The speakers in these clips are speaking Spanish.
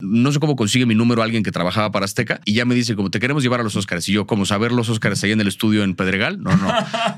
No sé cómo consigue mi número alguien que trabajaba para Azteca y ya me dice como te queremos llevar a los Oscars. Y yo, como saber los Oscars ahí en el estudio en Pedregal. No, no.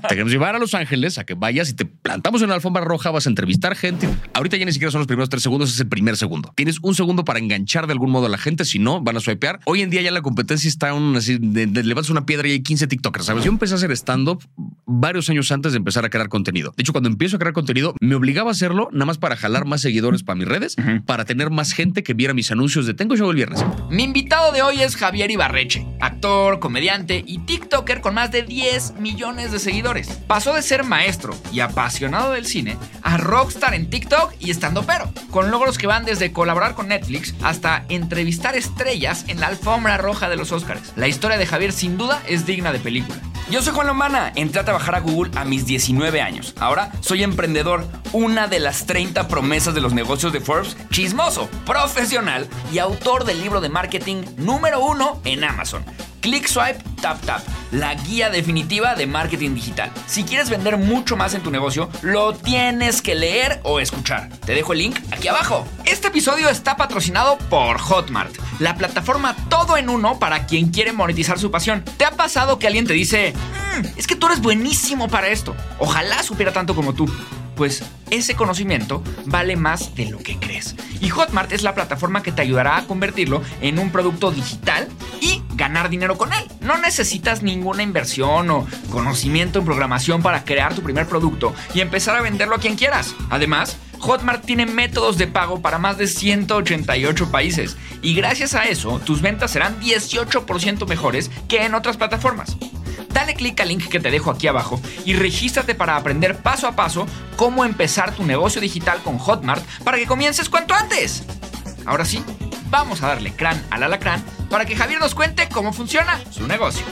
te queremos llevar a Los Ángeles a que vayas y te plantamos en la alfombra roja, vas a entrevistar gente. Ahorita ya ni siquiera son los primeros tres segundos, es el primer segundo. Tienes un segundo para enganchar de algún modo a la gente, si no, van a swipear. Hoy en día ya la competencia está un, así, de, de- levantas una piedra y hay 15 TikTokers, ¿sabes? Yo empecé a hacer stand-up varios años antes de empezar a crear contenido. De hecho, cuando empiezo a crear contenido, me obligaba a hacerlo nada más para jalar más seguidores para mis redes, para tener más gente que viera mis anuncios de Tengo Show el viernes. Mi invitado de hoy es Javier Ibarreche, actor, comediante y TikToker con más de 10 millones de seguidores. Pasó de ser maestro y apasionado del cine a rockstar en TikTok y estando pero, con logros que van desde colaborar con Netflix hasta entrevistar estrellas en la alfombra roja de los Oscars. La historia de Javier sin duda es digna de película. Yo soy Juan Lombana, entré a trabajar a Google a mis 19 años. Ahora soy emprendedor, una de las 30 promesas de los negocios de Forbes, chismoso, profesional y autor del libro de marketing número uno en Amazon. Click Swipe Tap Tap, la guía definitiva de marketing digital. Si quieres vender mucho más en tu negocio, lo tienes que leer o escuchar. Te dejo el link aquí abajo. Este episodio está patrocinado por Hotmart, la plataforma todo en uno para quien quiere monetizar su pasión. ¿Te ha pasado que alguien te dice, "Mm, es que tú eres buenísimo para esto? Ojalá supiera tanto como tú. Pues ese conocimiento vale más de lo que crees. Y Hotmart es la plataforma que te ayudará a convertirlo en un producto digital y ganar dinero con él. No necesitas ninguna inversión o conocimiento en programación para crear tu primer producto y empezar a venderlo a quien quieras. Además, Hotmart tiene métodos de pago para más de 188 países y gracias a eso tus ventas serán 18% mejores que en otras plataformas. Dale clic al link que te dejo aquí abajo y regístrate para aprender paso a paso cómo empezar tu negocio digital con Hotmart para que comiences cuanto antes. Ahora sí, vamos a darle crán al alacrán para que Javier nos cuente cómo funciona su negocio.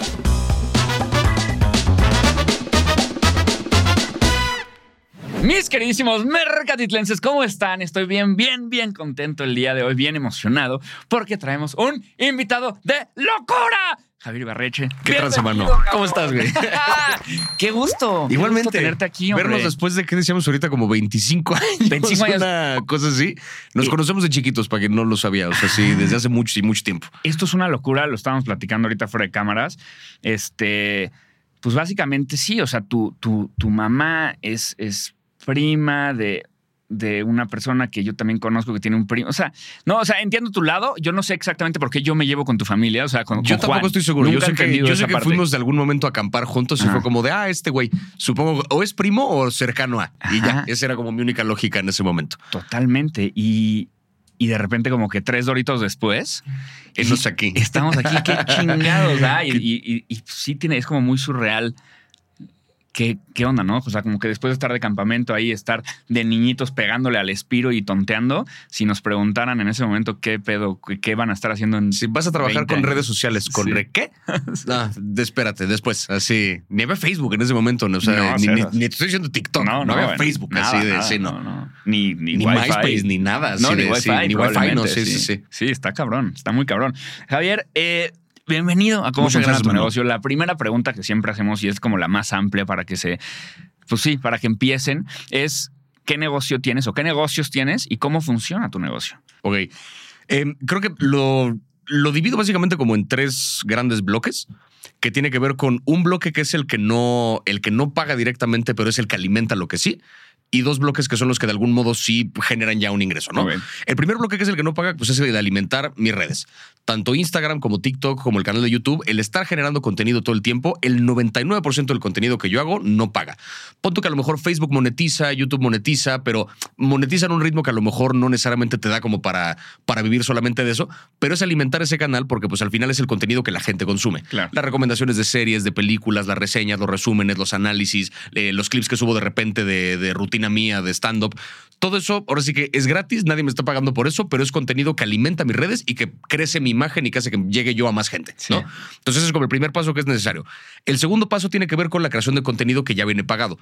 Mis queridísimos mercatitlenses, ¿cómo están? Estoy bien, bien, bien contento el día de hoy, bien emocionado, porque traemos un invitado de locura. Javier Ibarreche. ¿Qué tranza, mano? ¿Cómo estás, güey? Qué gusto. qué Igualmente, gusto tenerte aquí, hombre. vernos después de que decíamos ahorita como 25 años. 25 años. Una cosa así. Nos Y- conocemos de chiquitos, para quien no lo sabía. O sea, sí, desde hace mucho y mucho tiempo. esto es una locura, lo estábamos platicando ahorita fuera de cámaras. Este, pues básicamente sí, o sea, tu, tu, tu mamá es, es prima de, de una persona que yo también conozco que tiene un primo. O sea, no, o sea, entiendo tu lado. Yo no sé exactamente por qué yo me llevo con tu familia, o sea, con, Yo con tampoco Juan. estoy seguro. Yo sé que, yo sé fuimos de algún momento a acampar juntos y Ajá. fue como de, ah, este güey, supongo, o es primo o cercano a. Y ya, esa era como mi única lógica en ese momento. Totalmente. Y, y de repente, como que tres doritos después, Enos aquí. estamos aquí, qué chingados, ¿ah? Y, y- y- y sí tiene, es como muy surreal. ¿Qué, ¿Qué onda, no? O sea, como que después de estar de campamento ahí, estar de niñitos pegándole al espiro y tonteando, si nos preguntaran en ese momento qué pedo, qué, van a estar haciendo en. Si vas a trabajar 20 con años. redes sociales, ¿con Sí. re qué? No, de- espérate, después. Así. Ni había Facebook en ese momento. ¿no? O sea, No, ni, ni- estoy diciendo TikTok. No, había bueno, Facebook. nada, así de, nada, sí, no. no, no. Ni, ni, Ni. MySpace, ni nada. No, ni de- Wi-Fi. sí, ni Wi-Fi, no, sí, sí, sí. Sí, está cabrón, está muy cabrón. Javier, eh, bienvenido a Cómo Muchas funciona tu negocio. La primera pregunta que siempre hacemos y es como la más amplia para que se, pues sí, para que empiecen, es ¿qué negocio tienes o qué negocios tienes y cómo funciona tu negocio? Ok. Eh, creo que lo, lo divido básicamente como en tres grandes bloques que tiene que ver con un bloque que es el que no, el que no paga directamente, pero es el que alimenta lo que sí. Y dos bloques que son los que de algún modo sí generan ya un ingreso, ¿no? El primer bloque, que es el que no paga, pues es el de alimentar mis redes. Tanto Instagram como TikTok, como el canal de YouTube, el estar generando contenido todo el tiempo, el 99% del contenido que yo hago no paga. Ponto que a lo mejor Facebook monetiza, YouTube monetiza, pero monetiza en un ritmo que a lo mejor no necesariamente te da como para, para vivir solamente de eso, pero es alimentar ese canal porque pues al final es el contenido que la gente consume. Claro. Las recomendaciones de series, de películas, las reseñas, los resúmenes, los análisis, eh, los clips que subo de repente de, de rutina mía, de stand-up. Todo eso, ahora sí que es gratis, nadie me está pagando por eso, pero es contenido que alimenta mis redes y que crece mi imagen y que hace que llegue yo a más gente. ¿no? Entonces, ese es como el primer paso que es necesario. El segundo paso tiene que ver con la creación de contenido que ya viene pagado,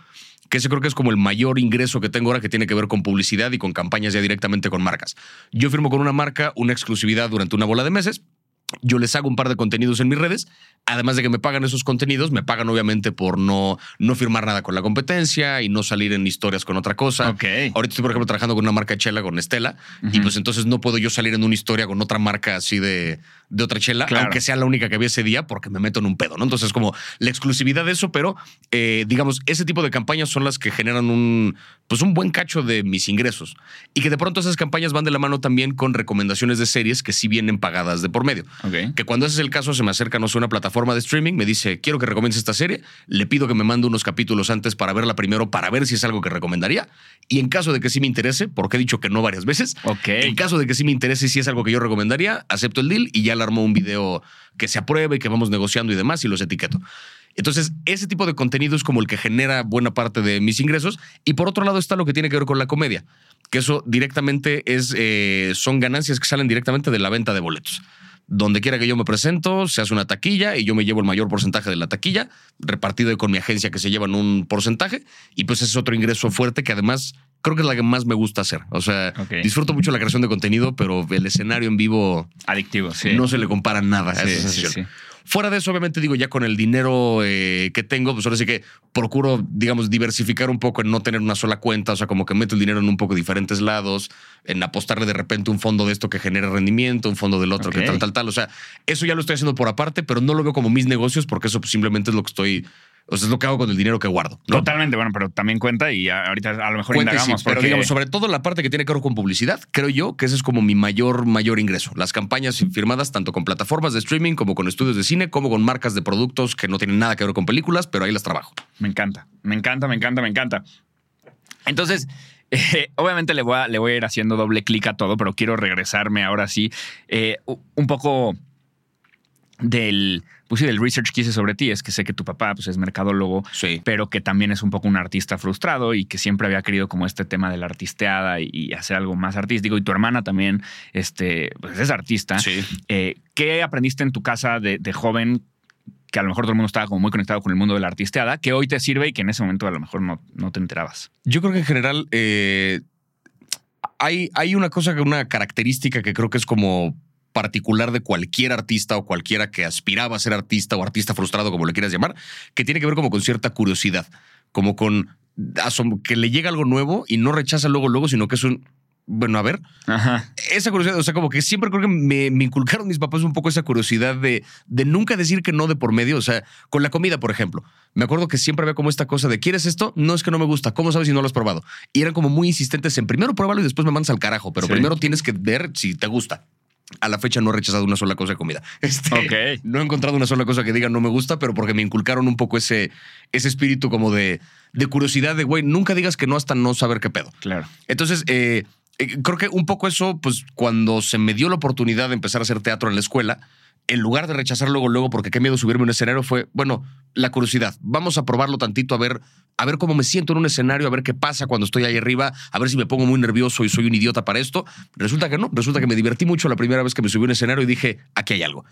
que ese creo que es como el mayor ingreso que tengo ahora que tiene que ver con publicidad y con campañas ya directamente con marcas. Yo firmo con una marca una exclusividad durante una bola de meses Yo les hago un par de contenidos en mis redes. Además de que me pagan esos contenidos, me pagan obviamente por no, no firmar nada con la competencia y no salir en historias con otra cosa. Ahorita estoy, por ejemplo, trabajando con una marca chela, con Estela, y pues entonces no puedo yo salir en una historia con otra marca así de, de otra chela, Claro. aunque sea la única que había ese día, porque me meto en un pedo, ¿no? Entonces, como la exclusividad de eso, pero eh, digamos, ese tipo de campañas son las que generan un, pues un buen cacho de mis ingresos. Y que de pronto esas campañas van de la mano también con recomendaciones de series que sí vienen pagadas de por medio. Que cuando ese es el caso, se me acerca, no sé, una plataforma de streaming, me dice, quiero que recomiendes esta serie, le pido que me mande unos capítulos antes para verla primero, para ver si es algo que recomendaría. Y en caso de que sí me interese, porque he dicho que no varias veces, en caso de que sí me interese y si es algo que yo recomendaría, acepto el deal y ya le armo un video que se apruebe, que vamos negociando y demás y los etiqueto. Entonces, ese tipo de contenido es como el que genera buena parte de mis ingresos. Y por otro lado está lo que tiene que ver con la comedia, que eso directamente es, eh, son ganancias que salen directamente de la venta de boletos. Donde quiera que yo me presento, se hace una taquilla y yo me llevo el mayor porcentaje de la taquilla, repartido con mi agencia que se llevan un porcentaje. Y pues ese es otro ingreso fuerte que además creo que es la que más me gusta hacer. O sea, disfruto mucho la creación de contenido, pero el escenario en vivo Adictivo, sí. no se le compara nada a Sí, esa sí, sensación. sí. Fuera de eso, obviamente digo, ya con el dinero eh, que tengo, pues ahora sí que procuro, digamos, diversificar un poco en no tener una sola cuenta, o sea, como que meto el dinero en un poco diferentes lados, en apostarle de repente un fondo de esto que genere rendimiento, un fondo del otro que tal, tal, tal. O sea, eso ya lo estoy haciendo por aparte, pero no lo veo como mis negocios porque eso pues, simplemente es lo que estoy, o sea, es lo que hago con el dinero que guardo. ¿no? Totalmente, bueno, pero también cuenta y ahorita a lo mejor Cuenta y sí, indagamos. pero digamos, sobre todo la parte que tiene que ver con publicidad, creo yo que ese es como mi mayor, mayor ingreso. Las campañas firmadas tanto con plataformas de streaming como con estudios de cine, como con marcas de productos que no tienen nada que ver con películas, pero ahí las trabajo. Me encanta, me encanta, me encanta, me encanta. Entonces, eh, obviamente le voy, a, le voy a ir haciendo doble clic a todo, pero quiero regresarme ahora sí eh, un poco del, pues sí, del research que hice sobre ti. Es que sé que tu papá pues, es mercadólogo, Sí. pero que también es un poco un artista frustrado y que siempre había querido como este tema de la artisteada y, y hacer algo más artístico. Y tu hermana también este, pues, es artista. Sí. Eh, ¿Qué aprendiste en tu casa de, de joven que a lo mejor todo el mundo estaba como muy conectado con el mundo de la artisteada, que hoy te sirve y que en ese momento a lo mejor no, no te enterabas? Yo creo que en general eh, hay, hay una cosa, una característica que creo que es como particular de cualquier artista o cualquiera que aspiraba a ser artista o artista frustrado, como le quieras llamar, que tiene que ver como con cierta curiosidad, como con que le llega algo nuevo y no rechaza luego, luego, sino que es un, bueno, a ver, Ajá. esa curiosidad, o sea, como que siempre creo que me, me inculcaron mis papás un poco esa curiosidad de, de nunca decir que no de por medio. O sea, con la comida, por ejemplo. Me acuerdo que siempre había como esta cosa de ¿quieres esto? No es que no me gusta. ¿Cómo sabes si no lo has probado? Y eran como muy insistentes en primero pruébalo y después me mandas al carajo, pero Sí. primero tienes que ver si te gusta. A la fecha no he rechazado una sola cosa de comida. Este. No he encontrado una sola cosa que diga no me gusta, pero porque me inculcaron un poco ese, ese espíritu como de, de curiosidad de, güey, nunca digas que no hasta no saber qué pedo. Claro. Entonces, eh, eh, creo que un poco eso, pues cuando se me dio la oportunidad de empezar a hacer teatro en la escuela, en lugar de rechazar luego, luego, porque qué miedo subirme a un escenario, fue, bueno, la curiosidad. Vamos a probarlo tantito, a ver, a ver cómo me siento en un escenario, a ver qué pasa cuando estoy ahí arriba, a ver si me pongo muy nervioso y soy un idiota para esto. Resulta que no, resulta que me divertí mucho la primera vez que me subí a un escenario y dije, aquí hay algo.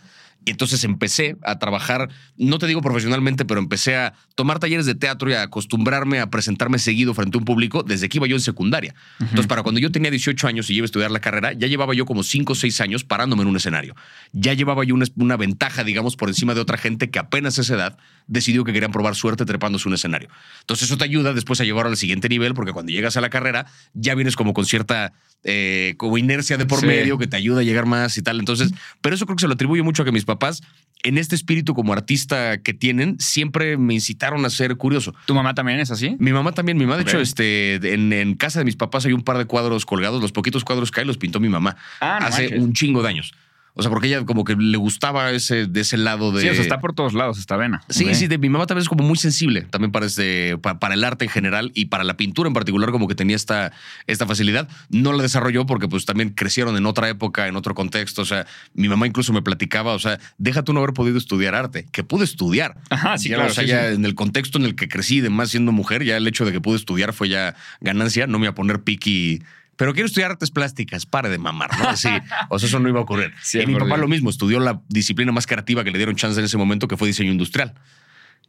Y entonces empecé a trabajar, no te digo profesionalmente, pero empecé a tomar talleres de teatro y a acostumbrarme a presentarme seguido frente a un público desde que iba yo en secundaria. Entonces, para cuando yo tenía 18 años y iba a estudiar la carrera, ya llevaba yo como 5 o 6 años parándome en un escenario. Ya llevaba yo una, una ventaja, digamos, por encima de otra gente que apenas a esa edad decidió que querían probar suerte trepándose un escenario. Entonces, eso te ayuda después a llevar al siguiente nivel, porque cuando llegas a la carrera, ya vienes como con cierta eh, como inercia de por Sí. medio que te ayuda a llegar más y tal. Entonces, pero eso creo que se lo atribuyo mucho a que mis papás, en este espíritu como artista que tienen, siempre me incitaron a ser curioso. ¿Tu mamá también es así? Mi mamá también, mi mamá, de hecho, este, en, en casa de mis papás hay un par de cuadros colgados, los poquitos cuadros que hay los pintó mi mamá Ah, no hace manches. un chingo de años. O sea, porque ella como que le gustaba ese, de ese lado de... Sí, o sea, está por todos lados esta vena. Sí, sí, de mi mamá también es como muy sensible, también para, este, pa- para el arte en general y para la pintura en particular, como que tenía esta, esta facilidad. No la desarrolló porque pues también crecieron en otra época, en otro contexto. O sea, mi mamá incluso me platicaba, o sea, deja tú no haber podido estudiar arte, que pude estudiar. Ajá, sí, Ya, claro. O sea, sí, ya sí. en el contexto en el que crecí, y demás siendo mujer, ya el hecho de que pude estudiar fue ya ganancia. No me iba a poner piqui. Pero quiero estudiar artes plásticas, pare de mamar, ¿no? Sí, o sea, eso no iba a ocurrir. Sí, y mi papá lo mismo, estudió la disciplina más creativa que le dieron chance en ese momento, que fue diseño industrial.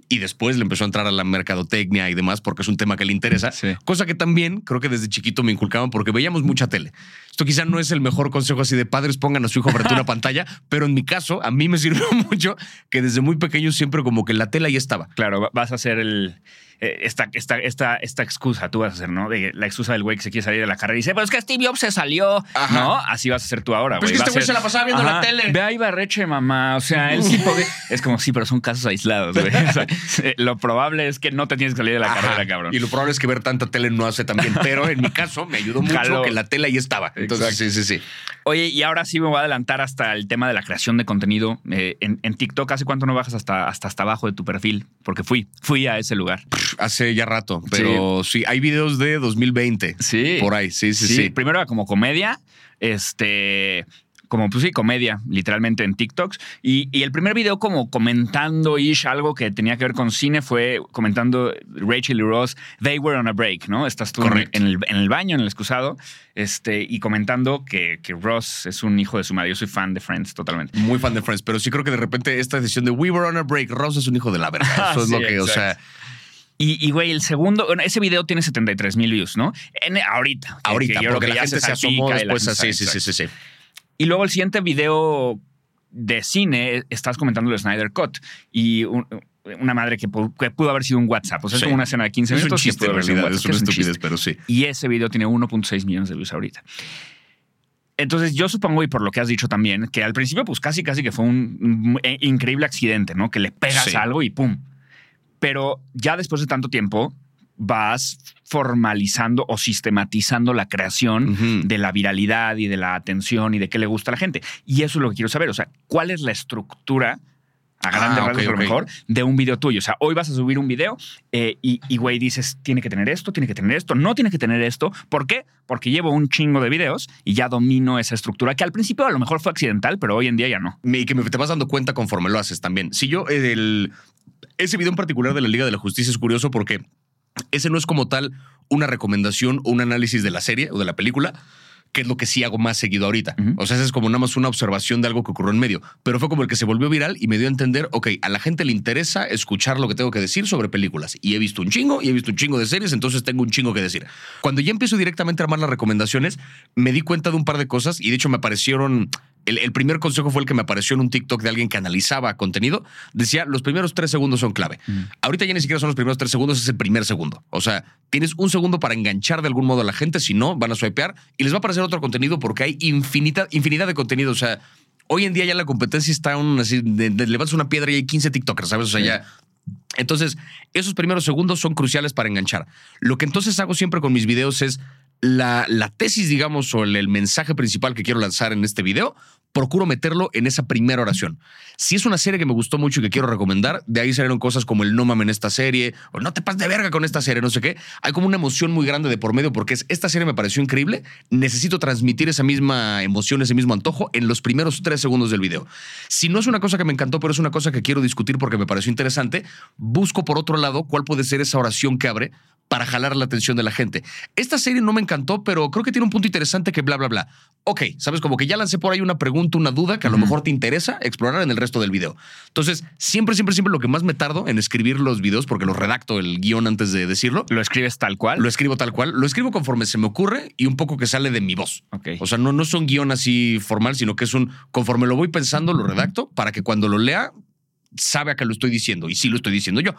y después le empezó a entrar a la mercadotecnia y demás porque es un tema que le interesa. Sí. Cosa que también creo que desde chiquito me inculcaban porque veíamos mucha tele. Esto quizá no es el mejor consejo así de padres pongan a su hijo frente a una pantalla, pero en mi caso a mí me sirvió mucho que desde muy pequeño siempre como que la tela ahí estaba. Claro, va- vas a hacer el. Eh, Esta, esta, esta, esta excusa, tú vas a hacer, ¿no? De la excusa del güey que se quiere salir de la carrera y dice, pero es que Steve Jobs se salió, Ajá. ¿no? Así vas a ser tú ahora, Pero es güey. que este güey ser, se la pasaba viendo la "Ajá, tele". Ve a Ibarreche, mamá. O sea, él sí podía- Es como, sí, pero son casos aislados, güey. O sea, eh, lo probable es que no te tienes que salir de la Ajá. carrera, cabrón. Y lo probable es que ver tanta tele no hace tan bien, pero en mi caso me ayudó mucho Jaló. que la tele ahí estaba. Entonces, sí, sí, sí. Oye, y ahora sí me voy a adelantar hasta el tema de la creación de contenido. Eh, en, en TikTok, ¿hace cuánto no bajas hasta, hasta, hasta abajo de tu perfil? Porque fui, fui a ese lugar. Hace ya rato, pero sí, hay videos de 2020. Sí. Por ahí, sí, sí, sí. Primero era como comedia, este. Como, pues sí, comedia, literalmente en TikToks. Y, y el primer video, como comentando ish algo que tenía que ver con cine, fue comentando Rachel y Ross, they were on a break, ¿no? Estás tú en, el, en el baño, en el excusado, este, y comentando que, que Ross es un hijo de su madre. Yo soy fan de Friends totalmente. Muy fan de Friends, pero sí creo que de repente esta decisión de We were on a break, Ross es un hijo de la verga. Eso es Sí, lo que, o sea. Y, y, güey, el segundo, bueno, ese video tiene 73 mil views, ¿no? En, ahorita. que- ahorita, que creo porque que la ya gente se asomó la después gente así, sabe, sí, sí, sí, sí. Y luego el siguiente video de cine, estás comentando el Snyder Cut y un- una madre que, pu- que pudo haber sido un WhatsApp. O sea, Sí. es como una escena de 15 Es un minutos. que chiste pudo en haber sido un realidad, es que es un estupidez, chiste. pero sí. Y ese video tiene 1.6 millones de views ahorita. Entonces, yo supongo, y por lo que has dicho también, que al principio, pues casi, casi que fue un, un eh, increíble accidente, ¿no? Que le pegas Sí. algo y ¡pum! Pero ya después de tanto tiempo, vas formalizando o sistematizando la creación de la viralidad y de la atención y de qué le gusta a la gente. Y eso es lo que quiero saber. O sea, ¿cuál es la estructura? A grandes Ah, rasgos, a lo mejor, de un video tuyo. O sea, hoy vas a subir un video eh, y, güey, dices, tiene que tener esto, tiene que tener esto, no tiene que tener esto. ¿Por qué? Porque llevo un chingo de videos y ya domino esa estructura que al principio a lo mejor fue accidental, pero hoy en día ya no. Y que me- te vas dando cuenta conforme lo haces también. Si yo, eh, el, ese video en particular de la Liga de la Justicia es curioso porque ese no es como tal una recomendación o un análisis de la serie o de la película, que es lo que sí hago más seguido ahorita. O sea, ese es como nada más una observación de algo que ocurrió en medio. Pero fue como el que se volvió viral y me dio a entender, ok, a la gente le interesa escuchar lo que tengo que decir sobre películas. Y he visto un chingo y he visto un chingo de series, entonces tengo un chingo que decir. Cuando ya empiezo directamente a armar las recomendaciones, me di cuenta de un par de cosas y de hecho me aparecieron... El, el primer consejo fue el que me apareció en un TikTok de alguien que analizaba contenido. Decía, los primeros tres segundos son clave. Ahorita ya ni siquiera son los primeros tres segundos, es el primer segundo. O sea, tienes un segundo para enganchar de algún modo a la gente, si no, van a swipear y les va a aparecer otro contenido porque hay infinita, infinidad de contenido. O sea, hoy en día ya la competencia está un, así, de, de- levantas una piedra y hay 15 TikTokers, ¿sabes? O sea, ya... Entonces, esos primeros segundos son cruciales para enganchar. Lo que entonces hago siempre con mis videos es la, la tesis, digamos, o el, el mensaje principal que quiero lanzar en este video, procuro meterlo en esa primera oración. Si es una serie que me gustó mucho y que quiero recomendar, de ahí salieron cosas como el no mames en esta serie, o no te pases de verga con esta serie, no sé qué. Hay como una emoción muy grande de por medio porque es, esta serie me pareció increíble, necesito transmitir esa misma emoción, ese mismo antojo en los primeros tres segundos del video. Si no es una cosa que me encantó, pero es una cosa que quiero discutir porque me pareció interesante, busco por otro lado cuál puede ser esa oración que abre para jalar la atención de la gente. Esta serie no me encantó, pero creo que tiene un punto interesante que bla, bla, bla. Ok, sabes, como que ya lancé por ahí una pregunta, una duda que a lo mejor te interesa explorar en el resto del video. Entonces, siempre, siempre, siempre lo que más me tardo en escribir los videos, porque los redacto el guion antes de decirlo, Lo escribes tal cual. lo escribo tal cual, lo escribo conforme se me ocurre y un poco que sale de mi voz. Ok. O sea, no, no es un guion así formal, sino que es un, conforme lo voy pensando, lo redacto para que cuando lo lea, sabe a qué lo estoy diciendo y sí lo estoy diciendo yo.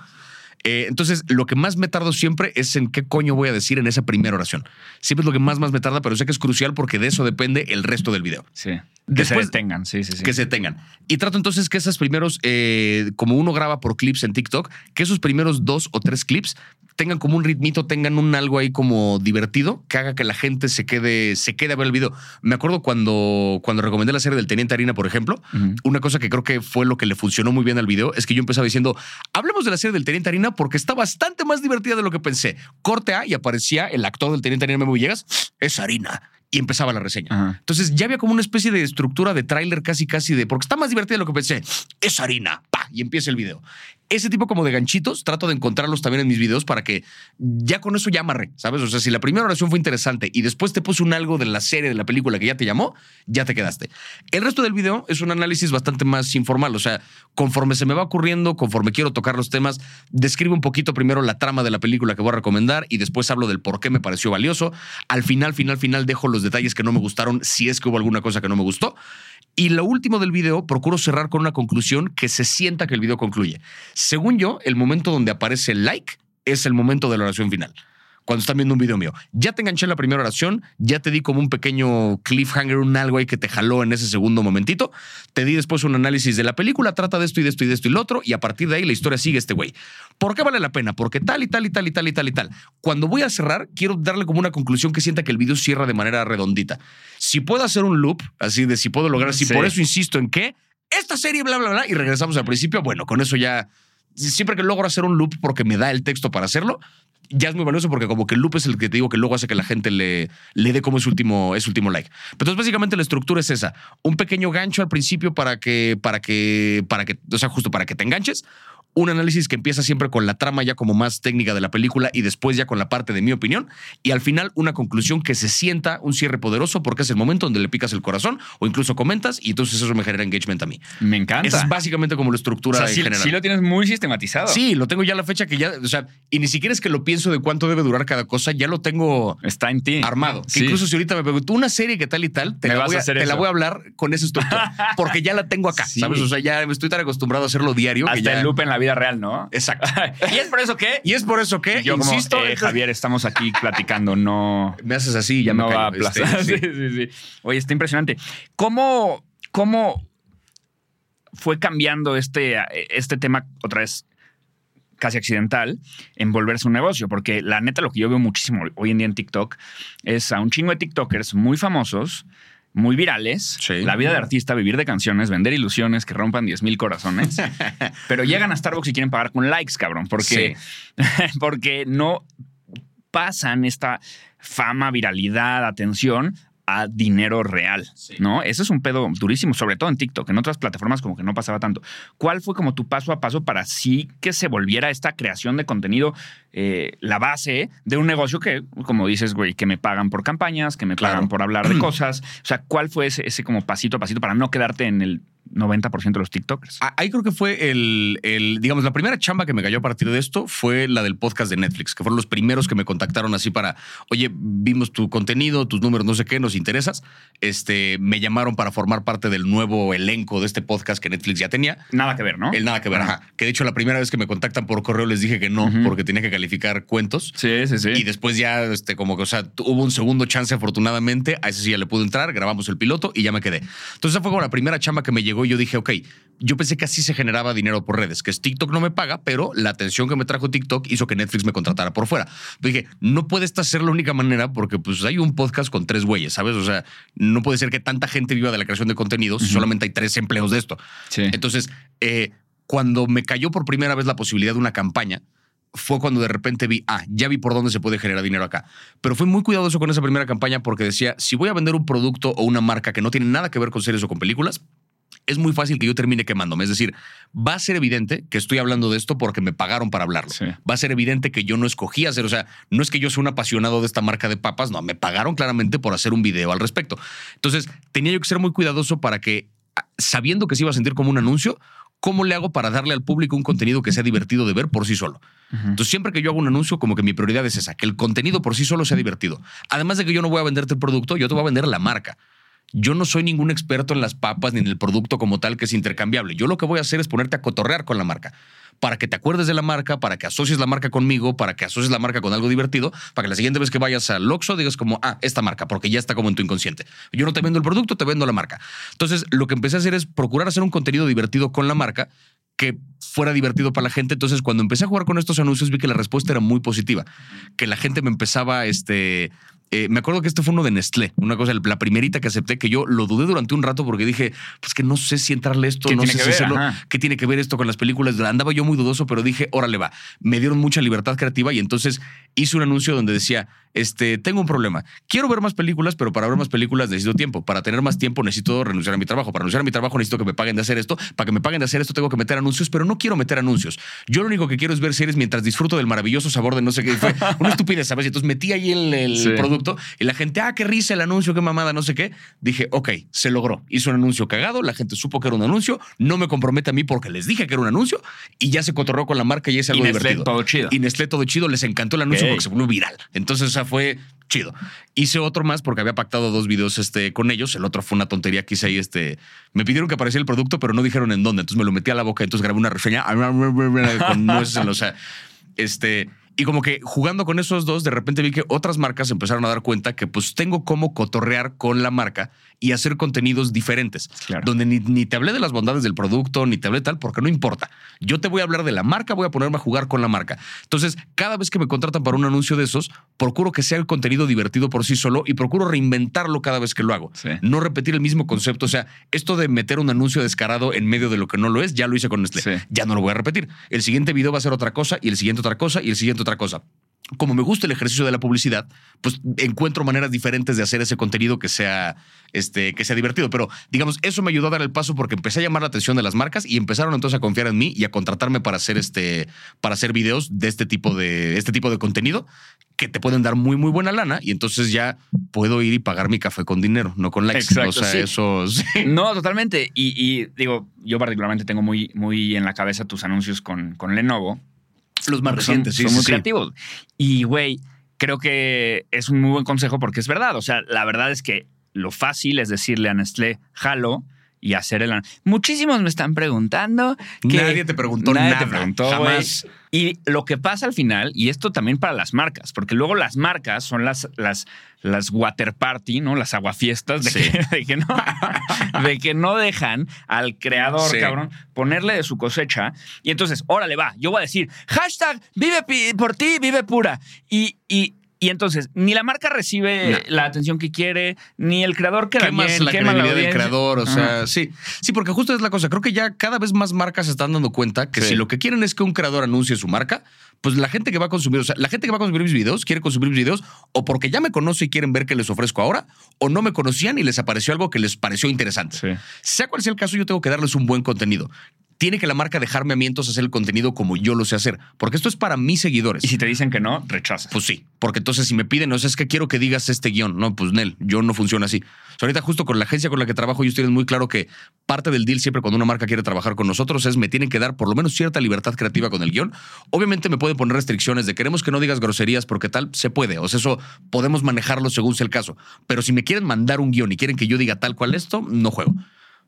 Eh, entonces, lo que más me tardo siempre es en qué coño voy a decir en esa primera oración. Siempre es lo que más, más me tarda, pero sé que es crucial porque de eso depende el resto del video. sí. Que Después- se detengan, sí, sí, sí. Que se tengan. Y trato entonces que esos primeros, eh, como uno graba por clips en TikTok, que esos primeros dos o tres clips tengan como un ritmito, tengan un algo ahí como divertido, que haga que la gente se quede, se quede a ver el video. Me acuerdo cuando, cuando recomendé la serie del Teniente Harina, por ejemplo, una cosa que creo que fue lo que le funcionó muy bien al video es que yo empezaba diciendo, hablemos de la serie del Teniente Harina porque está bastante más divertida de lo que pensé. Corte A y aparecía el actor del Teniente Harina Memo Villegas, es harina. Y empezaba la reseña. Ajá. Entonces ya había como una especie de estructura de tráiler casi casi de porque está más divertida de lo que pensé. Es harina. Pa. y empieza el video. Ese tipo como de ganchitos trato de encontrarlos también en mis videos para que ya con eso ya amarré, ¿sabes? O sea, si la primera oración fue interesante y después te puse un algo de la serie, de la película que ya te llamó, ya te quedaste. El resto del video es un análisis bastante más informal, o sea, conforme se me va ocurriendo, conforme quiero tocar los temas, describo un poquito primero la trama de la película que voy a recomendar y después hablo del por qué me pareció valioso. Al final, final, final dejo los detalles que no me gustaron, si es que hubo alguna cosa que no me gustó. Y lo último del video, procuro cerrar con una conclusión que se sienta que el video concluye. Según yo, el momento donde aparece el like es el momento de la oración final. Cuando están viendo un video mío. Ya te enganché en la primera oración, ya te di como un pequeño cliffhanger, un algo ahí que te jaló en ese segundo momentito. Te di después un análisis de la película, trata de esto y de esto y de esto y lo otro, y a partir de ahí la historia sigue este güey. ¿Por qué vale la pena? Porque tal y tal y tal y tal y tal y tal. Cuando voy a cerrar, quiero darle como una conclusión que sienta que el video cierra de manera redondita. Si puedo hacer un loop, así de si puedo lograr, si Sí. por eso insisto en que esta serie, bla, bla, bla, y regresamos al principio, bueno, con eso ya siempre que logro hacer un loop porque me da el texto para hacerlo, ya es muy valioso porque como que el loop es el que te digo que luego hace que la gente le, le dé como ese último, ese último like. Pero entonces básicamente la estructura es esa. Un pequeño gancho al principio para que, para que, para que, o sea, justo para que te enganches. Un análisis que empieza siempre con la trama ya como más técnica de la película y después ya con la parte de mi opinión. Y al final una conclusión que se sienta un cierre poderoso porque es el momento donde le picas el corazón o incluso comentas y entonces eso me genera engagement a mí. Me encanta. Esa es básicamente como la o estructura sea, en sí, general. sí lo tienes muy sistematizado. Sí, lo tengo ya a la fecha que ya, o sea, y ni siquiera es que lo pienso de cuánto debe durar cada cosa, ya lo tengo Está en ti. armado. Que incluso si ahorita me pregunto una serie que tal y tal, te, Me la vas voy, a a, hacer te la voy a hablar con esa estructura, porque ya la tengo acá, Sí. ¿sabes? O sea, ya estoy tan acostumbrado a hacerlo diario que Hasta ya... el loop en la vida real, ¿no? Exacto. y es por eso que Y es por eso que, yo como, eh, entonces- Javier, estamos aquí platicando, no... me haces así y ya no me va a aplazar. Este, sí, sí. sí, sí. Oye, está impresionante. ¿Cómo, cómo fue cambiando este, este tema otra vez casi accidental en volverse un negocio? Porque la neta lo que yo veo muchísimo hoy en día en TikTok es a un chingo de TikTokers muy famosos, muy virales, Sí. la vida de artista, vivir de canciones, vender ilusiones que rompan 10 mil corazones, pero llegan a Starbucks y quieren pagar con likes, cabrón, porque, porque no pasan esta fama, viralidad, atención a dinero real, ¿no? Eso es un pedo durísimo, sobre todo en TikTok. En otras plataformas como que no pasaba tanto. ¿Cuál fue como tu paso a paso para sí que se volviera esta creación de contenido eh, la base de un negocio que, como dices, güey, que me pagan por campañas, que me Claro. pagan por hablar de cosas? O sea, ¿cuál fue ese, ese como pasito a pasito para no quedarte en el 90% de los TikTokers? Ah, Ahí creo que fue el, el, digamos, la primera chamba que me cayó a partir de esto fue la del podcast de Netflix, que fueron los primeros que me contactaron así para, oye, vimos tu contenido, tus números, no sé qué, nos interesas. Este, me llamaron para formar parte del nuevo elenco de este podcast que Netflix ya tenía. Nada que ver, ¿no? El nada que ver, Ajá. ajá. Que de hecho la primera vez que me contactan por correo les dije que no, porque tenía que calificar cuentos. Sí, sí, sí. Y después ya, este, como que, o sea, hubo un segundo chance afortunadamente, a ese sí ya le pude entrar, grabamos el piloto y ya me quedé. Entonces esa fue como la primera chamba que me llegó y yo dije, ok, yo pensé que así se generaba dinero por redes, que es TikTok no me paga, pero la atención que me trajo TikTok hizo que Netflix me contratara por fuera. Dije, no puede esta ser la única manera porque pues hay un podcast con tres güeyes, ¿sabes? O sea, no puede ser que tanta gente viva de la creación de contenidos si solamente hay tres empleos de esto. Sí. Entonces, eh, cuando me cayó por primera vez la posibilidad de una campaña, fue cuando de repente vi, ah, ya vi por dónde se puede generar dinero acá. Pero fui muy cuidadoso con esa primera campaña porque decía, si voy a vender un producto o una marca que no tiene nada que ver con series o con películas, es muy fácil que yo termine quemándome. Es decir, va a ser evidente que estoy hablando de esto porque me pagaron para hablarlo. Sí. Va a ser evidente que yo no escogí hacer, o sea, no es que yo sea un apasionado de esta marca de papas, no, me pagaron claramente por hacer un video al respecto. Entonces, tenía yo que ser muy cuidadoso para que, ah, sabiendo que se iba a sentir como un anuncio, ¿cómo le hago para darle al público un contenido que sea divertido de ver por sí solo? Entonces, siempre que yo hago un anuncio, como que mi prioridad es esa, que el contenido por sí solo sea divertido. Además de que yo no voy a venderte el producto, yo te voy a vender la marca. Yo no soy ningún experto en las papas ni en el producto como tal que es intercambiable. Yo lo que voy a hacer es ponerte a cotorrear con la marca. Para que te acuerdes de la marca, para que asocies la marca conmigo, para que asocies la marca con algo divertido, para que la siguiente vez que vayas al Oxxo digas como, ah, esta marca, porque ya está como en tu inconsciente. Yo no te vendo el producto, te vendo la marca. Entonces, lo que empecé a hacer es procurar hacer un contenido divertido con la marca que fuera divertido para la gente. Entonces, cuando empecé a jugar con estos anuncios, vi que la respuesta era muy positiva, que la gente me empezaba, este, Eh, me acuerdo que este fue uno de Nestlé, una cosa, la primerita que acepté, que yo lo dudé durante un rato porque dije, pues que no sé si entrarle esto, ¿Qué no sé que si hacerlo, qué tiene que ver esto con las películas. Andaba yo muy dudoso, pero dije, órale va. Me dieron mucha libertad creativa y entonces hice un anuncio donde decía, este, tengo un problema. Quiero ver más películas, pero para ver más películas necesito tiempo. Para tener más tiempo necesito renunciar a mi trabajo. Para renunciar a mi trabajo necesito que me paguen de hacer esto. Para que me paguen de hacer esto tengo que meter anuncios, pero no quiero meter anuncios. Yo lo único que quiero es ver series mientras disfruto del maravilloso sabor de no sé qué. Fue una estupidez, ¿sabes? Y entonces metí ahí el, el Sí. producto y la gente, ah, qué risa el anuncio, qué mamada, no sé qué. Dije, ok, se logró. Hizo un anuncio cagado, la gente supo que era un anuncio, no me compromete a mí porque les dije que era un anuncio y ya se cotorreó con la marca y es algo Y divertido. todo chido. Y Nestlé todo chido, les encantó el anuncio porque se volvió viral. Entonces, esa fue chido. Hice otro más porque había pactado dos videos este, con ellos. El otro fue una tontería que hice ahí. Este, me pidieron que apareciera el producto, pero no dijeron en dónde. Entonces me lo metí a la boca. Entonces grabé una reseña con nueces en los- O sea, este. Y como que jugando con esos dos, de repente vi que otras marcas empezaron a dar cuenta que pues tengo cómo cotorrear con la marca y hacer contenidos diferentes. Claro. Donde ni, ni te hablé de las bondades del producto, ni te hablé tal, porque no importa. Yo te voy a hablar de la marca, voy a ponerme a jugar con la marca. Entonces, cada vez que me contratan para un anuncio de esos, procuro que sea el contenido divertido por sí solo y procuro reinventarlo cada vez que lo hago. Sí. No repetir el mismo concepto. O sea, esto de meter un anuncio descarado en medio de lo que no lo es, ya lo hice con Nestlé. Sí. Ya no lo voy a repetir. El siguiente video va a ser otra cosa y el siguiente otra cosa y el siguiente otra cosa. Como me gusta el ejercicio de la publicidad, pues encuentro maneras diferentes de hacer ese contenido que sea, este, que sea divertido. Pero digamos, eso me ayudó a dar el paso porque empecé a llamar la atención de las marcas y empezaron entonces a confiar en mí y a contratarme para hacer este, para hacer videos de este tipo de, este tipo de contenido que te pueden dar muy, muy buena lana y entonces ya puedo ir y pagar mi café con dinero, no con likes. Exacto, o sea, sí. eso sí. No, totalmente. Y, y digo, yo particularmente tengo muy, muy en la cabeza tus anuncios con, con Lenovo. Los recientes, sí, son muy sí. creativos. Y, güey, creo que es un muy buen consejo porque es verdad. O sea, la verdad es que lo fácil es decirle a Nestlé, jalo y hacer el... Muchísimos me están preguntando que... Nadie te preguntó Nadie nada. te preguntó, jamás. Y lo que pasa al final, y esto también para las marcas, porque luego las marcas son las, las, las water party, ¿no? Las aguafiestas de, Sí. que, de que no, de que no dejan al creador, Sí. cabrón, ponerle de su cosecha. Y entonces, órale, va, yo voy a decir, hashtag vive por ti, vive pura. Y, y, y entonces, ni la marca recibe No. la atención que quiere, ni el creador queda quemas bien, la quema credibilidad del creador, o sea, Ajá. sí. Sí, porque justo es la cosa. Creo que ya cada vez más marcas se están dando cuenta que Sí. si lo que quieren es que un creador anuncie su marca, pues la gente que va a consumir, o sea, la gente que va a consumir mis videos quiere consumir mis videos o porque ya me conoce y quieren ver qué les ofrezco ahora, o no me conocían y les apareció algo que les pareció interesante. Sí. Sea cual sea el caso, yo tengo que darles un buen contenido. Tiene que la marca dejarme a mí entonces hacer el contenido como yo lo sé hacer, porque esto es para mis seguidores. Y si te dicen que no, rechazas. Pues sí, porque entonces si me piden, no es que quiero que digas este guion. No, pues Nel, yo no funciona así. O sea, ahorita justo con la agencia con la que trabajo, ellos tienen muy claro que parte del deal siempre cuando una marca quiere trabajar con nosotros es me tienen que dar por lo menos cierta libertad creativa con el guion. Obviamente me pueden poner restricciones de queremos que no digas groserías porque tal, se puede. O sea, eso podemos manejarlo según sea el caso. Pero si me quieren mandar un guion y quieren que yo diga tal cual esto, no juego.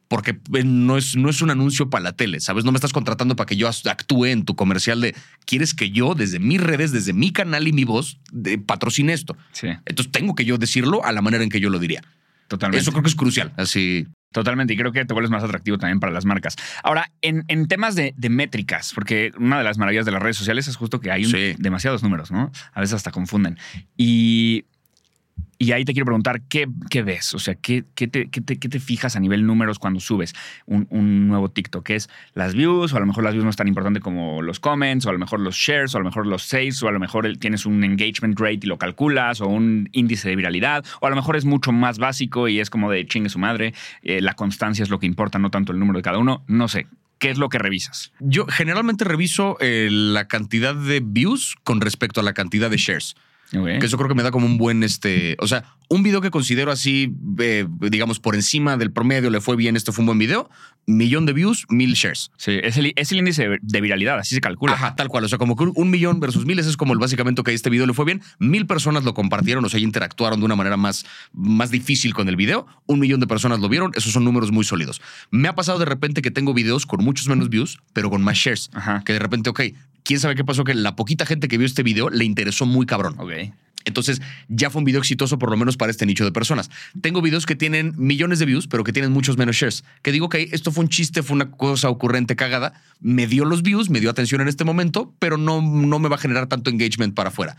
Porque eh, no es, no es un anuncio para la tele, ¿sabes? No me estás contratando para que yo actúe en tu comercial de quieres que yo, desde mis redes, desde mi canal y mi voz, de, patrocine esto. Sí, Entonces tengo que yo decirlo a la manera en que yo lo diría. totalmente. Eso creo que es crucial. Así. Totalmente, y creo que te vuelves más atractivo también para las marcas. Ahora, en, en temas de, de métricas, porque una de las maravillas de las redes sociales es justo que hay un- Sí. demasiados números, ¿no? A veces hasta confunden. Y, y ahí te quiero preguntar, ¿qué, qué ves? O sea, ¿qué, qué te, qué te- qué te fijas a nivel números cuando subes un, un nuevo TikTok? ¿Es las views? O a lo mejor las views no es tan importante como los comments, o a lo mejor los shares, o a lo mejor los saves, o a lo mejor tienes un engagement rate y lo calculas, o un índice de viralidad, o a lo mejor es mucho más básico y es como de chingue su madre, eh, la constancia es lo que importa, no tanto el número de cada uno. No sé, ¿qué es lo que revisas? Yo generalmente reviso eh, la cantidad de views con respecto a la cantidad de shares. Que eso creo que me da como un buen, este, o sea, un video que considero así, eh, digamos, por encima del promedio, le fue bien, este fue un buen video, millón de views, mil shares. Sí, es el, es el índice de- viralidad, así se calcula. Ajá, tal cual. O sea, como que un- un millón versus miles es como el básicamente que este video le fue bien. Mil personas lo compartieron, o sea, interactuaron de una manera más, más difícil con el video. Un millón de personas lo vieron. Esos son números muy sólidos. Me ha pasado de repente que tengo videos con muchos menos views, pero con más shares. Ajá. Que de repente, ok, quién sabe qué pasó, que la poquita gente que vio este video le interesó muy cabrón. Ok. Entonces ya fue un video exitoso por lo menos para este nicho de personas. Tengo videos que tienen millones de views, pero que tienen muchos menos shares. Que digo que esto fue un chiste, fue una cosa ocurrente cagada. Me dio los views, me dio atención en este momento, pero no, no me va a generar tanto engagement para afuera.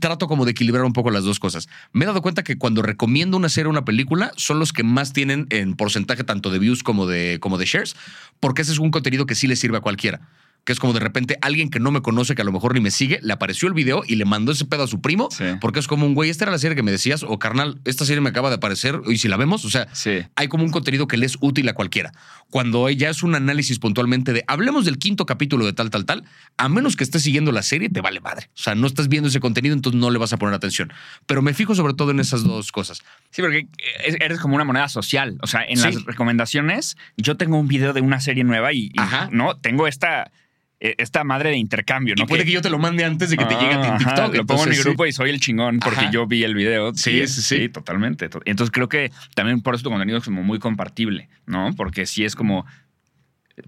Trato como de equilibrar un poco las dos cosas. Me he dado cuenta que cuando recomiendo una serie o una película, son los que más tienen en porcentaje tanto de views como de, como de shares, porque ese es un contenido que sí le sirve a cualquiera que es como de repente alguien que no me conoce, que a lo mejor ni me sigue, le apareció el video y le mandó ese pedo a su primo, Sí. porque es como un güey, esta era la serie que me decías, o carnal, esta serie me acaba de aparecer, y si la vemos, o sea, Sí. hay como un contenido que le es útil a cualquiera. Cuando ya es un análisis puntualmente de, hablemos del quinto capítulo de tal, tal, tal, a menos que estés siguiendo la serie, te vale madre. O sea, no estás viendo ese contenido, entonces no le vas a poner atención. Pero me fijo sobre todo en esas dos cosas. Sí, porque es- eres como una moneda social. O sea, en Sí. las recomendaciones, yo tengo un video de una serie nueva y, no tengo esta, eh, esta madre de intercambio, Y ¿no? puede que yo te lo mande antes de que te llegue a ti en TikTok. ajá, Lo pongo en mi sí. grupo y soy el chingón porque Ajá. yo vi el video. Sí, Y- sí, sí. totalmente. to- Entonces creo que también por eso tu contenido es como muy compartible, ¿no? Porque sí es como,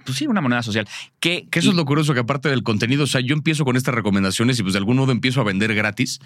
pues sí, una moneda social. Que, Que eso y- es lo curioso, que aparte del contenido, o sea, yo empiezo con estas recomendaciones y pues de algún modo empiezo a vender gratis.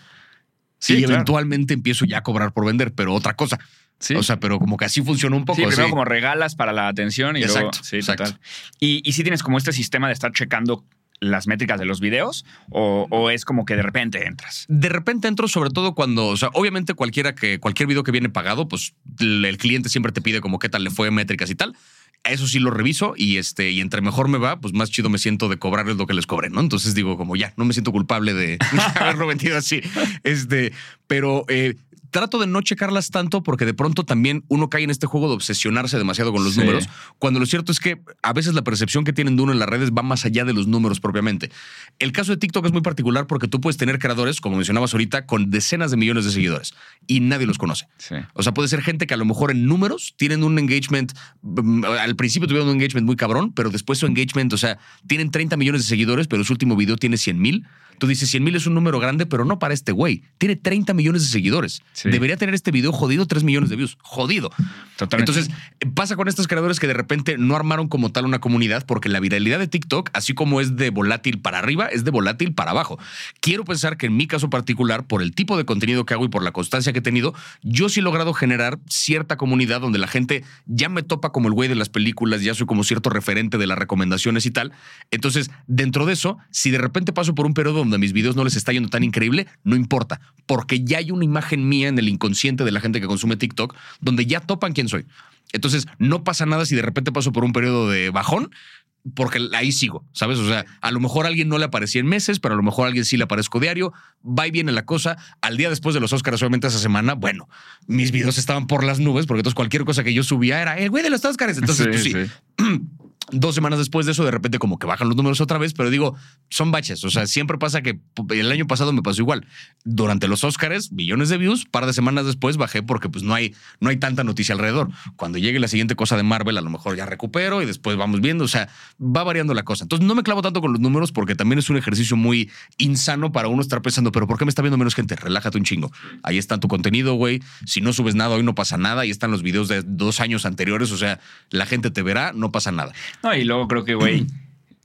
Sí, y claro. eventualmente empiezo ya a cobrar por vender, pero otra cosa. Sí. O sea, pero como que así funciona un poco. Sí, primero así. como regalas para la atención y luego. Exacto, Sí, exacto. total. Y, y sí tienes como este sistema de estar checando las métricas de los videos o, o es como que de repente entras. De repente entro, sobre todo cuando, o sea, obviamente cualquiera que, cualquier video que viene pagado, pues el, el cliente siempre te pide como qué tal le fue, métricas y tal. Eso sí lo reviso y este, y entre mejor me va, pues más chido me siento de cobrarles lo que les cobré, ¿no? Entonces digo, como ya, no me siento culpable de haberlo vendido así. Este, pero eh, trato de no checarlas tanto porque de pronto también uno cae en este juego de obsesionarse demasiado con los Sí. números, cuando lo cierto es que a veces la percepción que tienen de uno en las redes va más allá de los números propiamente. El caso de TikTok es muy particular porque tú puedes tener creadores, como mencionabas ahorita, con decenas de millones de seguidores y nadie los conoce. Sí. O sea, puede ser gente que a lo mejor en números tienen un engagement, mm, al principio tuvieron un engagement muy cabrón, pero después su engagement, o sea, tienen 30 millones de seguidores, pero su último video tiene 100 mil. Tú dices 100 mil es un número grande, pero no para este güey. Tiene 30 millones de seguidores. Sí. Debería tener este video jodido 3 millones de views. Jodido. Totalmente. Entonces, pasa con estos creadores que de repente no armaron como tal una comunidad porque la viralidad de TikTok, así como es de volátil para arriba, es de volátil para abajo. Quiero pensar que en mi caso particular, por el tipo de contenido que hago y por la constancia que he tenido, yo sí he logrado generar cierta comunidad donde la gente ya me topa como el güey de las películas, ya soy como cierto referente de las recomendaciones y tal. Entonces, dentro de eso, si de repente paso por un periodo donde mis videos no les está yendo tan increíble, no importa, porque ya hay una imagen mía en el inconsciente de la gente que consume TikTok donde ya topan quién soy. Entonces, no pasa nada si de repente paso por un periodo de bajón, porque ahí sigo, ¿sabes? O sea, a lo mejor a alguien no le aparecía en meses, pero a lo mejor a alguien sí le aparezco diario, va y viene la cosa. Al día después de los Oscars, obviamente esa semana, bueno, mis videos estaban por las nubes, porque entonces cualquier cosa que yo subía era el güey de los Oscars. Entonces, pues sí, dos semanas después de eso, de repente como que bajan los números otra vez, pero digo, son baches. O sea, siempre pasa que el año pasado me pasó igual. Durante los Oscars, millones de views, par de semanas después bajé porque pues no hay, no hay tanta noticia alrededor. Cuando llegue la siguiente cosa de Marvel, a lo mejor ya recupero y después vamos viendo. O sea, va variando la cosa. Entonces no me clavo tanto con los números porque también es un ejercicio muy insano para uno estar pensando, pero ¿por qué me está viendo menos gente? Relájate un chingo. Ahí está tu contenido, güey. Si no subes nada, hoy no pasa nada. Ahí están los videos de dos años anteriores. O sea, la gente te verá, no pasa nada. No, y luego creo que, güey,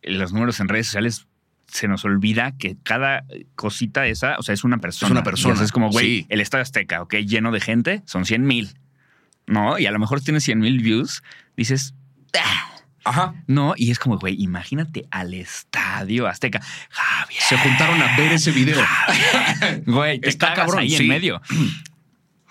los números en redes sociales se nos olvida que cada cosita esa, o sea, es una persona. Es una persona, es como, güey, sí. el Estadio Azteca, ok, lleno de gente, son 100 mil. ¿No? Y a lo mejor tienes 100 mil views, dices, "Ah". Ajá. no, y es como, güey, imagínate al Estadio Azteca. Javier. Se juntaron a ver ese video. Güey, te Está cabrón, ahí sí. en medio.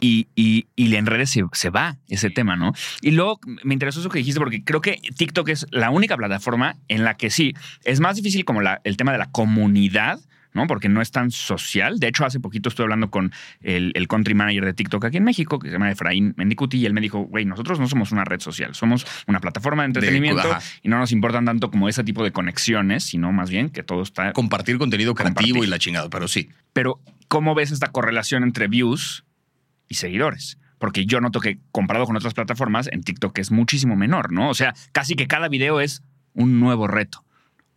Y, y, y en redes se, se va ese tema, ¿no? Y luego me interesó eso que dijiste porque creo que TikTok es la única plataforma en la que sí, es más difícil como la- el tema de la comunidad, ¿no? Porque no es tan social. De hecho, hace poquito estuve hablando con el, el country manager de TikTok aquí en México, que se llama Efraín Mendicuti, y él me dijo, güey, nosotros no somos una red social, somos una plataforma de entretenimiento y no nos importan tanto como ese tipo de conexiones, sino más bien que todo está Compartir contenido creativo Compartir. y la chingada, pero sí. pero, ¿cómo ves esta correlación entre views y seguidores? Porque yo noto que comparado con otras plataformas, en TikTok es muchísimo menor, ¿no? O sea, casi que cada video es un nuevo reto.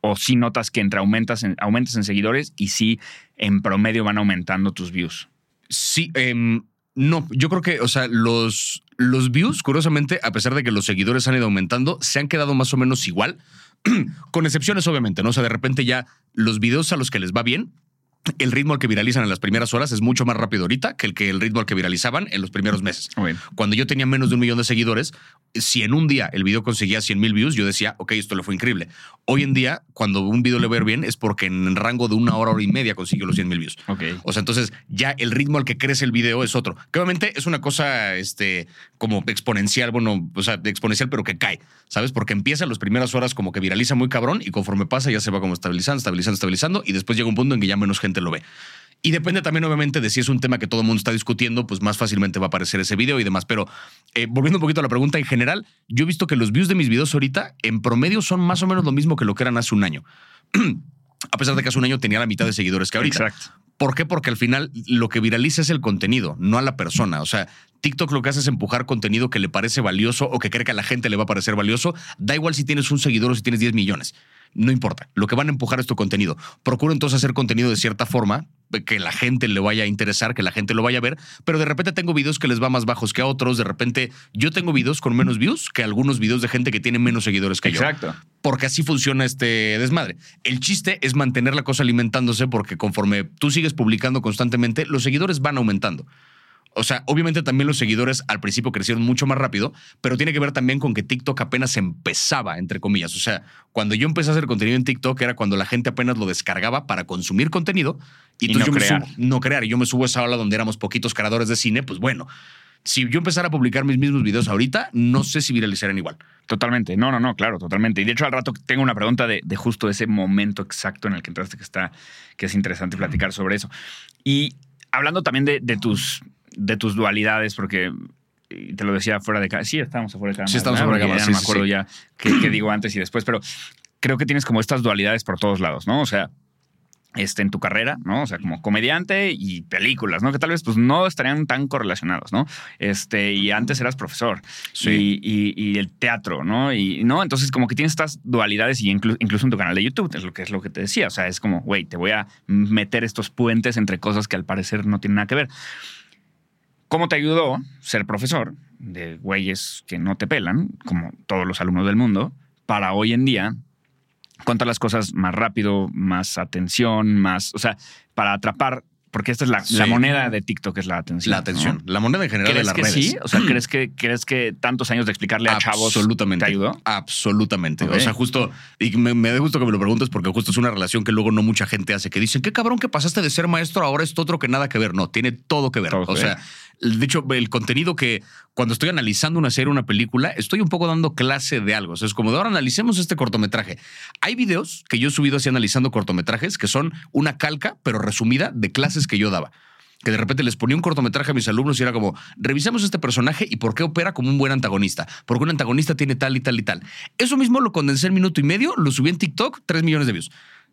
O si notas que entre aumentas en, aumentas en seguidores y sí en promedio van aumentando tus views. Sí, em, no, yo creo que, o sea, los, los views, curiosamente, a pesar de que los seguidores han ido aumentando, se han quedado más o menos igual, con excepciones, obviamente, ¿no? O sea, de repente ya los videos a los que les va bien el ritmo al que viralizan en las primeras horas es mucho más rápido ahorita que el que el ritmo al que viralizaban en los primeros meses. Cuando yo tenía menos de un millón de seguidores, si en un día el video conseguía 100 mil views, yo decía, ok, esto le fue increíble. Hoy en día, cuando un video le va a ir bien, es porque en el rango de una hora, hora y media consiguió los 100 mil views. Ok. O sea, entonces ya el ritmo al que crece el video es otro. Que obviamente es una cosa este, como exponencial, bueno, o sea, exponencial, pero que cae, ¿sabes? Porque empieza en las primeras horas como que viraliza muy cabrón y conforme pasa ya se va como estabilizando, estabilizando, estabilizando y después llega un punto en que ya menos gente lo ve. Y depende también, obviamente, de si es un tema que todo el mundo está discutiendo, pues más fácilmente va a aparecer ese video y demás. Pero eh, volviendo un poquito a la pregunta, en general, yo he visto que los views de mis videos ahorita, en promedio, son más o menos lo mismo que lo que eran hace un año. a pesar de que hace un año tenía la mitad de seguidores que ahorita. Exacto. ¿Por qué? Porque al final lo que viraliza es el contenido, no a la persona. O sea, TikTok lo que hace es empujar contenido que le parece valioso o que cree que a la gente le va a parecer valioso. Da igual si tienes un seguidor o si tienes 10 millones. No importa. Lo que van a empujar es tu contenido. Procuro entonces hacer contenido de cierta forma que la gente le vaya a interesar, que la gente lo vaya a ver, pero de repente tengo videos que les va más bajos que a otros, de repente yo tengo videos con menos views que algunos videos de gente que tiene menos seguidores que yo Exacto. porque así funciona este desmadre. El chiste es mantener la cosa alimentándose porque conforme tú sigues publicando constantemente, los seguidores van aumentando. O sea, obviamente también los seguidores al principio crecieron mucho más rápido, pero tiene que ver también con que TikTok apenas empezaba, entre comillas. O sea, cuando yo empecé a hacer contenido en TikTok era cuando la gente apenas lo descargaba para consumir contenido y, no yo crear. me subo, no crear. Y yo me subo a esa ola donde éramos poquitos creadores de cine, pues bueno, si yo empezara a publicar mis mismos videos ahorita, no sé si viralizarían igual. Totalmente. No, no, no, claro, totalmente. Y de hecho, al rato tengo una pregunta de, de justo ese momento exacto en el que entraste, que está, que es interesante platicar sobre eso. Y hablando también de, de tus, de tus dualidades, porque te lo decía fuera de cámara. Sí, estamos afuera de cámara. Sí, estamos afuera de cámara, Ya sí, no me acuerdo sí. ya qué, qué digo antes y después, pero creo que tienes como estas dualidades por todos lados, ¿no? O sea, este, en tu carrera, ¿no? O sea, como comediante y películas, ¿no? Que tal vez pues no estarían tan correlacionados, ¿no? Este, y antes eras profesor. Sí. Y, y- y el teatro, ¿no? Y, ¿no? Entonces como que tienes estas dualidades y inclu- incluso en tu canal de YouTube, es lo que es lo que te decía. O sea, es como, güey, te voy a meter estos puentes entre cosas que al parecer no tienen nada que ver. ¿Cómo te ayudó ser profesor de güeyes que no te pelan, como todos los alumnos del mundo, para hoy en día contar las cosas más rápido, más atención, más, o sea, para atrapar, porque esta es la, Sí. la moneda de TikTok, es la atención. La atención, ¿no? la moneda en general de ¿Crees las que redes. sí? O sea, ¿crees que, ¿crees que tantos años de explicarle a chavos te ayudó? Absolutamente. O sea, justo, y me, me da gusto que me lo preguntes porque justo es una relación que luego no mucha gente hace, que dicen, qué cabrón que pasaste de ser maestro, ahora esto otro que nada que ver. No, tiene todo que ver. Todo o ver. De hecho, el contenido que cuando estoy analizando una serie, una película, estoy un poco dando clase de algo. O sea, es como de ahora analicemos este cortometraje. Hay videos que yo he subido así analizando cortometrajes que son una calca, pero resumida, de clases que yo daba que de repente les ponía un cortometraje a mis alumnos y era como, revisemos este personaje y por qué opera como un buen antagonista, porque un antagonista tiene tal y tal y tal. Eso mismo lo condensé en minuto y medio, lo subí en TikTok, 3 millones de views.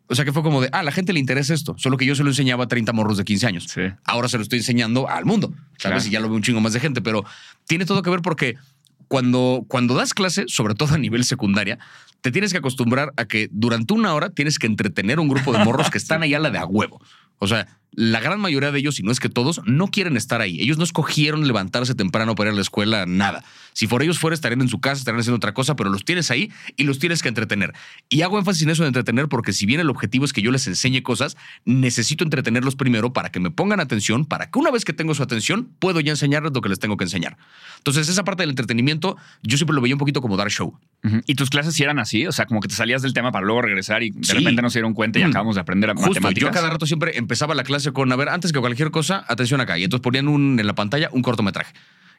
O sea que fue como de, ah, a la gente le interesa esto, solo que yo se lo enseñaba a 30 morros de 15 años. Sí. Ahora se lo estoy enseñando al mundo, ¿sabes? Claro. Y ya lo ve un chingo más de gente, pero tiene todo que ver porque cuando, cuando das clase, sobre todo a nivel secundaria, te tienes que acostumbrar a que durante una hora tienes que entretener a un grupo de morros que están ahí a la de a huevo. O sea, la gran mayoría de ellos, si no es que todos, no quieren estar ahí. Ellos no escogieron levantarse temprano para ir a la escuela, nada. Si por ellos fuera, estarían en su casa, estarían haciendo otra cosa, pero los tienes ahí y los tienes que entretener. Y hago énfasis en eso de entretener porque si bien el objetivo es que yo les enseñe cosas, necesito entretenerlos primero para que me pongan atención, para que una vez que tengo su atención, puedo ya enseñarles lo que les tengo que enseñar. Entonces, esa parte del entretenimiento, yo siempre lo veía un poquito como dar show. ¿Y tus clases sí eran así? O sea, como que te salías del tema para luego regresar y de Sí. repente no se dieron cuenta y Mm. acabamos de aprender Justo, matemáticas. yo a cada rato siempre empezaba la clase con, a ver, antes que cualquier cosa, atención acá. Y entonces ponían un, en la pantalla un cortometraje.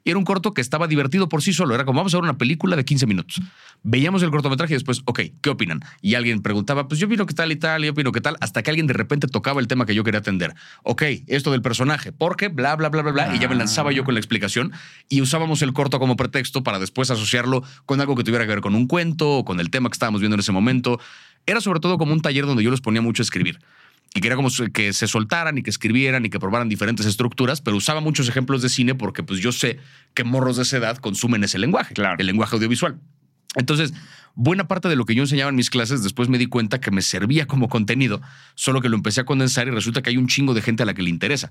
Y era un corto que estaba divertido por sí solo. Era como, vamos a ver una película de 15 minutos. Veíamos el cortometraje y después, ok, ¿qué opinan? Y alguien preguntaba, pues yo opino que tal y tal, yo opino que tal, hasta que alguien de repente tocaba el tema que yo quería atender. Ok, esto del personaje, porque bla, bla, bla, bla, bla. Y ya me lanzaba yo con la explicación y usábamos el corto como pretexto para después asociarlo con algo que tuviera que ver con un cuento o con el tema que estábamos viendo en ese momento. Era sobre todo como un taller donde yo los ponía mucho a escribir y que era como que se soltaran y que escribieran y que probaran diferentes estructuras, pero usaba muchos ejemplos de cine porque pues yo sé que morros de esa edad consumen ese lenguaje, Claro. el lenguaje audiovisual. Entonces, buena parte de lo que yo enseñaba en mis clases, después me di cuenta que me servía como contenido, solo que lo empecé a condensar y resulta que hay un chingo de gente a la que le interesa.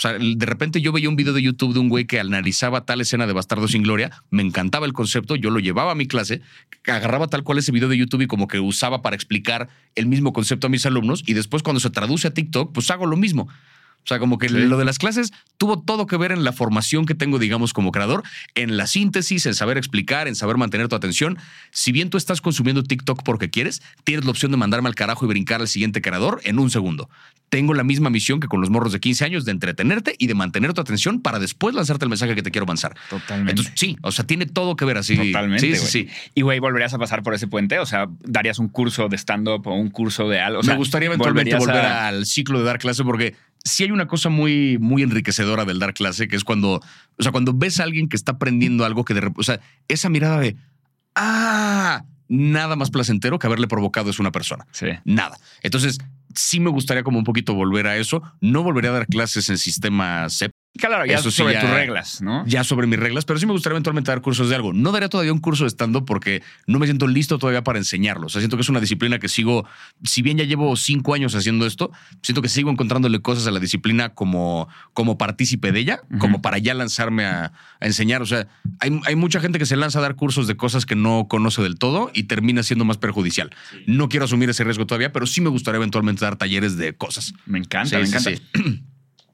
O sea, de repente yo veía un video de YouTube de un güey que analizaba tal escena de Bastardo sin Gloria, me encantaba el concepto, yo lo llevaba a mi clase, agarraba tal cual ese video de YouTube y como que usaba para explicar el mismo concepto a mis alumnos y después cuando se traduce a TikTok, pues hago lo mismo. O sea, como que lo de las clases tuvo todo que ver en la formación que tengo, digamos, como creador, en la síntesis, en saber explicar, en saber mantener tu atención. Si bien tú estás consumiendo TikTok porque quieres, tienes la opción de mandarme al carajo y brincar al siguiente creador en un segundo. Tengo la misma misión que con los morros de 15 años de entretenerte y de mantener tu atención para después lanzarte el mensaje que te quiero avanzar. Totalmente. Entonces, sí, o sea, tiene todo que ver así. Totalmente. Sí, sí, sí. Y, güey, ¿volverías a pasar por ese puente? O sea, ¿darías un curso de stand-up o un curso de algo? O sea, Me gustaría eventualmente ¿volverías volver a- al ciclo de dar clase porque sí hay una cosa muy, muy enriquecedora del dar clase, que es cuando, o sea, cuando ves a alguien que está aprendiendo algo que de repente, o sea, esa mirada de, ah, nada más placentero que haberle provocado es una persona. Sí. Nada. Entonces, sí me gustaría como un poquito volver a eso. No volvería a dar clases en sistema CEP, Claro, ya Eso sí, sobre ya- tus reglas, ¿no? ya sobre mis reglas, pero sí me gustaría eventualmente dar cursos de algo. No daría todavía un curso de stand-up porque no me siento listo todavía para enseñarlo. O sea, siento que es una disciplina que sigo, si bien ya llevo cinco años haciendo esto, siento que sigo encontrándole cosas a la disciplina como, como partícipe de ella, como para ya lanzarme a, a enseñar. O sea, hay, hay mucha gente que se lanza a dar cursos de cosas que no conoce del todo y termina siendo más perjudicial. No quiero asumir ese riesgo todavía, pero sí me gustaría eventualmente dar talleres de cosas. Me encanta, Sí, me sí, encanta.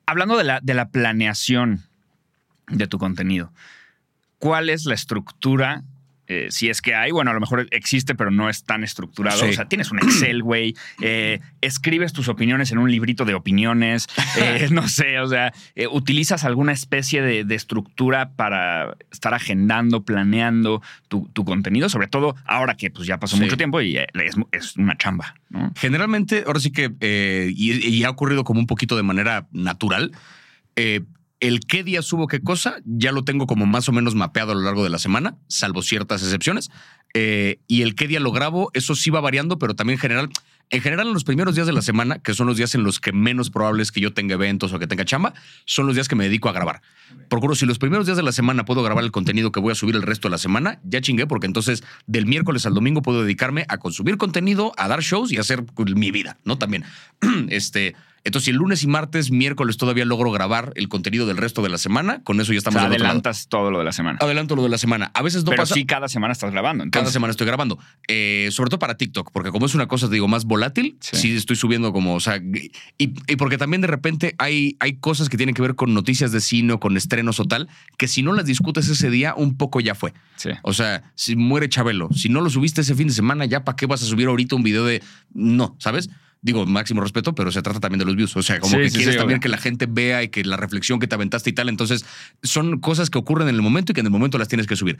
Hablando de la, de la planeación de tu contenido, ¿cuál es la estructura? Eh, si es que hay, bueno, a lo mejor existe, pero no es tan estructurado. Sí. O sea, tienes un Excel, güey. eh, escribes tus opiniones en un librito de opiniones. eh, no sé, o sea, utilizas alguna especie de, de estructura para estar agendando, planeando tu, tu contenido, sobre todo ahora que pues ya pasó Sí. mucho tiempo y es, es una chamba, ¿no? Generalmente, ahora sí que, y, y ha ocurrido como un poquito de manera natural, el qué día subo qué cosa ya lo tengo como más o menos mapeado a lo largo de la semana, salvo ciertas excepciones. Eh, y el qué día lo grabo, eso sí va variando, pero también en general, en general en los primeros días de la semana, que son los días en los que menos probable es que yo tenga eventos o que tenga chamba, son los días que me dedico a grabar. Procuro, si los primeros días de la semana puedo grabar el contenido que voy a subir el resto de la semana, ya chingué, porque entonces del miércoles al domingo puedo dedicarme a consumir contenido, a dar shows y a hacer mi vida, ¿no? También. este. Entonces, si el lunes y martes, miércoles todavía logro grabar el contenido del resto de la semana, con eso ya O estamos sea, otro lado. adelantas todo lo de la semana. Adelanto lo de la semana. A veces no pero pasa. sí, cada semana estás grabando. Cada semana estoy grabando. Eh, sobre todo para TikTok, porque como es una cosa, te digo, más volátil, Sí. sí, estoy subiendo como, o sea, y, y porque también de repente hay, hay cosas que tienen que ver con noticias de cine o con estrenos o tal, que si no las discutes ese día, un poco ya fue. Sí. O sea, si muere Chabelo, si no lo subiste ese fin de semana, ya para qué vas a subir ahorita un video de. No, ¿sabes? Digo, máximo respeto, pero se trata también de los views. O sea, como Sí, que sí, quieres sí, también obvio. que la gente vea y que la reflexión que te aventaste y tal. Entonces, son cosas que ocurren en el momento y que en el momento las tienes que subir.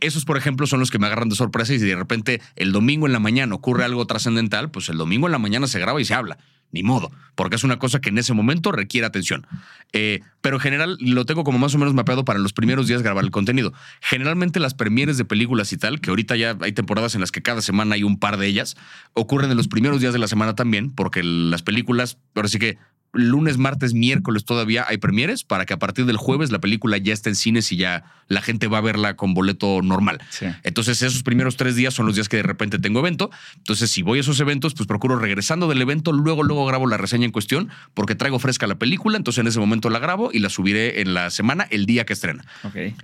Esos, por ejemplo, son los que me agarran de sorpresa y si de repente el domingo en la mañana ocurre algo trascendental, pues el domingo en la mañana se graba y se habla. Ni modo, porque es una cosa que en ese momento requiere atención. Eh, pero en general lo tengo como más o menos mapeado para los primeros días grabar el contenido. Generalmente las premieres de películas y tal, que ahorita ya hay temporadas en las que cada semana hay un par de ellas, ocurren en los primeros días de la semana también, porque las películas, ahora sí que lunes, martes, miércoles todavía hay premieres para que a partir del jueves la película ya esté en cines y ya la gente va a verla con boleto normal. Sí. Entonces esos primeros tres días son los días que de repente tengo evento. Entonces si voy a esos eventos, pues procuro regresando del evento, luego, luego grabo la reseña en cuestión porque traigo fresca la película. Entonces en ese momento la grabo y la subiré en la semana, el día que estrena.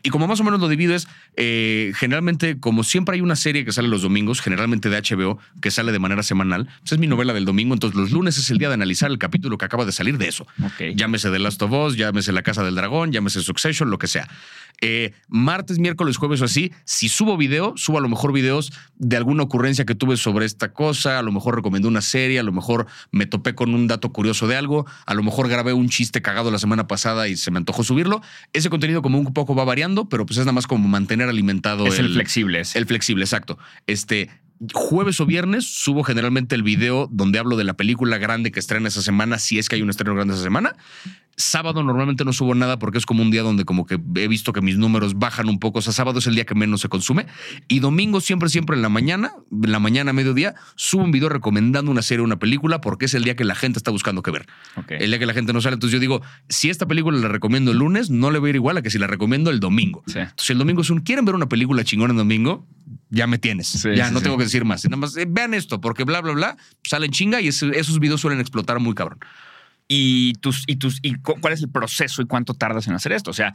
Y como más o menos lo divido es, eh, generalmente, como siempre hay una serie que sale los domingos, generalmente de HBO, que sale de manera semanal, pues es mi novela del domingo, entonces los lunes es el día de analizar el capítulo que acaba de salir de eso. Ok. Llámese The Last of Us, llámese La Casa del Dragón, llámese Succession, lo que sea. Eh, martes, miércoles, jueves o así, si subo video, subo a lo mejor videos de alguna ocurrencia que tuve sobre esta cosa, a lo mejor recomendé una serie, a lo mejor me topé con un dato curioso de algo, a lo mejor grabé un chiste cagado la semana pasada y se me antojó subirlo. Ese contenido como un poco va variando, pero pues es nada más como mantener alimentado Es el, flexible. ese. el flexible, exacto. Este, jueves o viernes subo generalmente el video donde hablo de la película grande que estrena esa semana, si es que hay un estreno grande esa semana. Sábado normalmente no subo nada porque es como un día donde como que he visto que mis números bajan un poco. O sea, sábado es el día que menos se consume. Y domingo siempre, siempre en la mañana, en la mañana, mediodía, subo un video recomendando una serie o una película porque es el día que la gente está buscando que ver. El día que la gente no sale. Entonces yo digo, si esta película la recomiendo el lunes, no le voy a ir igual a que si la recomiendo el domingo. Sí. Entonces el domingo es un, ¿quieren ver una película chingona en domingo? Ya me tienes. Sí, ya sí, no sí. tengo que decir más. Nada más, eh, vean esto, porque bla, bla, bla, salen chinga y ese- esos videos suelen explotar muy cabrón. y tus, y tus, y cu- cuál es el proceso y cuánto tardas en hacer esto. O sea,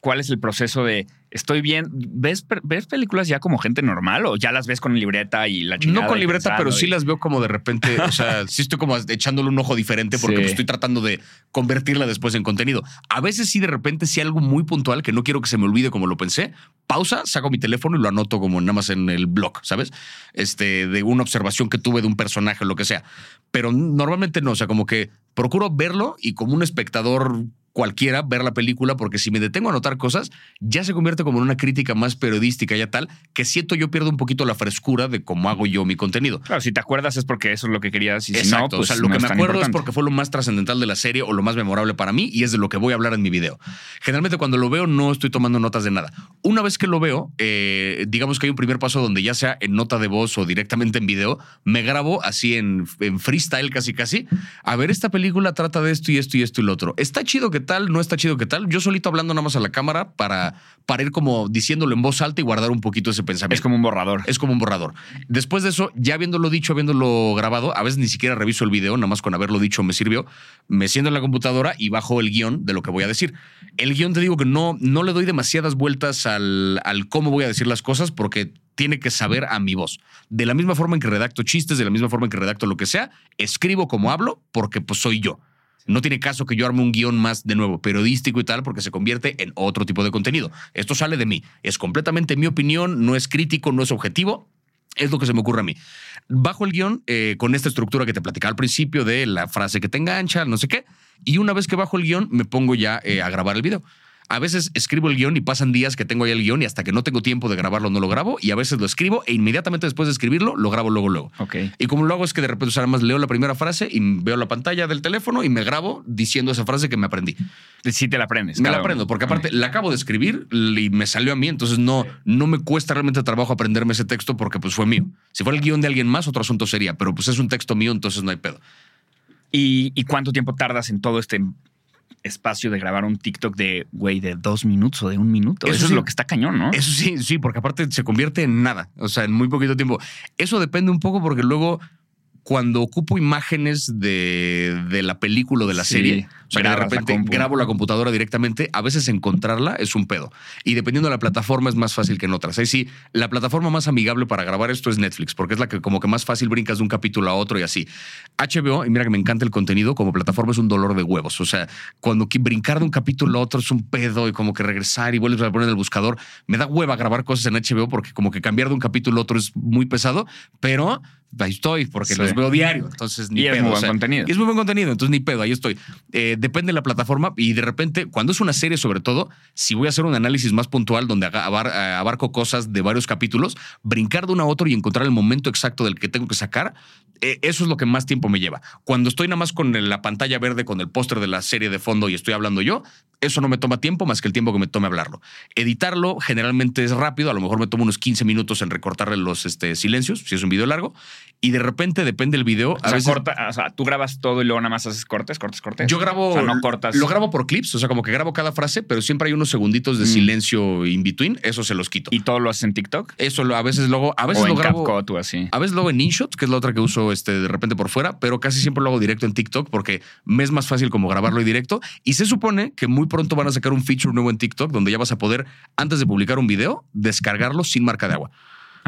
cuál es el proceso de estoy bien. ¿Ves, ves películas ya como gente normal o ya las ves con libreta y la chingada? No con libreta, pero sí las veo como de repente, o sea, sí estoy como echándole un ojo diferente porque Sí. estoy tratando de convertirla después en contenido. A veces sí de repente sí algo muy puntual que no quiero que se me olvide como lo pensé, pausa, saco mi teléfono y lo anoto como nada más en el blog, ¿sabes? Este, de una observación que tuve de un personaje o lo que sea. Pero normalmente no, o sea, como que procuro verlo y como un espectador cualquiera ver la película porque si me detengo a anotar cosas ya se convierte como en una crítica más periodística ya tal que siento yo pierdo un poquito la frescura de cómo hago yo mi contenido. Claro, si te acuerdas es porque eso es lo que querías y si Exacto, no, pues o sea, lo no que me acuerdo es porque fue lo más trascendental de la serie o lo más memorable para mí y es de lo que voy a hablar en mi video. Generalmente cuando lo veo no estoy tomando notas de nada. Una vez que lo veo, eh, digamos que hay un primer paso donde ya sea en nota de voz o directamente en video, me grabo así en, en freestyle casi casi. A ver, esta película trata de esto y esto y esto y lo otro. ¿Está chido que tal? ¿No está chido que tal? Yo solito hablando nada más a la cámara para, para ir como diciéndolo en voz alta y guardar un poquito ese pensamiento. Es como un borrador. Es como un borrador. Después de eso, ya habiéndolo dicho, habiéndolo grabado, a veces ni siquiera reviso el video, nada más con haberlo dicho me sirvió. Me siento en la computadora y bajo el guion de lo que voy a decir. El guion te digo que no, no le doy demasiadas vueltas al, al cómo voy a decir las cosas porque tiene que saber a mi voz. De la misma forma en que redacto chistes, de la misma forma en que redacto lo que sea, escribo como hablo porque pues soy yo. No tiene caso que yo arme un guion más, de nuevo, periodístico y tal, porque se convierte en otro tipo de contenido. Esto sale de mí. Es completamente mi opinión, no es crítico, no es objetivo. Es lo que se me ocurre a mí. Bajo el guion, eh, con esta estructura que te platicaba al principio de la frase que te engancha, no sé qué. Y una vez que bajo el guion, me pongo ya eh, a grabar el video. A veces escribo el guion y pasan días que tengo ahí el guion y hasta que no tengo tiempo de grabarlo no lo grabo. Y a veces lo escribo e inmediatamente después de escribirlo lo grabo luego, luego. Y como lo hago es que de repente o sea, leo la primera frase y veo la pantalla del teléfono y me grabo diciendo esa frase que me aprendí. Sí te la aprendes. Me la aprendo, uno. porque aparte la acabo de escribir y me salió a mí, entonces no, no me cuesta realmente trabajo aprenderme ese texto porque pues fue mío. Si fuera el guion de alguien más, otro asunto sería, pero pues es un texto mío, entonces no hay pedo. ¿Y, y cuánto tiempo tardas en todo este espacio de grabar un TikTok de, güey, de dos minutos o de un minuto? Eso, Eso es lo que está cañón, ¿no? Eso sí, sí, porque aparte se convierte en nada, o sea, en muy poquito tiempo. Eso depende un poco porque luego cuando ocupo imágenes de, de la película o de la Sí, serie, o sea, que de la repente grabo la computadora directamente, a veces encontrarla es un pedo. Y dependiendo de la plataforma es más fácil que en otras. Ahí sí, la plataforma más amigable para grabar esto es Netflix, porque es la que como que más fácil brincas de un capítulo a otro y así. HBO, y mira que me encanta el contenido, como plataforma es un dolor de huevos. O sea, cuando brincar de un capítulo a otro es un pedo y como que regresar y vuelves a poner en el buscador, me da hueva grabar cosas en HBO porque como que cambiar de un capítulo a otro es muy pesado, pero ahí estoy porque Sí. los veo diario. Entonces, ni Y es muy o buen sea, contenido. y es muy buen contenido, entonces ni pedo, ahí estoy. Eh, depende de la plataforma y de repente, cuando es una serie sobre todo, si voy a hacer un análisis más puntual donde abar- eh, abarco cosas de varios capítulos, brincar de uno a otro y encontrar el momento exacto del que tengo que sacar, eh, eso es lo que más tiempo me lleva. Cuando estoy nada más con el- la pantalla verde, con el póster de la serie de fondo y estoy hablando yo, eso no me toma tiempo más que el tiempo que me tome hablarlo. Editarlo generalmente es rápido, a lo mejor me tomo unos 15 minutos en recortarle los este, silencios, si es un video largo, y de repente depende del video. O a sea, veces- corta, o sea, tú grabas todo y luego nada más haces cortes, cortes, cortes. yo grabo. O sea, no cortas. Lo grabo por clips, o sea, como que grabo cada frase, pero siempre hay unos segunditos de Mm. silencio in between. Eso se los quito. ¿Y todo lo haces en TikTok? eso lo- a veces luego, a veces o lo en grabo. CapCut o así. A veces luego en InShot, que es la otra que uso este, de repente por fuera, pero casi siempre lo hago directo en TikTok porque me es más fácil como grabarlo y directo. Y se supone que muy pronto van a sacar un feature nuevo en TikTok donde ya vas a poder, antes de publicar un video, descargarlo sin marca de agua.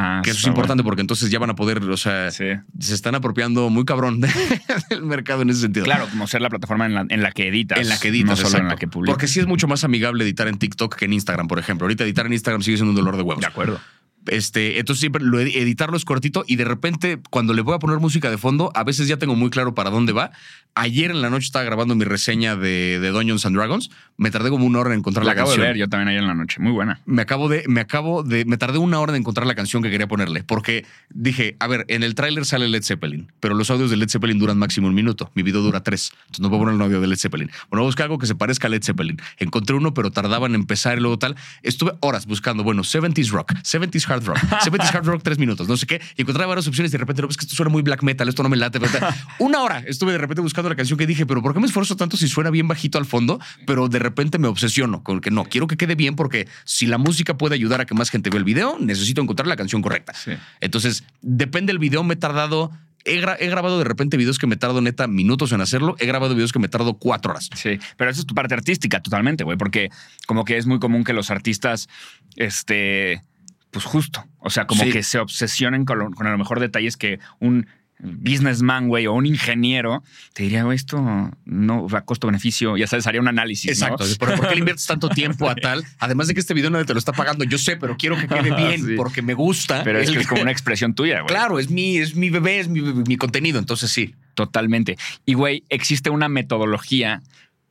Ah, que eso es importante porque entonces ya van a poder, o sea. Sí. se están apropiando muy cabrón del mercado en ese sentido. Claro, como ser la plataforma en la, en la que editas. En la que editas, No solo en la que publicas. Porque sí es mucho más amigable editar en TikTok que en Instagram, por ejemplo. Ahorita editar en Instagram sigue siendo un dolor de huevos. De acuerdo. Este, entonces siempre lo ed- editarlo es cortito y de repente cuando le voy a poner música de fondo, a veces ya tengo muy claro para dónde va. Ayer en la noche estaba grabando mi reseña de, de Dungeons and Dragons. Me tardé como una hora en encontrar La la, acabo de canción. ver yo también ayer en la noche. Muy buena. Me acabo de, me acabo de, me tardé una hora en encontrar la canción que quería ponerle, porque dije, a ver, en el tráiler sale Led Zeppelin, pero los audios de Led Zeppelin duran máximo un minuto. Mi video dura tres, entonces no puedo poner un audio de Led Zeppelin. Bueno, busqué algo que se parezca a Led Zeppelin. Encontré uno, pero tardaban en empezar y luego tal. Estuve horas buscando, bueno, 70s rock, 70s hard rock, 70s hard rock tres minutos, no sé qué, y encontré varias opciones y de repente, no, es que esto suena muy black metal, esto no me late. una hora estuve de repente buscando la canción que dije, pero ¿por qué me esfuerzo tanto si suena bien bajito al fondo? Pero de repente me obsesiono con que no, quiero que quede bien porque si la música puede ayudar a que más gente vea el video, necesito encontrar la canción correcta. Sí. Entonces, depende del video, me he tardado he, gra- he grabado de repente videos que me tardo neta minutos en hacerlo. He grabado videos que me tardo cuatro horas. Sí, pero esa es tu parte artística totalmente, güey, porque como que es muy común que los artistas, este, pues justo, o sea, como Sí. que se obsesionen con, lo- con a lo mejor detalles que un businessman, güey, o un ingeniero te diría, güey, esto no va a costo-beneficio, ya sabes, haría un análisis. ¿no? Exacto. ¿Por, por qué le inviertes tanto tiempo a tal? Además de que este video nadie te lo está pagando. Yo sé, pero quiero que quede bien Sí. porque me gusta. Pero es que es como una expresión tuya, güey. Claro, es mi, es mi bebé, es mi, mi contenido. Entonces sí. Totalmente. Y, güey, existe una metodología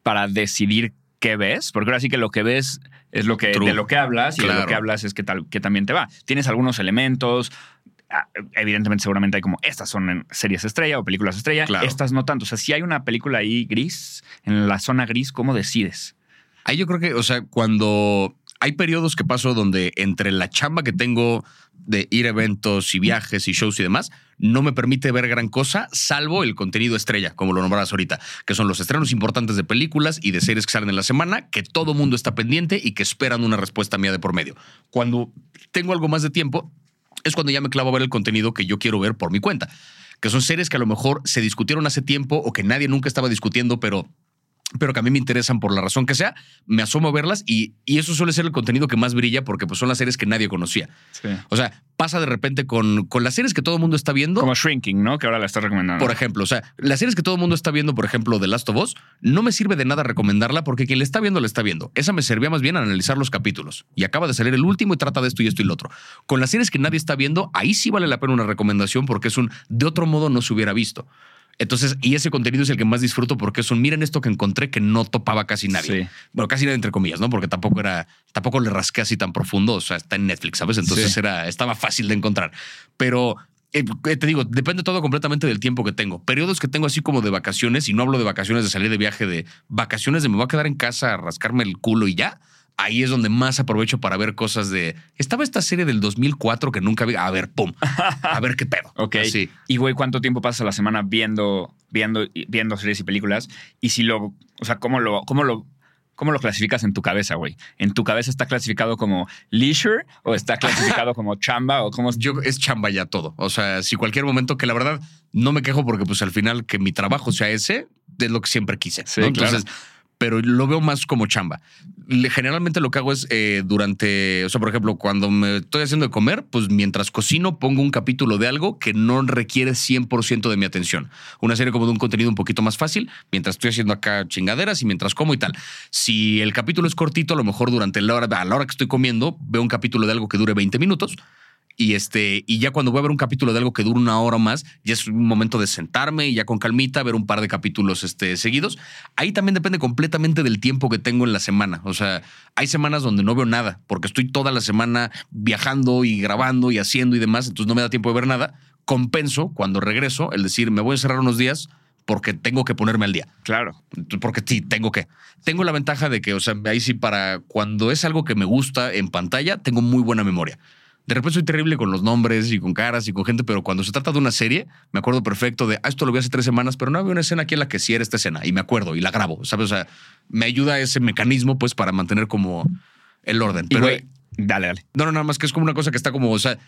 para decidir qué ves, porque ahora sí que lo que ves es lo que, True. de lo que hablas y de lo que hablas es que, tal, que también te va. Tienes algunos elementos. ah, Evidentemente, seguramente hay como estas son en series estrella o películas estrella, Claro. estas no tanto. O sea, si hay una película ahí gris, en la zona gris, ¿cómo decides? Ahí yo creo que, o sea, cuando hay periodos que paso donde entre la chamba que tengo de ir a eventos y viajes y shows y demás, no me permite ver gran cosa, salvo el contenido estrella, como lo nombrabas ahorita, que son los estrenos importantes de películas y de series que salen en la semana, que todo mundo está pendiente y que esperan una respuesta mía de por medio. Cuando tengo algo más de tiempo, es cuando ya me clavo a ver el contenido que yo quiero ver por mi cuenta, que son series que a lo mejor se discutieron hace tiempo o que nadie nunca estaba discutiendo, pero pero que a mí me interesan por la razón que sea, me asomo a verlas y, y eso suele ser el contenido que más brilla porque pues, son las series que nadie conocía. O sea, pasa de repente con, con las series que todo el mundo está viendo. Como Shrinking, ¿no? Que ahora la estás recomendando. Por ejemplo, o sea, las series que todo el mundo está viendo, por ejemplo, The Last of Us, no me sirve de nada recomendarla porque quien le está viendo, le está viendo. Esa me servía más bien a analizar los capítulos. Y acaba de salir el último y trata de esto y esto y lo otro. Con las series que nadie está viendo, ahí sí vale la pena una recomendación porque es un de otro modo no se hubiera visto. Entonces, y ese contenido es el que más disfruto porque es un miren esto que encontré que no topaba casi nadie. Sí. Bueno, casi nadie entre comillas, ¿no? Porque tampoco era, tampoco le rasqué así tan profundo. O sea, está en Netflix, ¿sabes? Entonces Sí. era, estaba fácil de encontrar. Pero eh, te digo, depende todo completamente del tiempo que tengo. Periodos que tengo así como de vacaciones, y no hablo de vacaciones de salir de viaje, de vacaciones de me voy a quedar en casa a rascarme el culo y ya. Ahí es donde más aprovecho para ver cosas de. Estaba esta serie del 2004 que nunca vi. A ver, pum. A ver qué pedo. Ok. Así. Y, güey, ¿cuánto tiempo pasas a la semana viendo, viendo, viendo series y películas? Y si lo, o sea, ¿cómo lo, cómo lo, cómo lo clasificas en tu cabeza, güey? ¿En tu cabeza está clasificado como leisure o está clasificado como chamba o cómo? Yo es chamba ya todo. O sea, si cualquier momento que la verdad no me quejo porque pues al final que mi trabajo sea ese, es lo que siempre quise. Sí, ¿no? claro. Pero lo veo más como chamba. Generalmente lo que hago es eh, durante, o sea, por ejemplo, cuando me estoy haciendo de comer, pues mientras cocino pongo un capítulo de algo que no requiere 100% de mi atención. Una serie como de un contenido un poquito más fácil, mientras estoy haciendo acá chingaderas y mientras como y tal. Si el capítulo es cortito, a lo mejor durante la hora, a la hora que estoy comiendo, veo un capítulo de algo que dure 20 minutos. Y este, y ya cuando voy a ver un capítulo de algo que dura una hora más, ya es un momento de sentarme y ya con calmita ver un par de capítulos este, seguidos. Ahí también depende completamente del tiempo que tengo en la semana. O sea, hay semanas donde no veo nada, porque estoy toda la semana viajando y grabando y haciendo y demás, entonces no me da tiempo de ver nada. Compenso cuando regreso el decir, me voy a cerrar unos días porque tengo que ponerme al día. Claro. Porque sí, tengo que. Tengo la ventaja de que, o sea, ahí sí, para cuando es algo que me gusta en pantalla, tengo muy buena memoria. De repente soy terrible con los nombres y con caras y con gente, pero cuando se trata de una serie, me acuerdo perfecto de, ah, esto lo vi hace tres semanas, pero no había una escena aquí en la que sí era esta escena y me acuerdo y la grabo, ¿sabes? O sea, me ayuda ese mecanismo, pues, para mantener como el orden. Y, Pero, güey, dale, dale. no, no, nada más que es como una cosa que está como, o sea,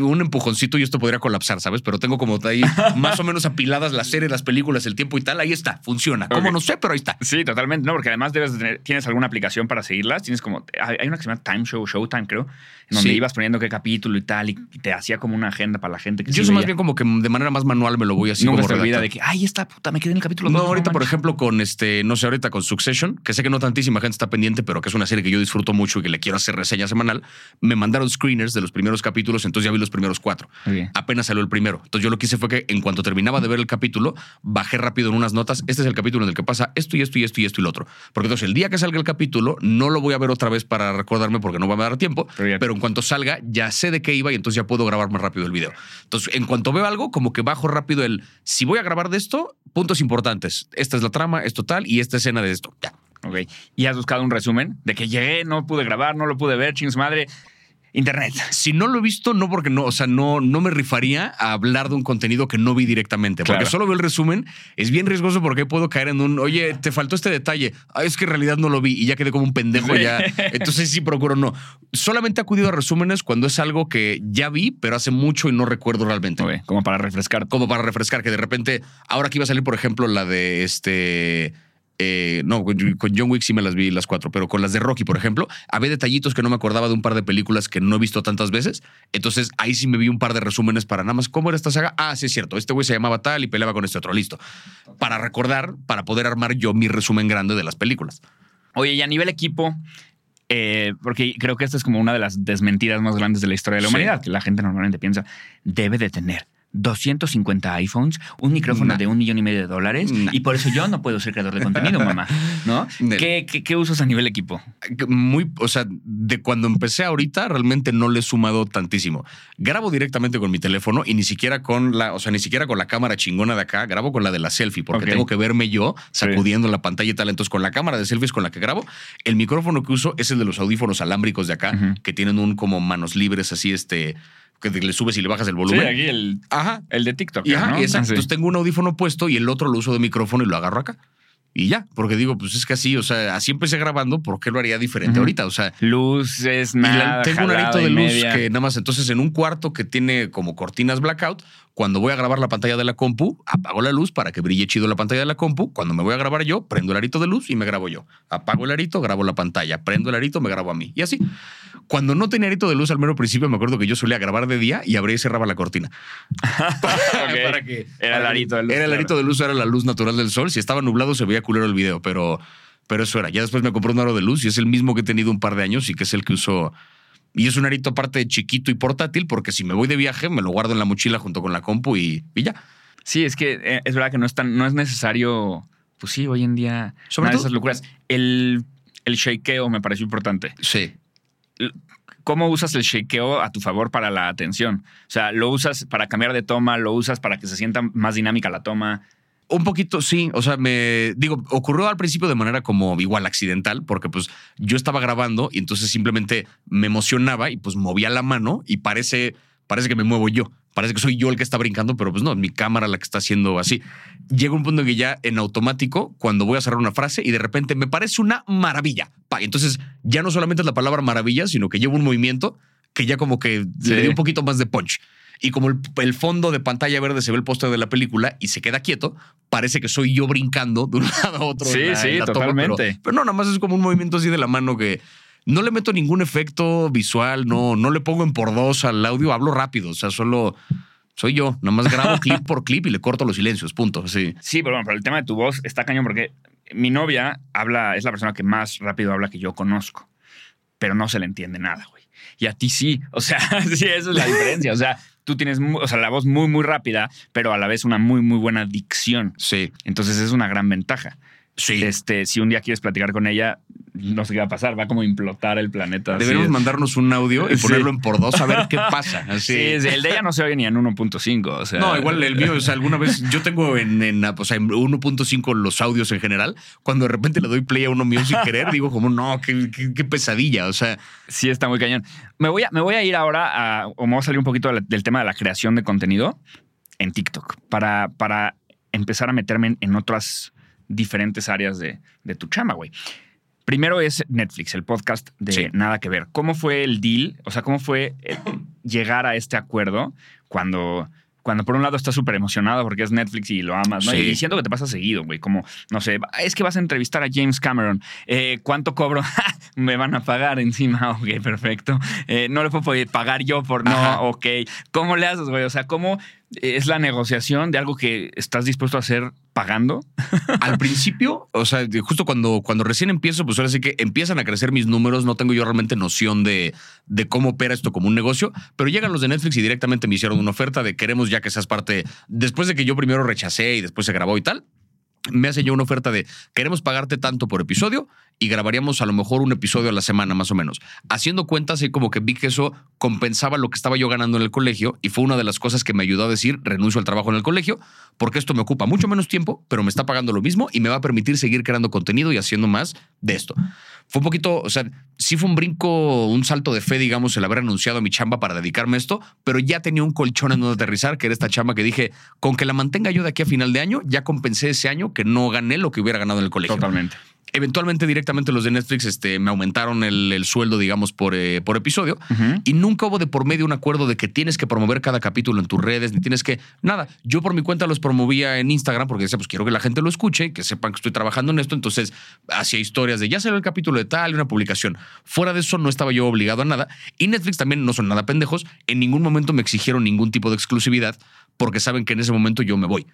un empujoncito y esto podría colapsar, ¿sabes? Pero tengo como ahí más o menos apiladas las series, las películas, el tiempo y tal. Ahí está, funciona. ¿Cómo Ok. no sé? Pero ahí está. Sí, totalmente. No, porque además debes de tener, tienes alguna aplicación para seguirlas. Tienes como, hay una que se llama Time Show, Showtime, creo, en donde Sí. ibas poniendo qué capítulo y tal, y te hacía como una agenda para la gente que Yo soy más bien como que de manera más manual me lo voy así Nunca como se olvida redactando. de que, ay, esta puta, me quedé en el capítulo No, dos, ahorita, por manches". ejemplo, con este, no sé, ahorita con Succession, que sé que no tantísima gente está pendiente, pero que es una serie que yo disfruto mucho y que le quiero hacer reseña semanal, me mandaron screeners de los primeros capítulos, entonces ya vi los primeros cuatro. Apenas salió el primero. Entonces yo lo que hice fue que en cuanto terminaba de ver el capítulo, bajé rápido en unas notas. Este es el capítulo en el que pasa esto y esto y esto y esto y lo otro. Porque entonces el día que salga el capítulo, no lo voy a ver otra vez para recordarme porque no va a dar tiempo. Pero en cuanto salga, ya sé de qué iba y entonces ya puedo grabar más rápido el video. Entonces, en cuanto veo algo, como que bajo rápido el, si voy a grabar de esto, puntos importantes. Esta es la trama, esto tal y esta escena de esto. Ya. Ok. Y has buscado un resumen de que llegué, no pude grabar, no lo pude ver, chings madre. Internet. Si no lo he visto, no porque no, o sea, no, no me rifaría a hablar de un contenido que no vi directamente. Porque Claro. solo veo el resumen, es bien riesgoso porque puedo caer en un, oye, te faltó este detalle. Ah, es que en realidad no lo vi y ya quedé como un pendejo Sí. ya. Entonces sí procuro no. Solamente he acudido a resúmenes cuando es algo que ya vi, pero hace mucho y no recuerdo realmente. Como para refrescar. Como para refrescar, que de repente, ahora que iba a salir, por ejemplo, la de este. Eh, no, con John Wick sí me las vi las cuatro, pero con las de Rocky, por ejemplo, había detallitos que no me acordaba de un par de películas que no he visto tantas veces. Entonces ahí sí me vi un par de resúmenes para nada más. ¿Cómo era esta saga? Ah, sí, es cierto. Este güey se llamaba tal y peleaba con este otro. Listo. Para recordar, para poder armar yo mi resumen grande de las películas. Oye, y a nivel equipo, eh, porque creo que esta es como una de las desmentidas más grandes de la historia de la Sí. humanidad, que la gente normalmente piensa, debe de tener 250 iPhones, un micrófono Nah. de un millón y medio de dólares, Nah. y por eso yo no puedo ser creador de contenido, mamá. ¿No? ¿Qué, qué, qué usas a nivel equipo? Muy, o sea, de cuando empecé ahorita, realmente no le he sumado tantísimo. Grabo directamente con mi teléfono y ni siquiera con la, o sea, ni siquiera con la cámara chingona de acá, grabo con la de la selfie, porque tengo que verme yo sacudiendo la pantalla y tal. Entonces, con la cámara de selfies con la que grabo, el micrófono que uso es el de los audífonos alámbricos de acá, que tienen un como manos libres, así, este, que le subes y le bajas el volumen. aquí el, Ajá. el de TikTok. Y, ajá, ¿no? y exacto. Ah, sí. Entonces tengo un audífono puesto y el otro lo uso de micrófono y lo agarro acá. Y ya, porque digo, pues es que así, o sea, así empecé grabando, ¿por qué lo haría diferente ahorita? O sea, Luces, la- nada. tengo un arito de luz media. que nada más, entonces en un cuarto que tiene como cortinas blackout, cuando voy a grabar la pantalla de la compu, apago la luz para que brille chido la pantalla de la compu. Cuando me voy a grabar yo, prendo el arito de luz y me grabo yo. Apago el arito, grabo la pantalla. Prendo el arito, me grabo a mí. Y así. Cuando no tenía arito de luz al mero principio, me acuerdo que yo solía grabar de día y abría y cerraba la cortina. Ok. para que Era el arito de luz, Era el claro. arito de luz, era la luz natural del sol. Si estaba nublado, se veía culero el video, pero, pero eso era. Ya después me compré un aro de luz y es el mismo que he tenido un par de años y que es el que uso. Y es un arito aparte chiquito y portátil, porque si me voy de viaje, me lo guardo en la mochila junto con la compu y, y ya. Sí, es que eh, es verdad que no es, tan, no es necesario. Pues sí, hoy en día. Sobre nada de todo- esas locuras. El, el shakeo me pareció importante. Sí. ¿Cómo usas el shakeo a tu favor para la atención? O sea, ¿lo usas para cambiar de toma? ¿Lo usas para que se sienta más dinámica la toma? Un poquito, sí. O sea, me digo, ocurrió al principio de manera como igual accidental, porque pues yo estaba grabando y entonces simplemente me emocionaba y pues movía la mano y parece, parece que me muevo yo. Parece que soy yo el que está brincando, pero pues no, es mi cámara la que está haciendo así. Llega un punto en que ya en automático, cuando voy a cerrar una frase y de repente me parece una maravilla. Pa, entonces ya no solamente es la palabra maravilla, sino que llevo un movimiento que ya como que Sí. le dio un poquito más de punch. Y como el, el fondo de pantalla verde se ve el póster de la película y se queda quieto, parece que soy yo brincando de un lado a otro. Sí, en la- sí, en la toma, totalmente. pero, pero no, nada más es como un movimiento así de la mano que no le meto ningún efecto visual, no, no le pongo en por dos al audio, hablo rápido, o sea, solo soy yo, nada más grabo clip por clip y le corto los silencios, punto. Sí. Sí, pero bueno, pero el tema de tu voz está cañón porque mi novia habla, es la persona que más rápido habla que yo conozco, pero no se le entiende nada, güey. Y a ti sí. O sea, sí, esa es la diferencia. O sea, tú tienes o sea, la voz muy, muy rápida, pero a la vez una muy, muy buena dicción. Sí. Entonces es una gran ventaja. Sí. Este, si un día quieres platicar con ella, no sé qué va a pasar, va como a implotar el planeta. es. mandarnos un audio y Sí. ponerlo en por dos a ver qué pasa. Así. Sí, el de ella no se oye ni en 1.5. O sea, No, igual el mío, o sea, alguna vez yo tengo en, en, o sea, en 1.5 los audios en general. Cuando de repente le doy play a uno mío sin querer, digo como, no, qué, qué- qué pesadilla. O sea, Sí, está muy cañón. Me voy a, me voy a ir ahora a, o me voy a salir un poquito del tema de la creación de contenido en TikTok para, para empezar a meterme en, en otras diferentes áreas de, de tu chamba, güey. Primero es Netflix, el podcast de Sí. Nada que ver. ¿Cómo fue el deal? O sea, ¿cómo fue eh, llegar a este acuerdo cuando, cuando por un lado estás súper emocionado porque es Netflix y lo amas, ¿no? Sí. Y siento que te pasa seguido, güey. Como, no sé, es que vas a entrevistar a James Cameron. Eh, ¿Cuánto cobro? Me van a pagar encima. Ok, perfecto. Eh, no le puedo pagar yo por no. Ajá. Ok. ¿Cómo le haces, güey? O sea, ¿cómo es la negociación de algo que estás dispuesto a hacer pagando? al principio, o sea, justo cuando, cuando recién empiezo, pues ahora sí que empiezan a crecer mis números, no tengo yo realmente noción de, de cómo opera esto como un negocio, pero llegan los de Netflix y directamente me hicieron una oferta de queremos ya que seas parte, después de que yo primero rechacé y después se grabó y tal, me hace yo una oferta de queremos pagarte tanto por episodio y grabaríamos a lo mejor un episodio a la semana más o menos. Haciendo cuentas, así como que vi que eso compensaba lo que estaba yo ganando en el colegio y fue una de las cosas que me ayudó a decir renuncio al trabajo en el colegio porque esto me ocupa mucho menos tiempo, pero me está pagando lo mismo y me va a permitir seguir creando contenido y haciendo más de esto. Fue un poquito, o sea, sí fue un brinco, un salto de fe, digamos, el haber anunciado a mi chamba para dedicarme a esto, pero ya tenía un colchón en donde aterrizar, que era esta chamba que dije, con que la mantenga yo de aquí a final de año, ya compensé ese año que no gané lo que hubiera ganado en el colegio. Totalmente. Eventualmente, directamente los de Netflix este, me aumentaron el, el sueldo, digamos, por, eh, por episodio. Y nunca hubo de por medio un acuerdo de que tienes que promover cada capítulo en tus redes, ni tienes que. Nada. Yo por mi cuenta los promovía en Instagram porque decía, pues quiero que la gente lo escuche, que sepan que estoy trabajando en esto. Entonces hacía historias de ya salió el capítulo de tal y una publicación. Fuera de eso, no estaba yo obligado a nada. Y Netflix también no son nada pendejos. En ningún momento me exigieron ningún tipo de exclusividad porque saben que en ese momento yo me voy.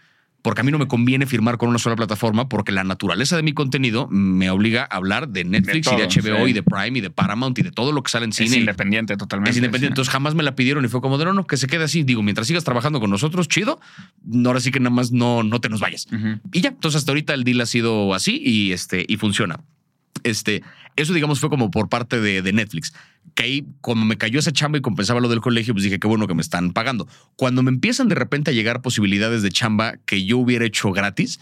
Porque a mí no me conviene firmar con una sola plataforma porque la naturaleza de mi contenido me obliga a hablar de Netflix y todo, de HBO sí. y de Prime y de Paramount y de todo lo que sale en Es cine. y- independiente totalmente. es independiente. sí. Entonces jamás me la pidieron y fue como de no, no, que se quede así. Digo, mientras sigas trabajando con nosotros, chido. Ahora sí que nada más no, no te nos vayas. Y ya, entonces hasta ahorita el deal ha sido así y, este, y funciona. Este, eso, digamos, fue como por parte de, de Netflix. Que ahí, como me cayó esa chamba y compensaba lo del colegio, pues dije, qué bueno que me están pagando. Cuando me empiezan de repente a llegar posibilidades de chamba que yo hubiera hecho gratis,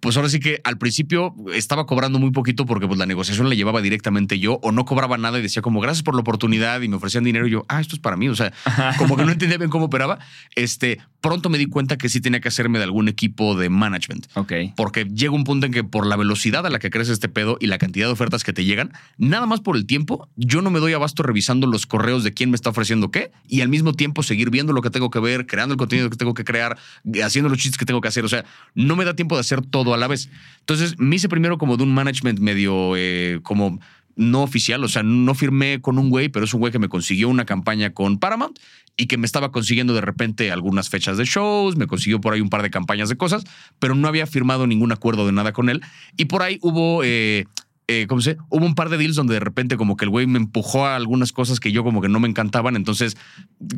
pues ahora sí que al principio estaba cobrando muy poquito porque pues la negociación la llevaba directamente yo o no cobraba nada y decía como gracias por la oportunidad y me ofrecían dinero y yo, ah, esto es para mí. O sea, como que no entendía bien cómo operaba. Este, pronto me di cuenta que sí tenía que hacerme de algún equipo de management. Ok. Porque llega un punto en que por la velocidad a la que crece este pedo y la cantidad de ofertas que te llegan, nada más por el tiempo, yo no me doy abasto revisando los correos de quién me está ofreciendo qué y al mismo tiempo seguir viendo lo que tengo que ver, creando el contenido que tengo que crear, haciendo los chistes que tengo que hacer. O sea, no me da tiempo de hacer todo a la vez. Entonces, me hice primero como de un management medio eh, como no oficial, o sea, no firmé con un güey, pero es un güey que me consiguió una campaña con Paramount y que me estaba consiguiendo de repente algunas fechas de shows, me consiguió por ahí un par de campañas de cosas, pero no había firmado ningún acuerdo de nada con él. Y por ahí hubo, eh, eh, ¿cómo se? Hubo un par de deals donde de repente como que el güey me empujó a algunas cosas que yo como que no me encantaban, entonces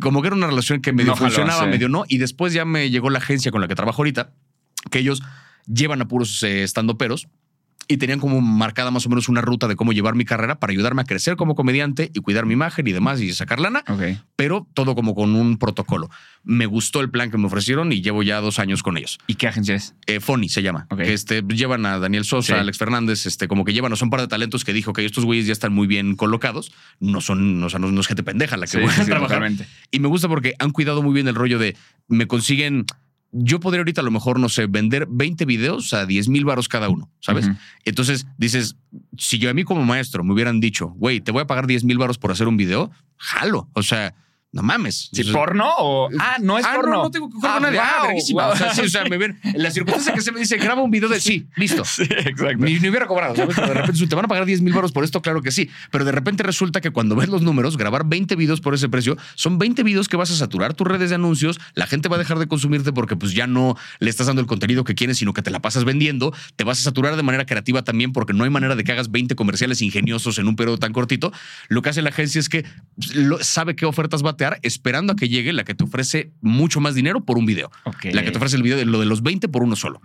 como que era una relación que medio No jaló, funcionaba, sí. medio no, y después ya me llegó la agencia con la que trabajo ahorita, que ellos llevan a puros eh, estandoperos y tenían como marcada más o menos una ruta de cómo llevar mi carrera para ayudarme a crecer como comediante y cuidar mi imagen y demás y sacar lana, pero todo como con un protocolo. Me gustó el plan que me ofrecieron y llevo ya dos años con ellos. ¿Y qué agencia es? Eh, Fonny se llama. Que este, llevan a Daniel Sosa, Sí. Alex Fernández, este, como que llevan, son un par de talentos que dijo que estos güeyes ya están muy bien colocados. No son, o sea, no, no es gente pendeja la que Sí, voy a sí, trabajar. Y me gusta porque han cuidado muy bien el rollo de me consiguen. Yo podría ahorita a lo mejor, no sé, vender 20 videos a 10 mil varos cada uno, ¿sabes? Entonces dices, si yo a mí como maestro me hubieran dicho, güey, te voy a pagar 10 mil varos por hacer un video, jalo. O sea, no mames. ¿Sí, O sea, porno o.? Ah, no es ah, porno. No, no tengo que coger ah, con nadie. Ah, wow, verguísima. wow. O sea, sí, o sea, me ven. En la circunstancia que se me dice, graba un video de sí, listo. Sí, exacto. Ni, ni hubiera cobrado, ¿sabes? Pero de repente, ¿te van a pagar 10 mil baros por esto? Claro que sí. Pero de repente resulta que cuando ves los números, grabar 20 videos por ese precio, son 20 videos que vas a saturar tus redes de anuncios, la gente va a dejar de consumirte porque pues ya no le estás dando el contenido que quieres, sino que te la pasas vendiendo, te vas a saturar de manera creativa también porque no hay manera de que hagas 20 comerciales ingeniosos en un periodo tan cortito. Lo que hace la agencia es que lo- sabe qué ofertas esperando a que llegue la que te ofrece mucho más dinero por un video. La que te ofrece el video de lo de los 20 por uno solo.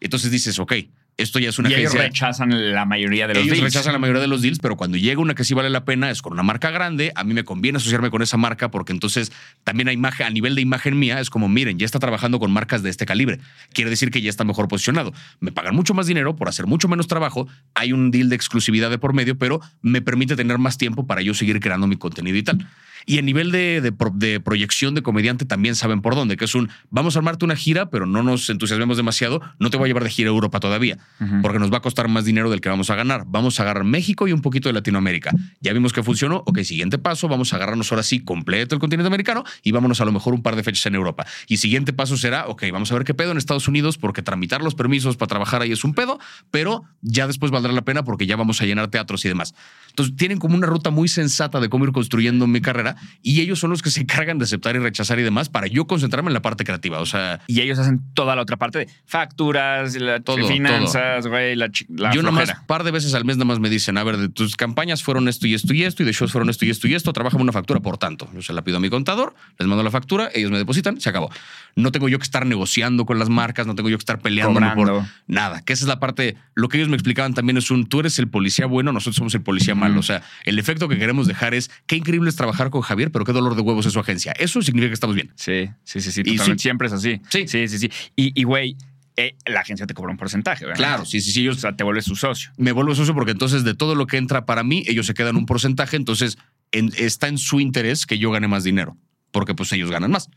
Entonces dices, ok, esto ya es una y ellos rechazan la mayoría de los ellos deals. rechazan la mayoría de los deals, pero cuando llega una que sí vale la pena es con una marca grande. A mí me conviene asociarme con esa marca porque entonces también a, imagen, a nivel de imagen mía es como, miren, ya está trabajando con marcas de este calibre. Quiere decir que ya está mejor posicionado. Me pagan mucho más dinero por hacer mucho menos trabajo. Hay un deal de exclusividad de por medio, pero me permite tener más tiempo para yo seguir creando mi contenido y tal. Y a nivel de, de pro- de proyección de comediante también saben por dónde, que es un, vamos a armarte una gira, pero no nos entusiasmemos demasiado, no te voy a llevar de gira a Europa todavía, porque nos va a costar más dinero del que vamos a ganar. Vamos a agarrar México y un poquito de Latinoamérica. Ya vimos que funcionó, ok, siguiente paso, vamos a agarrarnos ahora sí completo el continente americano y vámonos a lo mejor un par de fechas en Europa. Y siguiente paso será, ok, vamos a ver qué pedo en Estados Unidos, porque tramitar los permisos para trabajar ahí es un pedo, pero ya después valdrá la pena porque ya vamos a llenar teatros y demás. Entonces tienen como una ruta muy sensata de cómo ir construyendo mi carrera y ellos son los que se encargan de aceptar y rechazar y demás para yo concentrarme en la parte creativa. O sea, Y ellos hacen toda la otra parte de facturas, la, Todo, finanzas, güey, la, la yo nomás par de veces al mes nada más me dicen, a ver, de tus campañas fueron esto y esto y esto, y de shows fueron esto y esto y esto, trabajame una factura por tanto. Yo se la pido a mi contador, les mando la factura, ellos me depositan, se acabó. No tengo yo que estar negociando con las marcas, no tengo yo que estar peleando por nada. Que esa es la parte, lo que ellos me explicaban también es un, tú eres el policía bueno, nosotros somos el policía malo. O sea, el efecto que queremos dejar es, qué increíble es trabajar con Javier, pero qué dolor de huevos es su agencia. Eso significa que estamos bien. Sí, sí, sí, sí. Y sí. Siempre es así. Sí. sí, sí. sí. Y, güey, eh, la agencia te cobra un porcentaje, ¿verdad? Claro, sí, sí, sí, O ellos sea, te vuelves su socio. me vuelvo socio porque entonces de todo lo que entra para mí, ellos se quedan un porcentaje, entonces en- está en su interés que yo gane más dinero, porque pues ellos ganan más.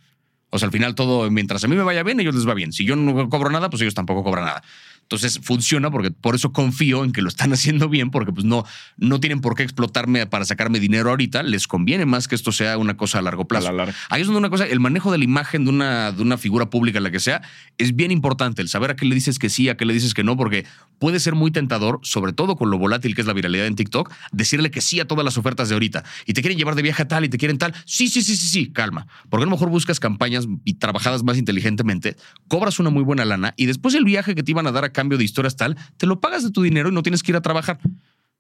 O sea, al final todo, mientras a mí me vaya bien, ellos les va bien. Si yo no cobro nada, pues ellos tampoco cobran nada. Entonces funciona porque por eso confío en que lo están haciendo bien, porque pues no, no tienen por qué explotarme para sacarme dinero ahorita. Les conviene más que esto sea una cosa a largo plazo. A la larga. Ahí es donde una cosa, el manejo de la imagen de una, de una figura pública, la que sea, es bien importante. El saber a qué le dices que sí, a qué le dices que no, porque puede ser muy tentador, sobre todo con lo volátil que es la viralidad en TikTok, decirle que sí a todas las ofertas de ahorita. Y te quieren llevar de viaje a tal y te quieren tal. Sí, sí, sí, sí, sí, calma. Porque a lo mejor buscas campañas y trabajadas más inteligentemente, cobras una muy buena lana y después el viaje que te iban a dar a cambio de historias tal, te lo pagas de tu dinero y no tienes que ir a trabajar.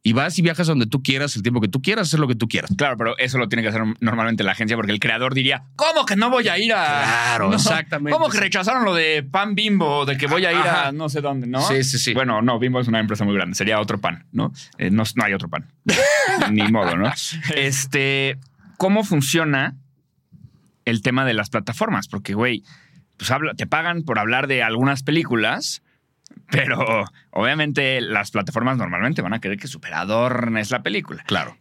Y vas y viajas a donde tú quieras, el tiempo que tú quieras, hacer lo que tú quieras. Claro, pero eso lo tiene que hacer normalmente la agencia porque el creador diría, ¿cómo que no voy a ir a...? Claro, No, exactamente. ¿Cómo que rechazaron lo de pan bimbo, de que voy a ir Ajá. a no sé dónde, no? Sí, sí, sí. Bueno, no, bimbo es una empresa muy grande, sería otro pan, ¿no? Eh, no, no hay otro pan. Ni modo, ¿no? Este, ¿cómo funciona el tema de las plataformas? Porque, güey, pues habla- te pagan por hablar de algunas películas, pero obviamente las plataformas normalmente van a querer que superadornes la película. Claro.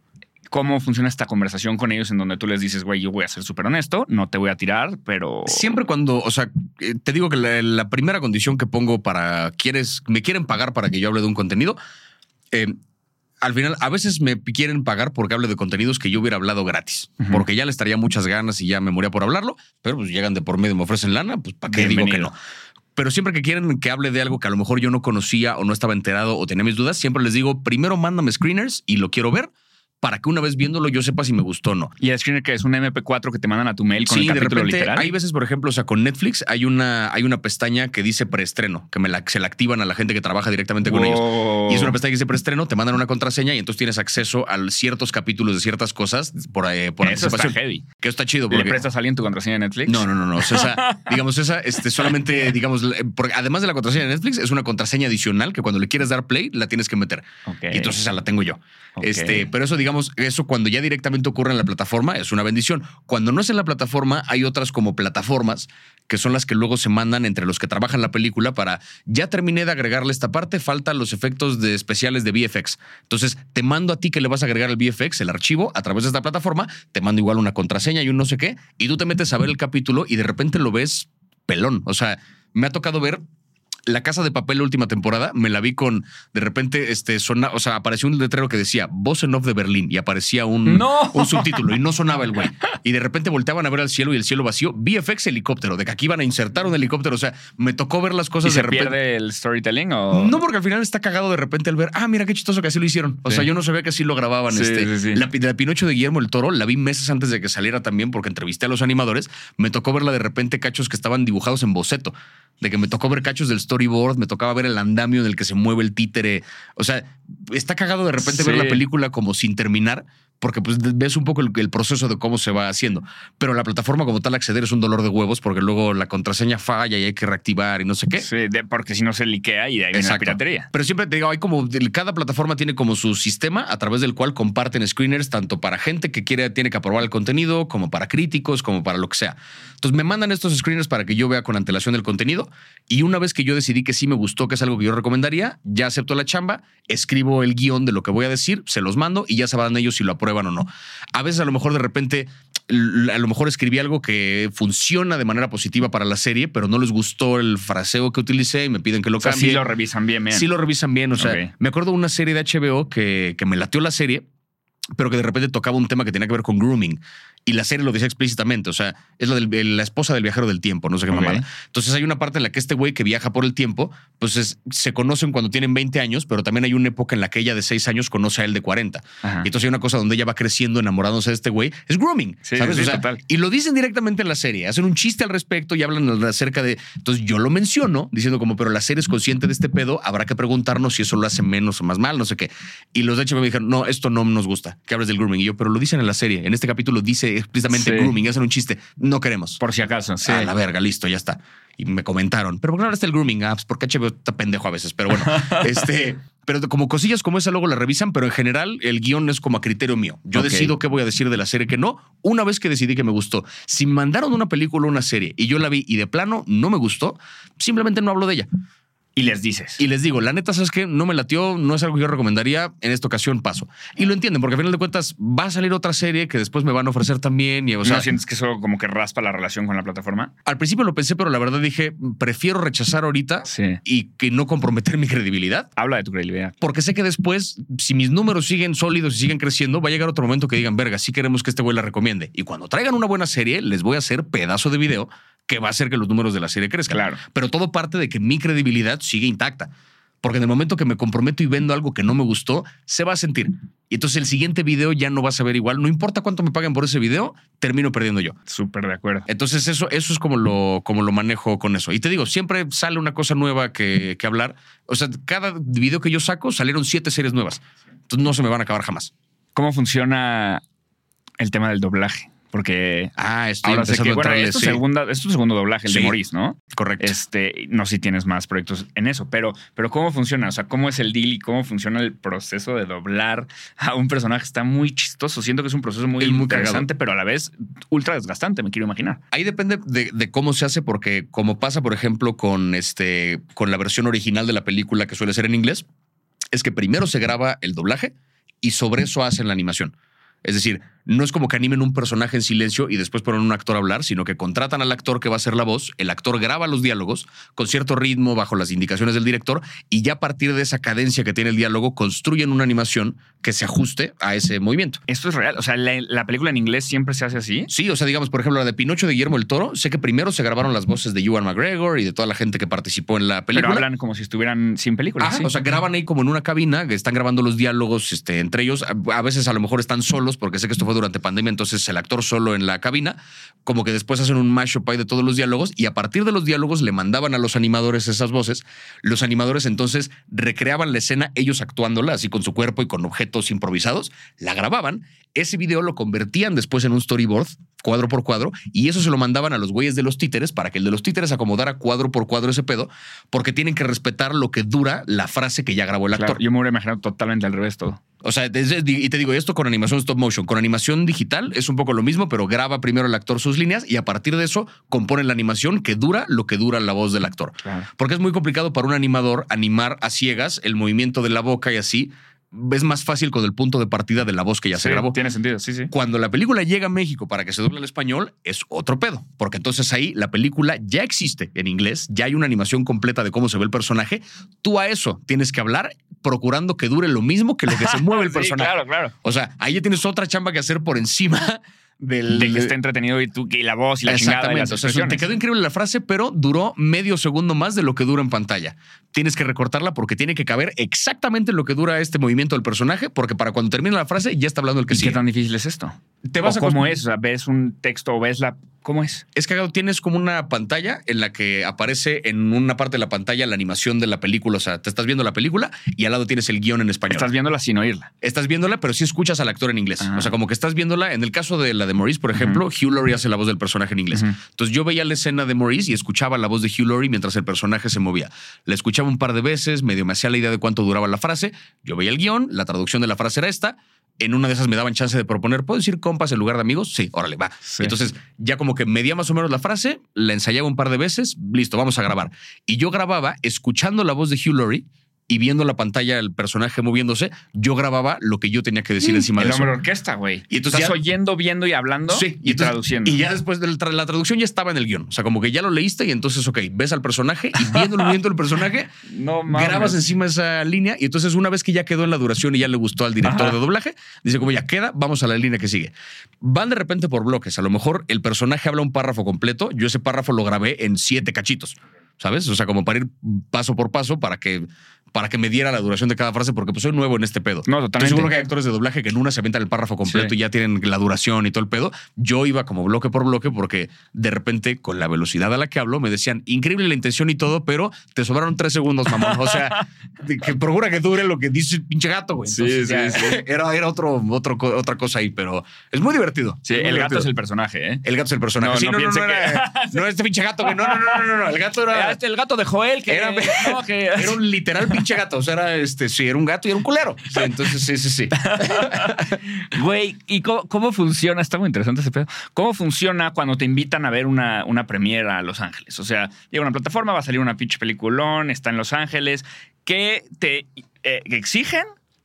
¿Cómo funciona esta conversación con ellos en donde tú les dices, güey, yo voy a ser súper honesto, no te voy a tirar, pero... Siempre cuando, o sea, eh, te digo que la, la primera condición que pongo para quieres, me quieren pagar para que yo hable de un contenido, eh, al final a veces me quieren pagar porque hable de contenidos que yo hubiera hablado gratis, porque ya les estaría muchas ganas y ya me moría por hablarlo, pero pues llegan de por medio, me ofrecen lana, pues para qué digo que no. Pero siempre que quieren que hable de algo que a lo mejor yo no conocía o no estaba enterado o tenía mis dudas, siempre les digo, primero mándame screeners y lo quiero ver para que una vez viéndolo yo sepa si me gustó o no. Y el screener que es un MP4 que te mandan a tu mail con Sí, el de capítulo repente literal. hay veces, por ejemplo, o sea, con Netflix hay una, hay una pestaña que dice preestreno, que me la, se la activan a la gente que trabaja directamente con ellos. Y es una pestaña que dice preestreno, te mandan una contraseña y entonces tienes acceso a ciertos capítulos de ciertas cosas por, eh, por Eso está anticipación. heavy. Que está chido ¿Le porque... prestas a alguien tu contraseña de Netflix? No, no, no, no. O sea, esa, digamos, esa, este, solamente, digamos, eh, porque además de la contraseña de Netflix, es una contraseña adicional que cuando le quieres dar play, la tienes que meter. Y entonces esa la tengo yo. Este, pero eso, digamos, eso cuando ya directamente ocurre en la plataforma es una bendición. Cuando no es en la plataforma, hay otras como plataformas que son las que luego se mandan entre los que trabajan la película para ya terminé de agregarle esta parte, faltan los efectos de especiales de VFX. Entonces, te mando a ti que le vas a agregar el VFX, el archivo, a través de esta plataforma, te mando igual una contraseña y un no sé qué, y tú te metes a ver el capítulo y de repente lo ves pelón. O sea, me ha tocado ver la Casa de Papel la última temporada, me la vi con, de repente, este, sona, o sea, apareció un letrero que decía Voz en off de Berlín y aparecía un, ¡No! un subtítulo y no sonaba el güey. Y de repente volteaban a ver al cielo y el cielo vacío, VFX helicóptero, de que aquí iban a insertar un helicóptero, o sea, me tocó ver las ¿Y cosas se de repente. pierde el storytelling o...? No, porque al final está cagado de repente el ver, ah, mira qué chistoso que así lo hicieron. O Sí. sea, yo no sabía que así lo grababan. Sí, este, sí, sí. La, la Pinocho de Guillermo el Toro la vi meses antes de que saliera también porque entrevisté a los animadores. Me tocó verla de repente cachos que estaban dibujados en boceto. De que me tocó ver cachos del storyboard, me tocaba ver el andamio en el que se mueve el títere. O sea, está cagado de repente ver la película como sin terminar, porque pues ves un poco el, el proceso de cómo se va haciendo. Pero la plataforma como tal acceder es un dolor de huevos porque luego la contraseña falla y hay que reactivar y no sé qué. Sí, de- porque si no se liquea y de ahí viene la piratería. Pero siempre te digo, hay como cada plataforma tiene como su sistema a través del cual comparten screeners tanto para gente que quiere tiene que aprobar el contenido, como para críticos, como para lo que sea. Entonces me mandan estos screeners para que yo vea con antelación el contenido y una vez que yo decidí que sí me gustó, que es algo que yo recomendaría, ya acepto la chamba, escribo el guion de lo que voy a decir, se los mando y ya sabrán ellos si lo aprueban o no. A veces a lo mejor de repente a lo mejor escribí algo que funciona de manera positiva para la serie, pero no les gustó el fraseo que utilicé y me piden que lo O sea, cambie. sí lo revisan bien, bien. Sí lo revisan bien. O sea, me acuerdo de una serie de HBO que, que me latió la serie pero que de repente tocaba un tema que tenía que ver con grooming. Y la serie lo decía explícitamente, o sea, es la, la esposa del viajero del tiempo, no sé qué Ok. mamada. Entonces hay una parte en la que este güey que viaja por el tiempo, pues es- se conocen cuando tienen 20 años, pero también hay una época en la que ella de 6 años conoce a él de 40. Ajá. Y entonces hay una cosa donde ella va creciendo enamorándose de este güey. Es grooming, Sí, ¿sabes? sí, O sea, total. y lo dicen directamente en la serie, hacen un chiste al respecto y hablan acerca de... Entonces yo lo menciono diciendo como, pero la serie es consciente de este pedo, habrá que preguntarnos si eso lo hace menos o más mal, no sé qué. Y los de HBO me dijeron, no, esto no nos gusta, que hables del grooming. Y yo, pero lo dicen en la serie, en este capítulo dice explícitamente Sí. grooming, hacen un chiste, no queremos. Por si acaso. Sí. A la verga, listo, ya está. Y me comentaron, pero ¿por qué no hablaste del grooming? Ah, pues porque HBO está pendejo a veces, pero bueno, este, pero como cosillas como esa luego la revisan, pero en general el guion es como a criterio mío. Yo decido qué voy a decir de la serie que no, una vez que decidí que me gustó. Si me mandaron una película o una serie y yo la vi y de plano no me gustó, simplemente no hablo de ella. Y les dices. Y les digo, la neta, ¿sabes qué? No me latió, no es algo que yo recomendaría, en esta ocasión paso. Y lo entienden, porque al final de cuentas va a salir otra serie que después me van a ofrecer también. Y, o sea, ¿No sientes que eso como que raspa la relación con la plataforma? al principio lo pensé, pero la verdad dije, prefiero rechazar ahorita Sí. y que no comprometer mi credibilidad. Habla de tu credibilidad. Porque sé que después, si mis números siguen sólidos y siguen creciendo, va a llegar otro momento que digan, verga, sí queremos que este güey la recomiende. Y cuando traigan una buena serie, les voy a hacer pedazo de video que va a hacer que los números de la serie crezcan. Claro. Pero todo parte de que mi credibilidad sigue intacta. Porque en el momento que me comprometo y vendo algo que no me gustó, se va a sentir. Y entonces el siguiente video ya no va a saber igual. No importa cuánto me paguen por ese video, termino perdiendo yo. Súper de acuerdo. Entonces, eso, eso es como lo, como lo manejo con eso. Y te digo, siempre sale una cosa nueva que, que hablar. O sea, cada video que yo saco salieron siete series nuevas. Entonces no se me van a acabar jamás. ¿Cómo funciona el tema del doblaje? Porque Ah, estoy ahora sé que bueno, es tu, sí. segunda, es tu segundo doblaje, el de. Maurice, ¿no? Correcto. Este, no sé si tienes más proyectos en eso, pero, pero ¿cómo funciona? O sea, ¿cómo es el deal y cómo funciona el proceso de doblar a un personaje? Está muy chistoso. Siento que es un proceso muy, muy interesante, pero a la vez ultra desgastante, me quiero imaginar. Ahí depende de, de cómo se hace, porque como pasa, por ejemplo, con, este, con la versión original de la película que suele ser en inglés, es que primero se graba el doblaje y sobre eso hacen la animación. Es decir, no es como que animen un personaje en silencio y después ponen un actor a hablar, sino que contratan al actor que va a hacer la voz, el actor graba los diálogos con cierto ritmo bajo las indicaciones del director y ya a partir de esa cadencia que tiene el diálogo construyen una animación que se ajuste a ese movimiento. Esto es real. O sea, la, la película en inglés siempre se hace así. Sí, o sea, digamos, por ejemplo, la de Pinocho de Guillermo el Toro, sé que primero se grabaron las voces de Ewan McGregor y de toda la gente que participó en la película. Pero hablan como si estuvieran sin película. Ajá, sí. O sea, graban ahí como en una cabina, que están grabando los diálogos este, entre ellos. A, a veces a lo mejor están solos, porque sé que esto fue durante pandemia, entonces el actor solo en la cabina, como que después hacen un mashup ahí de todos los diálogos y a partir de los diálogos le mandaban a los animadores esas voces. Los animadores entonces recreaban la escena ellos actuándola así con su cuerpo y con objetos improvisados, la grababan, ese video lo convertían después en un storyboard cuadro por cuadro y eso se lo mandaban a los güeyes de los títeres para que el de los títeres acomodara cuadro por cuadro ese pedo, porque tienen que respetar lo que dura la frase que ya grabó el actor. yo me hubiera imaginado totalmente al revés todo. O sea, desde- y te digo, esto con animación stop motion, con animación digital es un poco lo mismo, pero graba primero el actor sus líneas y a partir de eso compone la animación que dura lo que dura la voz del actor. Claro. Porque es muy complicado para un animador animar a ciegas el movimiento de la boca y así. Es más fácil con el punto de partida de la voz que ya se grabó. Tiene sentido, sí, sí. Cuando la película llega a México para que se doble al español, es otro pedo. Porque entonces ahí la película ya existe en inglés, ya hay una animación completa de cómo se ve el personaje. Tú a eso tienes que hablar procurando que dure lo mismo que lo que se mueve el Sí, personaje. claro, claro. O sea, ahí ya tienes otra chamba que hacer por encima del. De que esté entretenido y tú, y la voz y la chingada y las O sea, te quedó increíble la frase, pero duró medio segundo más de lo que dura en pantalla. Tienes que recortarla porque tiene que caber exactamente lo que dura este movimiento del personaje, porque para cuando termine la frase ya está hablando el que ¿Y sigue. qué tan difícil es esto? Te vas ¿O a ¿Cómo es? O sea, ves un texto o ves la. ¿Cómo es? Es cagado, tienes como una pantalla en la que aparece en una parte de la pantalla la animación de la película. O sea, te estás viendo la película y al lado tienes el guion en español. Estás viéndola sin oírla. Estás viéndola, pero sí escuchas al actor en inglés. Ah. O sea, como que estás viéndola. En el caso de la de Maurice, por ejemplo, Hugh Laurie hace la voz del personaje en inglés. Entonces yo veía la escena de Maurice y escuchaba la voz de Hugh Laurie mientras el personaje se movía. La escuchaba un par de veces, medio me hacía la idea de cuánto duraba la frase. Yo veía el guion, la traducción de la frase era esta. En una de esas me daban chance de proponer, ¿puedo decir compas en lugar de amigos? Sí, órale, va. Sí. Entonces ya como que medía más o menos la frase, la ensayaba un par de veces, listo, vamos a grabar. Y yo grababa escuchando la voz de Hugh Laurie y viendo la pantalla el personaje moviéndose, yo grababa lo que yo tenía que decir encima Mm, El de eso. hombre orquesta, güey. Y entonces Estás ya- oyendo, viendo y hablando Sí, y, entonces- traduciendo. Y ya después de la, tra- la traducción ya estaba en el guion. O sea, como que ya lo leíste y entonces, ok, ves al personaje y viendo el movimiento del personaje, no grabas encima esa línea y entonces una vez que ya quedó en la duración y ya le gustó al director Ajá. de doblaje, dice como ya queda, vamos a la línea que sigue. Van de repente por bloques. A lo mejor el personaje habla un párrafo completo. Yo ese párrafo lo grabé en siete cachitos. ¿Sabes? O sea, como para ir paso por paso para que, para que me diera la duración de cada frase, porque pues soy nuevo en este pedo. No, Estoy totalmente. seguro que hay actores de doblaje que en una se avientan el párrafo completo Sí. y ya tienen la duración y todo el pedo. Yo iba como bloque por bloque porque de repente, con la velocidad a la que hablo, me decían, increíble la intención y todo, pero te sobraron tres segundos, mamón. O sea, que procura que dure lo que dice el pinche gato, güey. Sí, Entonces, sí, sí. Era, era otro, otro, otra cosa ahí, pero es muy divertido. Sí, Muy el gato es el personaje, ¿eh? El gato es el personaje. No, Sí, no no, no, era- este pinche gato, güey. No, no, no, no, no, no. El gato era. Era este, el gato de Joel, que Era, no, que- era un literal pinche gato. O sea, era este, sí, era un gato y era un culero. Sí, entonces, sí, sí, sí. Güey, ¿y cómo, cómo funciona? Está muy interesante ese pedo. ¿Cómo funciona cuando te invitan a ver una, una premiera a Los Ángeles? O sea, llega una plataforma, va a salir una pinche peliculón, está en Los Ángeles. ¿Qué te eh, exigen?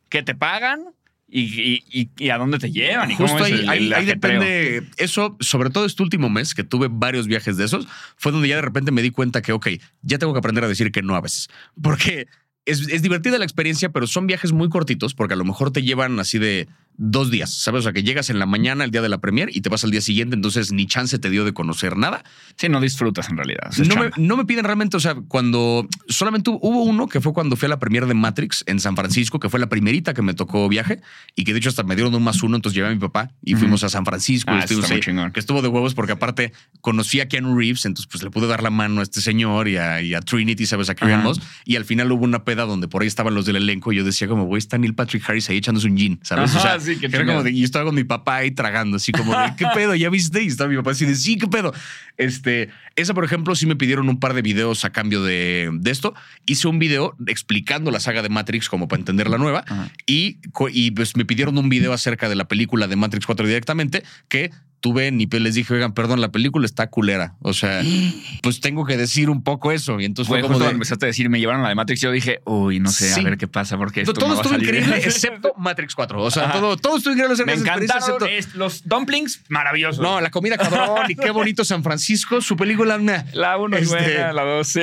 ¿Qué te pagan? ¿Y, y- y- a dónde te llevan? ¿Y cómo Justo ahí, el- ahí- el ahí ajetreo? depende. Eso, sobre todo este último mes que tuve varios viajes de esos, fue donde ya de repente me di cuenta que, ok, ya tengo que aprender a decir que no a veces. Porque es, es divertida la experiencia, pero son viajes muy cortitos porque a lo mejor te llevan así de dos días, ¿sabes? O sea, que llegas en la mañana, el día de la premier, y te vas al día siguiente, entonces ni chance te dio de conocer nada. Sí, no disfrutas en realidad. No me, no me piden realmente, o sea, cuando solamente hubo- uno que fue cuando fui a la premier de Matrix en San Francisco, que fue la primerita que me tocó viaje y que de hecho hasta me dieron un más uno, entonces llevé a mi papá y fuimos a San Francisco. y Ah, estuvimos ahí. Que estuvo de huevos porque aparte conocí a Keanu Reeves, entonces pues le pude dar la mano a este señor y a, y a Trinity, ¿sabes? A Ajá. Moss. Y al final hubo una peda donde por ahí estaban los del elenco y yo decía como, güey, está Neil Patrick Harris ahí echándose un gin, ¿sabes? o sea, sí, era como de, y yo estaba con mi papá ahí tragando, así como de, ¿qué pedo? ¿Ya viste? Y estaba mi papá así de, sí, ¿qué pedo? Este, esa, por ejemplo, sí me pidieron un par de videos a cambio de, de esto. Hice un video explicando la saga de Matrix como para entender la nueva Ajá. y, y pues me pidieron un video acerca de la película de Matrix 4 directamente que tuve ni les dije, oigan, perdón, la película está culera. O sea, pues tengo que decir un poco eso. Y entonces fue justo como de, empezaste a decir, me llevaron a la de Matrix, yo dije, uy, no sé, Sí. a ver qué pasa, porque esto todo no estuvo increíble, excepto Matrix 4. O sea, Ajá. todo, todo estuvo increíble Me encantaron excepto- los dumplings, maravillosos. No, la comida cabrón y qué bonito San Francisco. Su película, la 1 es Este- buena, la 2 sí.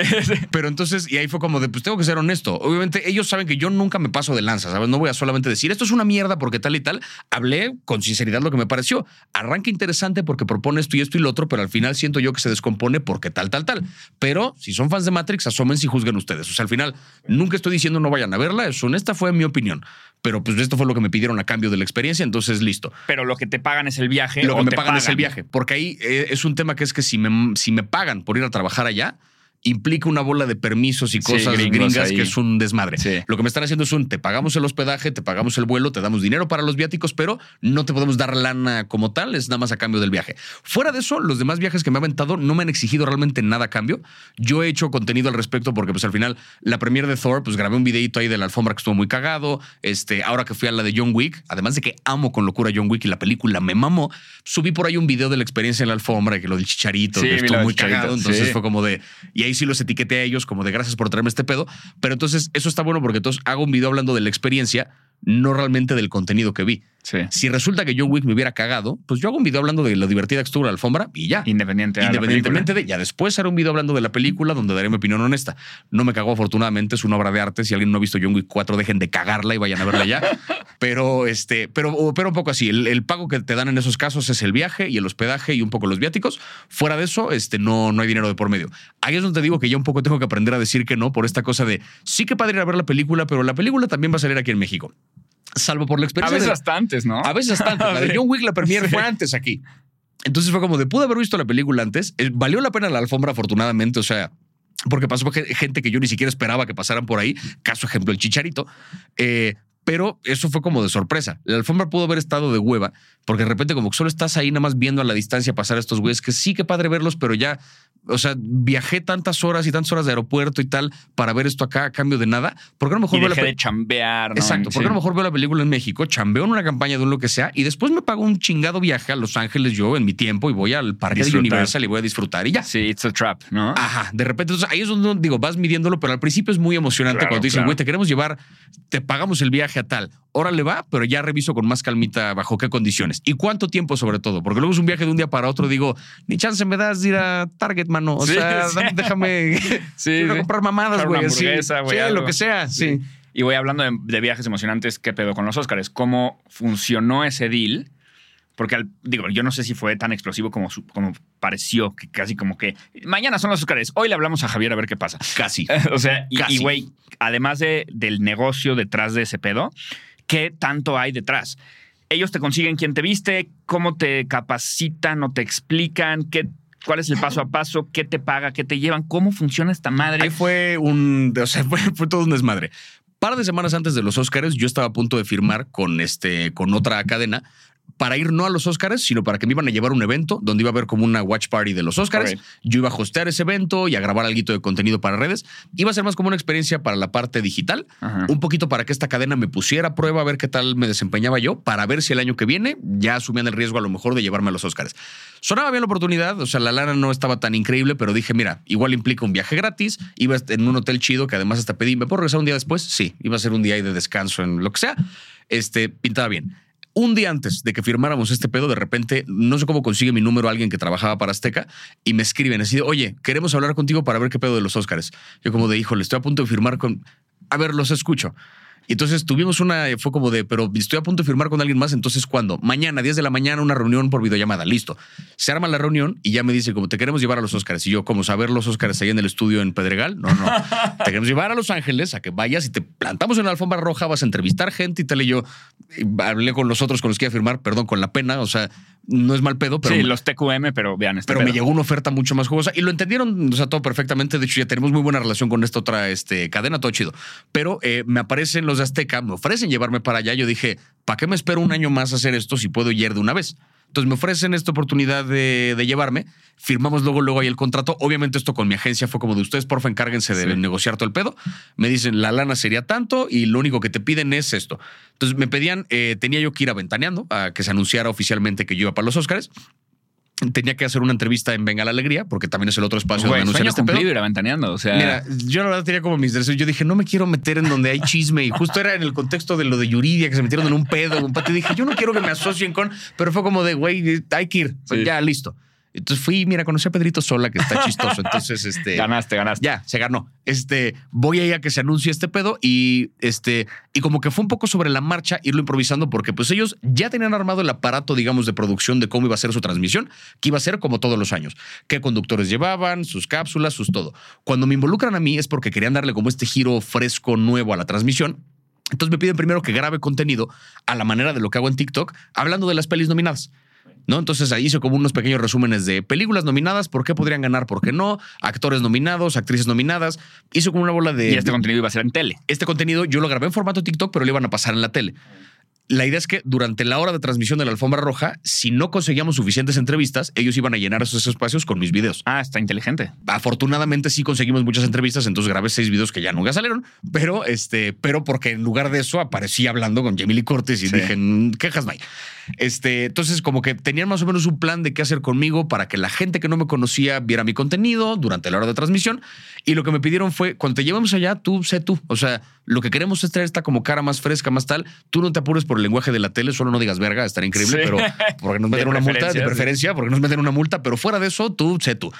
Pero entonces, y ahí fue como de, pues tengo que ser honesto. Obviamente, ellos saben que yo nunca me paso de lanza, ¿sabes? No voy a solamente decir esto es una mierda porque tal y tal. Hablé con sinceridad lo que me pareció. Arranca interesante porque propone esto y esto y lo otro, pero al final siento yo que se descompone porque tal, tal, tal. Pero si son fans de Matrix, asómense y juzguen ustedes. O sea, al final, nunca estoy diciendo no vayan a verla. Es honesta, fue mi opinión. Pero pues esto fue lo que me pidieron a cambio de la experiencia, entonces listo. Pero lo que te pagan es el viaje. Lo que me te pagan, es el viaje, porque ahí eh, es un tema que es que si me, si me pagan por ir a trabajar allá, implica una bola de permisos y Sí, cosas gringos gringas ahí. que es un desmadre. Sí. Lo que me están haciendo es un, te pagamos el hospedaje, te pagamos el vuelo, te damos dinero para los viáticos, pero no te podemos dar lana como tal, es nada más a cambio del viaje. Fuera de eso, los demás viajes que me he aventado no me han exigido realmente nada a cambio. Yo he hecho contenido al respecto porque pues al final la premiere de Thor, pues grabé un videito ahí de la alfombra que estuvo muy cagado. Este, ahora que fui a la de John Wick, además de que amo con locura John Wick y la película me mamó, subí por ahí un video de la experiencia en la alfombra, que lo del chicharito, Sí, que estuvo muy Chicharito, cagado. Entonces sí. fue como de, y ahí sí los etiqueté a ellos como de gracias por traerme este pedo. Pero entonces eso está bueno porque entonces hago un video hablando de la experiencia, no realmente del contenido que vi. Sí. Si resulta que John Wick me hubiera cagado, pues yo hago un video hablando de lo divertida que estuvo la alfombra y ya. Independiente a la Independientemente de, ya después haré un video hablando de la película donde daré mi opinión honesta. No me cagó afortunadamente, es una obra de arte. Si alguien no ha visto John Wick 4, dejen de cagarla y vayan a verla ya. pero este, pero, pero un poco así. El, el pago que te dan en esos casos es el viaje y el hospedaje y un poco los viáticos. Fuera de eso, este, no, no hay dinero de por medio. Ahí es donde te digo que ya un poco tengo que aprender a decir que no por esta cosa de sí que padre ir a ver la película, pero la película también va a salir aquí en México. Salvo por la A experiencia. veces de- hasta antes, ¿no? a veces hasta antes. La de. John Wick, la premier Sí. fue antes aquí. Entonces fue como de, pude haber visto la película antes. Eh, Valió la pena la alfombra, afortunadamente. O sea, porque pasó ge- gente que yo ni siquiera esperaba que pasaran por ahí. Caso ejemplo, el chicharito. Eh, pero eso fue como de sorpresa. La alfombra pudo haber estado de hueva, porque de repente como que solo estás ahí nada más viendo a la distancia pasar a estos güeyes, que sí que padre verlos, pero ya, o sea, viajé tantas horas y tantas horas de aeropuerto y tal para ver esto acá a cambio de nada. ¿Por qué a lo mejor Y veo la dejé pe- de chambear. ¿no? Exacto, porque a lo mejor veo la película en México, chambeo en una campaña de un lo que sea y después me pago un chingado viaje a Los Ángeles yo en mi tiempo y voy al parque de. Universal y voy a disfrutar y ya. Sí, it's a trap, ¿no? Ajá, de repente, entonces ahí es donde digo, vas midiéndolo, pero al principio es muy emocionante Claro, cuando te dicen, claro. güey, te queremos llevar, te pagamos el viaje a tal. Órale va, pero ya reviso con más calmita bajo qué condiciones y cuánto tiempo sobre todo, porque luego es un viaje de un día para otro, digo, ni chance me das de ir a Target, mano. O Sí, sea, sí. déjame Sí, comprar mamadas, güey. Sí, algo. lo que sea, sí. Y voy hablando de, de viajes emocionantes, ¿qué pedo con los Oscars? ¿Cómo funcionó ese deal? Porque, al- digo, yo no sé si fue tan explosivo como, su- como pareció, que casi como que mañana son los Oscars, hoy le hablamos a Javier a ver qué pasa. Casi. o sea, Casi. y güey, además de, del negocio detrás de ese pedo, ¿qué tanto hay detrás? Ellos te consiguen quién te viste, cómo te capacitan o te explican, qué, cuál es el paso a paso, qué te paga, qué te llevan, cómo funciona esta madre. Ahí fue un, o sea, fue, fue todo un desmadre. Par de semanas antes de los Oscars, yo estaba a punto de firmar con este, con otra cadena para ir no a los Oscars, sino para que me iban a llevar a un evento donde iba a haber como una watch party de los Oscars. Yo iba a hostear ese evento y a grabar algo de contenido para redes. Iba a ser más como una experiencia para la parte digital, Ajá. un poquito para que esta cadena me pusiera a prueba a ver qué tal me desempeñaba yo, para ver si el año que viene ya asumían el riesgo a lo mejor de llevarme a los Oscars. Sonaba bien la oportunidad, o sea, la lana no estaba tan increíble, pero dije, mira, igual implica un viaje gratis, iba en un hotel chido que además hasta pedí, ¿me puedo regresar un día después? Sí, iba a ser un día ahí de descanso en lo que sea. Este, pintaba bien. Un día antes de que firmáramos este pedo, de repente, no sé cómo consigue mi número alguien que trabajaba para Azteca y me escriben así de, oye, queremos hablar contigo para ver qué pedo de los Oscars. Yo como de, híjole, estoy a punto de firmar con... A ver, los escucho. Entonces tuvimos una, fue como de, pero estoy a punto de firmar con alguien más, entonces ¿cuándo? Mañana, 10 de la mañana, una reunión por videollamada, listo. Se arma la reunión y ya me dice como, te queremos llevar a los Oscars. Y yo, como saber los Oscars ahí en el estudio en Pedregal? No, no. te queremos llevar a Los Ángeles a que vayas y te plantamos en la alfombra roja, vas a entrevistar gente y tal. Y yo hablé con los otros con los que iba a firmar, perdón, con la pena, o sea, no es mal pedo, pero... sí, me- los TQM, pero vean este pero me llegó una oferta mucho más jugosa y lo entendieron, o sea, todo perfectamente. De hecho, ya tenemos muy buena relación con esta otra este, cadena, todo chido. Pero eh, me aparecen los de Azteca, me ofrecen llevarme para allá. Yo dije, ¿para qué me espero un año más a hacer esto si puedo ir de una vez? Entonces me ofrecen esta oportunidad de, de llevarme. Firmamos luego, luego ahí el contrato. Obviamente, esto con mi agencia fue como de ustedes, porfa, encárguense de Sí. negociar todo el pedo. Me dicen, la lana sería tanto y lo único que te piden es esto. Entonces me pedían, eh, tenía yo que ir aventaneando a que se anunciara oficialmente que yo iba para los Oscars tenía que hacer una entrevista en Venga la Alegría, porque también es el otro espacio Güey, donde sueño este cumplido pedo. ir aventaneando. O sea, Mira, yo la verdad tenía como mis derechos. Yo dije, no me quiero meter en donde hay chisme. Y justo era en el contexto de lo de Yuridia, que se metieron en un pedo. Y dije, yo no quiero que me asocien con. Pero fue como de, güey, hay que ir. Sí. ya, listo. Entonces fui, mira, conocí a Pedrito Sola, que está chistoso. Entonces, este. ganaste, ganaste. Ya, se ganó. Este, voy a ir a que se anuncie este pedo y este, y como que fue un poco sobre la marcha irlo improvisando porque pues ellos ya tenían armado el aparato, digamos, de producción de cómo iba a ser su transmisión, que iba a ser como todos los años. Qué conductores llevaban, sus cápsulas, sus todo. Cuando me involucran a mí es porque querían darle como este giro fresco, nuevo a la transmisión. Entonces me piden primero que grabe contenido a la manera de lo que hago en TikTok, hablando de las pelis nominadas. ¿No? Entonces ahí hice como unos pequeños resúmenes de películas nominadas, por qué podrían ganar, por qué no, actores nominados, actrices nominadas. Hizo como una bola de. Y este contenido iba a ser en tele. este contenido yo lo grabé en formato TikTok, pero lo iban a pasar en la tele. La idea es que durante la hora de transmisión de la alfombra roja, si no conseguíamos suficientes entrevistas, ellos iban a llenar esos espacios con mis videos. Ah, está inteligente. Afortunadamente sí conseguimos muchas entrevistas, entonces grabé seis videos que ya nunca salieron, pero este, pero porque en lugar de eso aparecí hablando con Jamie Lee Curtis y Sí. dije, "Mm, quejas no hay. Este, entonces como que tenían más o menos un plan de qué hacer conmigo para que la gente que no me conocía viera mi contenido durante la hora de transmisión y lo que me pidieron fue, cuando te llevamos allá, tú sé tú, o sea, lo que queremos es traer esta como cara más fresca, más tal, tú no te apures por el lenguaje de la tele, solo no digas verga, estaría increíble, Sí. pero porque nos meten una multa, de preferencia, sí. porque nos meten una multa, pero fuera de eso, tú sé tú.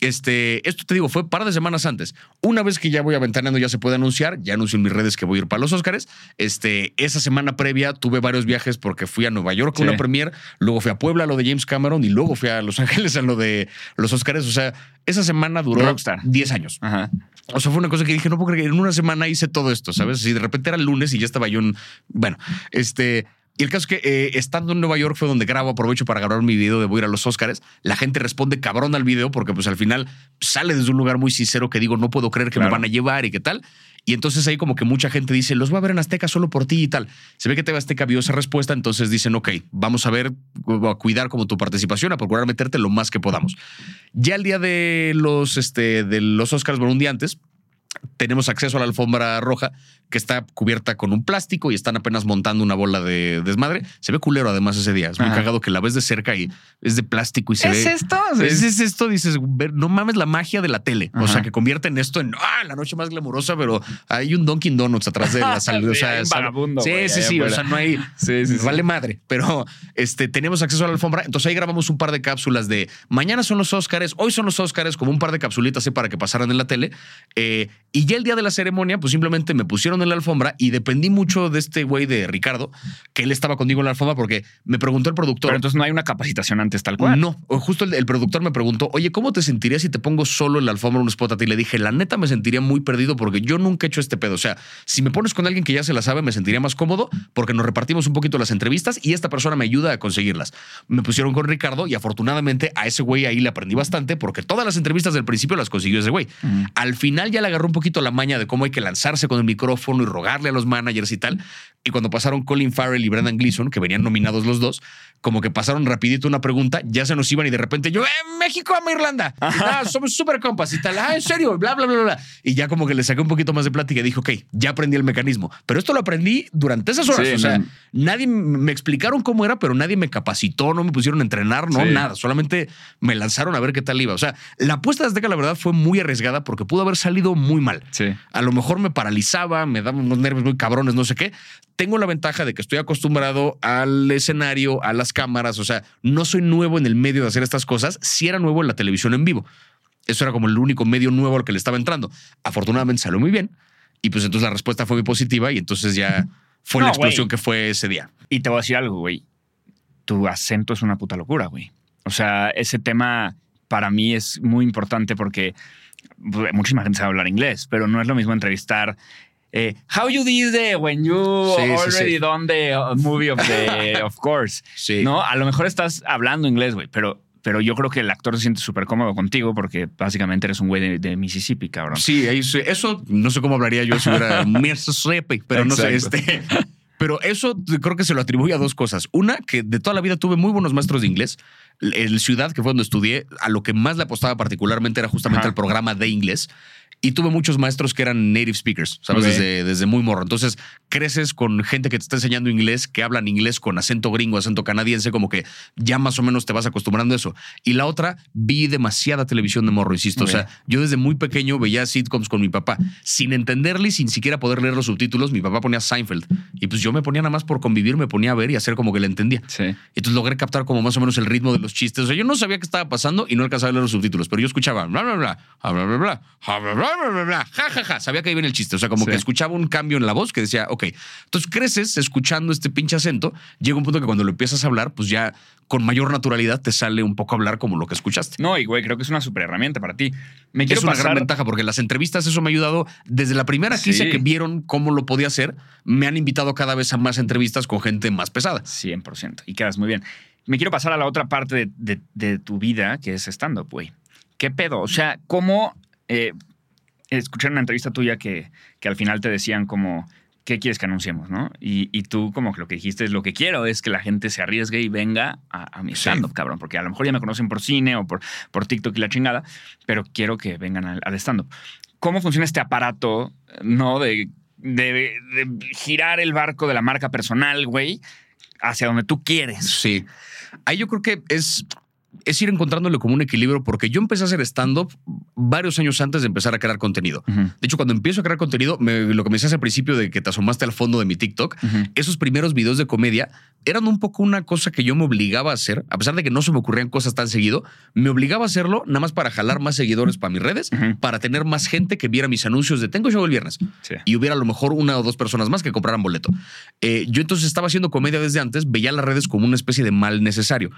Este, esto te digo, fue par de semanas antes. Una vez que ya voy aventaneando, ya se puede anunciar. Ya anuncio en mis redes que voy a ir para los Oscars. Este, esa semana previa tuve varios viajes porque fui a Nueva York a Sí. una premier, luego fui a Puebla a lo de James Cameron y luego fui a Los Ángeles a lo de los Oscars. O sea, esa semana duró Rockstar. 10 años. Ajá. O sea, fue una cosa que dije, no puedo creer que en una semana hice todo esto, ¿sabes? Y de repente era el lunes y ya estaba yo en. Bueno, este. Y el caso es que eh, estando en Nueva York fue donde grabo, aprovecho para grabar mi video de voy a ir a los Oscars. La gente responde cabrón al video porque pues al final sale desde un lugar muy sincero que digo, no puedo creer que me van a llevar y qué tal. Y entonces ahí como que mucha gente dice, los voy a ver en Azteca solo por ti y tal. Se ve que TV Azteca vio esa respuesta, entonces dicen, ok, vamos a ver, a cuidar como tu participación, a procurar meterte lo más que podamos. Ya el día de los, este, de los Oscars, bueno, un día antes, tenemos acceso a la alfombra roja que está cubierta con un plástico y están apenas montando una bola de desmadre. Se ve culero además ese día. Es muy Ajá. cagado que la ves de cerca y es de plástico y se ¿Es ve... esto? Es, es esto, dices, no mames la magia de la tele. O sea, que convierten esto en ah, la noche más glamurosa, pero hay un Dunkin' Donuts atrás de la salud. o Sí, sea, sabe- vagabundo, Sí, sí, sí. O sea, no hay. Sí, sí, sí. Vale madre. Pero este, tenemos acceso a la alfombra. Entonces ahí grabamos un par de cápsulas de mañana son los Óscares, hoy son los Óscares, como un par de capsulitas para que pasaran en la tele. Eh, y ya el día de la ceremonia, pues simplemente me pusieron en la alfombra y dependí mucho de este güey de Ricardo, que él estaba conmigo en la alfombra porque me preguntó el productor. Pero entonces no hay una capacitación antes tal cual. No, justo el, el productor me preguntó, oye, ¿cómo te sentirías si te pongo solo en la alfombra un spot a ti? Le dije, la neta me sentiría muy perdido porque yo nunca he hecho este pedo. O sea, si me pones con alguien que ya se la sabe, me sentiría más cómodo porque nos repartimos un poquito las entrevistas y esta persona me ayuda a conseguirlas. Me pusieron con Ricardo y afortunadamente a ese güey ahí le aprendí bastante porque todas las entrevistas del principio las consiguió ese güey. Al final ya le agarró un poquito la maña de cómo hay que lanzarse con el micrófono y rogarle a los managers y tal. Y cuando pasaron Colin Farrell y Brendan Gleeson, que venían nominados los dos, como que pasaron rapidito una pregunta, ya se nos iban y de repente yo, ¡eh, México ama Irlanda! Ah, somos súper compas y tal. Ah, en serio, bla, bla, bla, bla. Y ya como que le saqué un poquito más de plática y dije, ok, ya aprendí el mecanismo. Pero esto lo aprendí durante esas horas. Sí, o sea, no. nadie me explicaron cómo era, pero nadie me capacitó, no me pusieron a entrenar, no, Sí. nada. Solamente me lanzaron a ver qué tal iba. O sea, la apuesta de Azteca, la verdad, fue muy arriesgada porque pudo haber salido muy mal. Sí. A lo mejor me paralizaba, me daba unos nervios muy cabrones, no sé qué. Tengo la ventaja de que estoy acostumbrado al escenario, a las cámaras. O sea, no soy nuevo en el medio de hacer estas cosas. Sí era nuevo en la televisión en vivo. Eso era como el único medio nuevo al que le estaba entrando. Afortunadamente salió muy bien. Y pues entonces la respuesta fue muy positiva y entonces ya fue la explosión que fue ese día. Y te voy a decir algo, güey. Tu acento es una puta locura, güey. O sea, ese tema para mí es muy importante porque pues, muchísima gente sabe hablar inglés, pero no es lo mismo entrevistar. Eh, How you did when you Sí, sí, already sí. done the uh, movie of the of course. No, a lo mejor estás hablando inglés, güey, pero, pero yo creo que el actor se siente súper cómodo contigo porque básicamente eres un güey de, de Mississippi, cabrón. Sí, eso no sé cómo hablaría yo si hubiera Mississippi, pero no sé, este. Pero eso creo que se lo atribuye a dos cosas. Una, que de toda la vida tuve muy buenos maestros de inglés. El Ciudad, que fue donde estudié, a lo que más le apostaba particularmente era justamente el programa de inglés. Y tuve muchos maestros que eran native speakers, ¿sabes? Desde, desde muy morro. Entonces, creces con gente que te está enseñando inglés, que hablan inglés con acento gringo, acento canadiense, como que ya más o menos te vas acostumbrando a eso. Y la otra, vi demasiada televisión de morro, insisto. O sea, yo desde muy pequeño veía sitcoms con mi papá, sin entenderle y sin siquiera poder leer los subtítulos. Mi papá ponía Seinfeld. Y pues yo me ponía nada más por convivir, me ponía a ver y hacer como que le entendía. Sí. Entonces logré captar como más o menos el ritmo de los chistes. O sea, yo no sabía qué estaba pasando y no alcanzaba a leer los subtítulos, pero yo escuchaba bla, bla, bla, bla, bla, bla, bla, bla, bla, bla, bla, bla, ja, ja, ja. Sabía que ahí viene el chiste. O sea, como Sí. que escuchaba un cambio en la voz que decía, ok. Entonces creces escuchando este pinche acento. Llega un punto que cuando lo empiezas a hablar, pues ya con mayor naturalidad te sale un poco hablar como lo que escuchaste. No, y güey, creo que es una super herramienta para ti. Me Es una pasar- gran ventaja porque las entrevistas, eso me ha ayudado. Desde la primera Sí. que vieron cómo lo podía hacer, me han invitado cada vez a más entrevistas con gente más pesada. 100%. Y quedas muy bien. Me quiero pasar a la otra parte de, de- de tu vida, que es stand-up, güey. ¿Qué pedo? O sea, ¿cómo... eh, escuché una entrevista tuya que, que al final te decían como... ¿Qué quieres que anunciemos, no? Y, y tú como que lo que dijiste es lo que quiero es que la gente se arriesgue y venga a, a mi Sí. stand-up, cabrón. Porque a lo mejor ya me conocen por cine o por, por TikTok y la chingada, pero quiero que vengan al, al stand-up. ¿Cómo funciona este aparato, no? De, de- de girar el barco de la marca personal, güey, hacia donde tú quieres. Sí. Ahí yo creo que es, es ir encontrándole como un equilibrio, porque yo empecé a hacer stand-up varios años antes de empezar a crear contenido. De hecho, cuando empiezo a crear contenido, me- lo que me decías al principio de que te asomaste al fondo de mi TikTok, esos primeros videos de comedia eran un poco una cosa que yo me obligaba a hacer, a pesar de que no se me ocurrían cosas tan seguido, me obligaba a hacerlo nada más para jalar más seguidores para mis redes, para tener más gente que viera mis anuncios de tengo show el viernes Sí. y hubiera a lo mejor una o dos personas más que compraran boleto. Eh, yo entonces estaba haciendo comedia desde antes, veía las redes como una especie de mal necesario.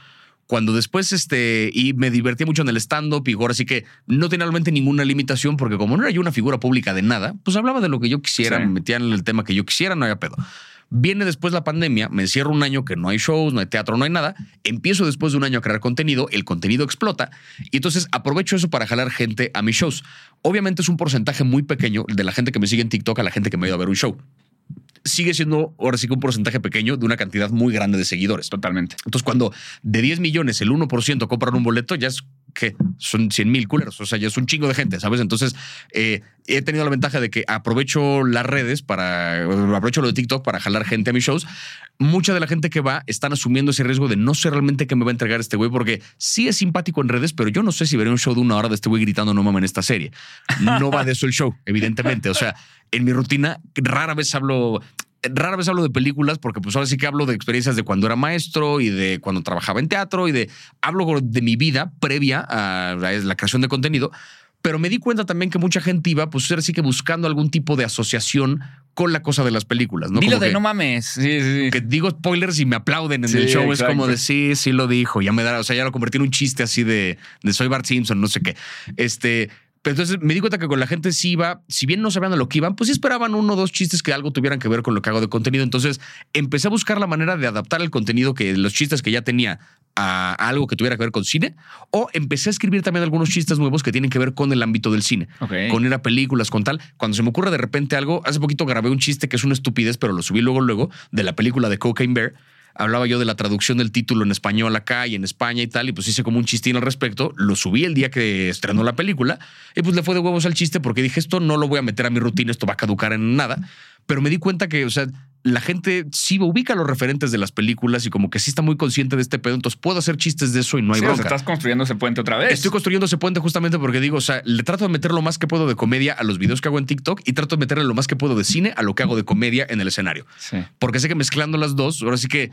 Cuando después, este, y me divertía mucho en el stand-up y ahora sí que no tenía realmente ninguna limitación porque como no era yo una figura pública de nada, pues hablaba de lo que yo quisiera, Sí. me metía en el tema que yo quisiera, no había pedo. Viene después la pandemia, me encierro un año que no hay shows, no hay teatro, no hay nada. Empiezo después de un año a crear contenido, el contenido explota y entonces aprovecho eso para jalar gente a mis shows. Obviamente es un porcentaje muy pequeño de la gente que me sigue en TikTok a la gente que me ha ido a ver un show. Sigue siendo ahora sí que un porcentaje pequeño de una cantidad muy grande de seguidores. Totalmente. Entonces, cuando de 10 millones el 1% compran un boleto, ya es que son 100 mil culeros. O sea, ya es un chingo de gente, ¿sabes? Entonces, eh, he tenido la ventaja de que aprovecho las redes para, aprovecho lo de TikTok para jalar gente a mis shows. Mucha de la gente que va están asumiendo ese riesgo de no sé realmente qué me va a entregar este güey, porque sí es simpático en redes, pero yo no sé si veré un show de una hora de este güey gritando no mames en esta serie. No va de eso el show, evidentemente. O sea, en mi rutina rara vez hablo rara vez hablo de películas porque pues ahora sí que hablo de experiencias de cuando era maestro y de cuando trabajaba en teatro y de hablo de mi vida previa a la creación de contenido. Pero me di cuenta también que mucha gente iba, pues ahora sí que buscando algún tipo de asociación con la cosa de las películas, ¿no? Dilo Como de que- no mames. Sí, sí, sí. que digo spoilers y me aplauden en Sí, el show. Es como de sí, sí lo dijo. Ya me da, o sea, ya lo convertí en un chiste así de, de soy Bart Simpson, no sé qué. Este. Pero entonces me di cuenta que con la gente sí iba, si bien no sabían a lo que iban, pues sí esperaban uno o dos chistes que algo tuvieran que ver con lo que hago de contenido. Entonces empecé a buscar la manera de adaptar el contenido que los chistes que ya tenía a algo que tuviera que ver con cine, o empecé a escribir también algunos chistes nuevos que tienen que ver con el ámbito del cine con ir a películas, con tal. Cuando se me ocurre de repente algo, hace poquito grabé un chiste que es una estupidez, pero lo subí luego, luego, de la película de Cocaine Bear. Hablaba yo de la traducción del título en español acá y en España y tal, y pues hice como un chistín al respecto. Lo subí el día que estrenó la película y pues le fue de huevos al chiste porque dije, esto no lo voy a meter a mi rutina, esto va a caducar en nada. Pero me di cuenta que, o sea, la gente sí ubica los referentes de las películas y como que sí está muy consciente de este pedo, entonces puedo hacer chistes de eso y no hay Sí, o sea, bronca. estás construyendo ese puente otra vez. Estoy construyendo ese puente justamente porque digo, o sea, le trato de meter lo más que puedo de comedia a los videos que hago en TikTok y trato de meterle lo más que puedo de cine a lo que hago de comedia en el escenario. Sí. Porque sé que mezclando las dos, ahora sí que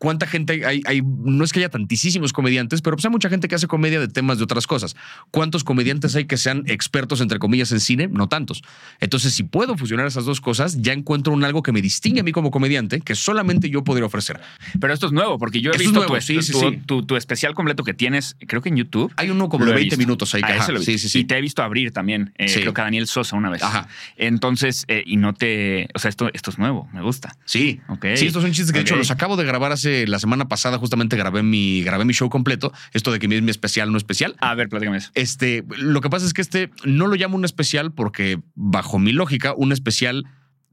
cuánta gente hay, hay, no es que haya tantísimos comediantes, pero pues hay mucha gente que hace comedia de temas de otras cosas. ¿Cuántos comediantes hay que sean expertos, entre comillas, en cine? No tantos. Entonces, si puedo fusionar esas dos cosas, ya encuentro un algo que me distingue a mí como comediante, que solamente yo podría ofrecer. Pero esto es nuevo, porque yo he Esto es visto nuevo, tu, sí, sí, tu- sí. Tu, tu especial completo que tienes, creo que en YouTube. Hay uno como de he 20 visto. minutos ahí. que, Ah, ajá, sí, sí, sí. Y te he visto abrir también, eh, Sí. creo que a Daniel Sosa una vez. Ajá. Entonces, eh, y no te. O sea, esto, esto es nuevo, me gusta. Sí. Ok. Sí, estos son chistes que de hecho los acabo de grabar hace la semana pasada, justamente grabé mi, grabé mi show completo. Esto de que es mi especial, no especial. A ver, platícame eso. Este, lo que pasa es que este no lo llamo un especial porque, bajo mi lógica, un especial.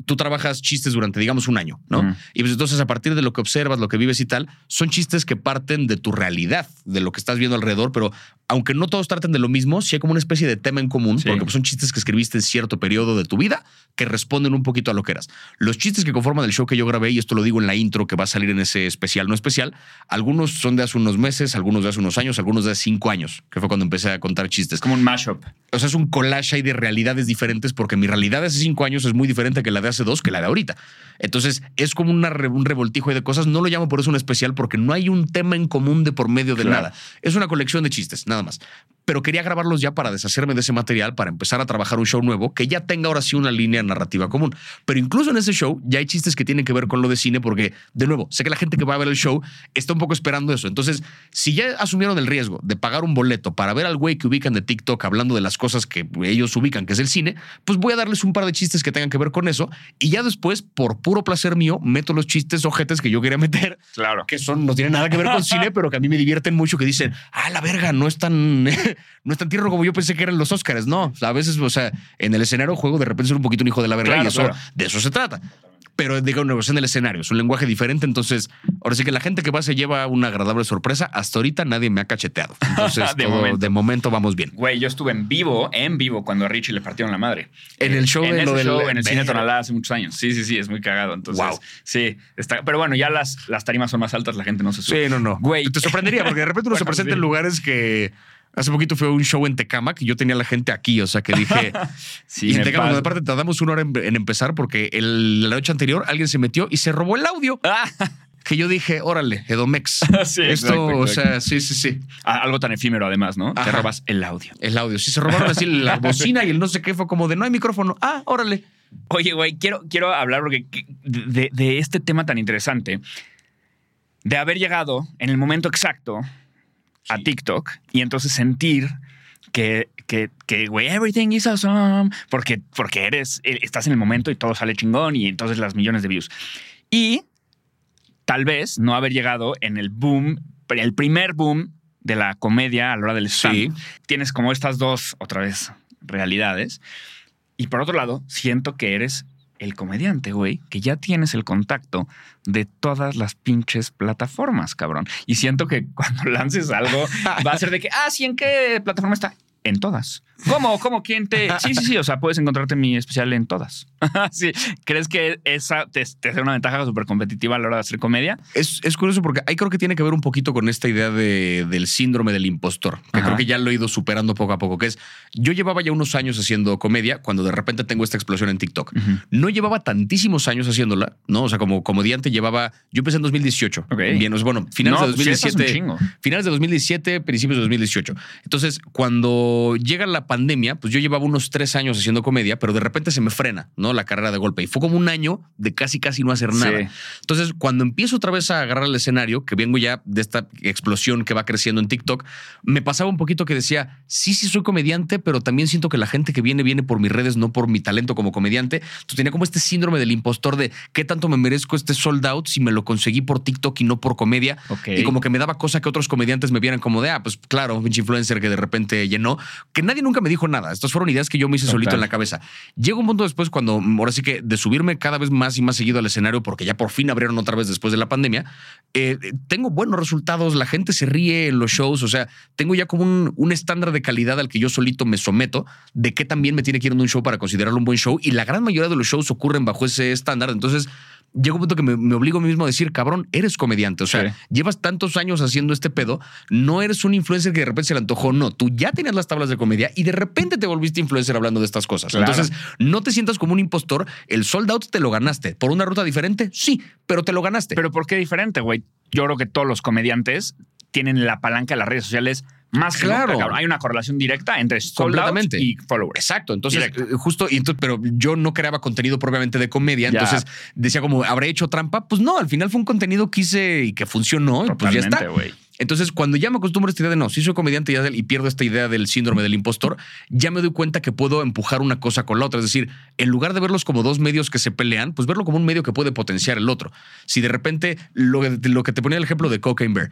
Tú trabajas chistes durante, digamos, un año, ¿no? Y pues entonces, a partir de lo que observas, lo que vives y tal, son chistes que parten de tu realidad, de lo que estás viendo alrededor, pero aunque no todos traten de lo mismo, sí hay como una especie de tema en común, Sí. porque pues, son chistes que escribiste en cierto periodo de tu vida que responden un poquito a lo que eras. Los chistes que conforman el show que yo grabé, y esto lo digo en la intro que va a salir en ese especial, no especial, algunos son de hace unos meses, algunos de hace unos años, algunos de hace cinco años, que fue cuando empecé a contar chistes. Es como un mashup. O sea, es un collage ahí de realidades diferentes porque mi realidad de hace cinco años es muy diferente que la de hace dos, que la de ahorita. Entonces, es como una un revoltijo de cosas. No lo llamo por eso un especial porque no hay un tema en común de por medio de Claro. nada. Es una colección de chistes, nada más. Pero quería grabarlos ya para deshacerme de ese material, para empezar a trabajar un show nuevo que ya tenga ahora sí una línea narrativa común. Pero incluso en ese show ya hay chistes que tienen que ver con lo de cine porque, de nuevo, sé que la gente que va a ver el show está un poco esperando eso. Entonces, si ya asumieron el riesgo de pagar un boleto para ver al güey que ubican de TikTok hablando de las cosas que ellos ubican, que es el cine, pues voy a darles un par de chistes que tengan que ver con eso y ya después, por puro placer mío, meto los chistes ojetes que yo quería meter Claro. que son, no tienen nada que ver con cine, pero que a mí me divierten mucho, que dicen, ah, la verga, no es tan, no es tan tierno como yo pensé que eran los Oscars. No, a veces, o sea, en el escenario juego de repente ser un poquito un hijo de la verga Claro, y eso, claro. de eso se trata. Pero digo, no, es en el escenario, es un lenguaje diferente. Entonces, ahora sí que la gente que va se lleva una agradable sorpresa. Hasta ahorita nadie me ha cacheteado. Entonces, De todo- momento. de momento vamos bien. Güey, yo estuve en vivo, en vivo, cuando a Richie le partieron la madre. En el show en de lo del- show, en el cine. Tonalá hace muchos años. Sí, sí, sí, es muy cagado. Entonces, Wow. sí, está. Pero bueno, ya las, las tarimas son más altas, la gente no se sube. Sí, no, no. Güey. Te sorprendería porque de repente uno se Bueno, presenta sí. en lugares que. Hace poquito fue un show en Tecamac y yo tenía a la gente aquí, o sea que dije, Sí, y en Tecamac, pasa. aparte tardamos una hora en, en empezar porque el- la noche anterior alguien se metió y se robó el audio. Ah, Que yo dije, órale, Edomex. Sí, Esto, exacto, o sea, sí, sí, sí. algo tan efímero además, ¿no? Te robas el audio. El audio. Si se robaron así la bocina y el no sé qué, fue como de no hay micrófono. Ah, órale. Oye, güey, quiero, quiero hablar porque de, de este tema tan interesante, de haber llegado en el momento exacto a TikTok y entonces sentir que, que, que, güey, everything is awesome, porque, porque eres, eh, estás en el momento y todo sale chingón y entonces las millones de views. Y tal vez no haber llegado en el boom, el primer boom de la comedia a la hora del stand. Sí. Tienes como estas dos, otra vez, realidades. Y por otro lado, siento que eres el comediante, güey, que ya tienes el contacto de todas las pinches plataformas, cabrón. Y siento que cuando lances algo va a ser de que, ah, sí, ¿en qué plataforma está? En todas. ¿Cómo? ¿Cómo? ¿Quién te...? Sí, sí, sí. O sea, puedes encontrarte mi especial en todas. sí. ¿Crees que esa te, te hace una ventaja súper competitiva a la hora de hacer comedia? Es, es curioso porque ahí creo que tiene que ver un poquito con esta idea de- del síndrome del impostor, que Ajá. creo que ya lo he ido superando poco a poco, que es, yo llevaba ya unos años haciendo comedia cuando de repente tengo esta explosión en TikTok. No llevaba tantísimos años haciéndolo, ¿no? O sea, como comediante llevaba, yo empecé en 2018. Ok. Bien, o sea, bueno, finales No, de pues sí, eso es un 2017. chingo. finales de 2017, principios de 2018. Entonces, cuando llega la pandemia, pues yo llevaba unos tres años haciendo comedia, pero de repente se me frena, ¿no? La carrera de golpe. Y fue como un año de casi, casi no hacer Sí. nada. Entonces, cuando empiezo otra vez a agarrar el escenario, que vengo ya de esta explosión que va creciendo en TikTok, me pasaba un poquito que decía, sí, sí soy comediante, pero también siento que la gente que viene, viene por mis redes, no por mi talento como comediante. Entonces tenía como este síndrome del impostor de qué tanto me merezco este sold out si me lo conseguí por TikTok y no por comedia. Y como que me daba cosa que otros comediantes me vieran como de, ah, pues claro, un pinche influencer que de repente llenó, que nadie nunca me dijo nada. Estas fueron ideas que yo me hice Total. solito en la cabeza. Llega un punto después cuando, ahora sí que de subirme cada vez más y más seguido al escenario, porque ya por fin abrieron otra vez después de la pandemia, eh, tengo buenos resultados, la gente se ríe en los shows, o sea, tengo ya como un, un estándar de calidad al que yo solito me someto de qué también me tiene que ir en un show para considerarlo un buen show y la gran mayoría de los shows ocurren bajo ese estándar, entonces... Llega un punto que me, me obligo a mí mismo a decir, cabrón, eres comediante. O sea, Sí. llevas tantos años haciendo este pedo, no eres un influencer que de repente se le antojó, no, tú ya tenías las tablas de comedia y de repente te volviste influencer hablando de estas cosas. Claro. Entonces, no te sientas como un impostor, el sold out te lo ganaste. ¿Por una ruta diferente? Sí, pero te lo ganaste. Pero ¿por qué diferente, güey? Yo creo que todos los comediantes tienen la palanca de las redes sociales más Claro. nunca. Hay una correlación directa entre sold out y followers. Exacto. Entonces, Directo. eh, justo, y entonces, pero yo no creaba contenido propiamente de comedia. Ya. Entonces decía como, ¿habré hecho trampa? Pues no, al final fue un contenido que hice y que funcionó y pues ya está. Totalmente, güey. Entonces, cuando ya me acostumbro a esta idea de no, si soy comediante ya y pierdo esta idea del síndrome del impostor, ya me doy cuenta que puedo empujar una cosa con la otra. Es decir, en lugar de verlos como dos medios que se pelean, pues verlo como un medio que puede potenciar el otro. Si de repente lo, lo que te ponía el ejemplo de Cocaine Bear,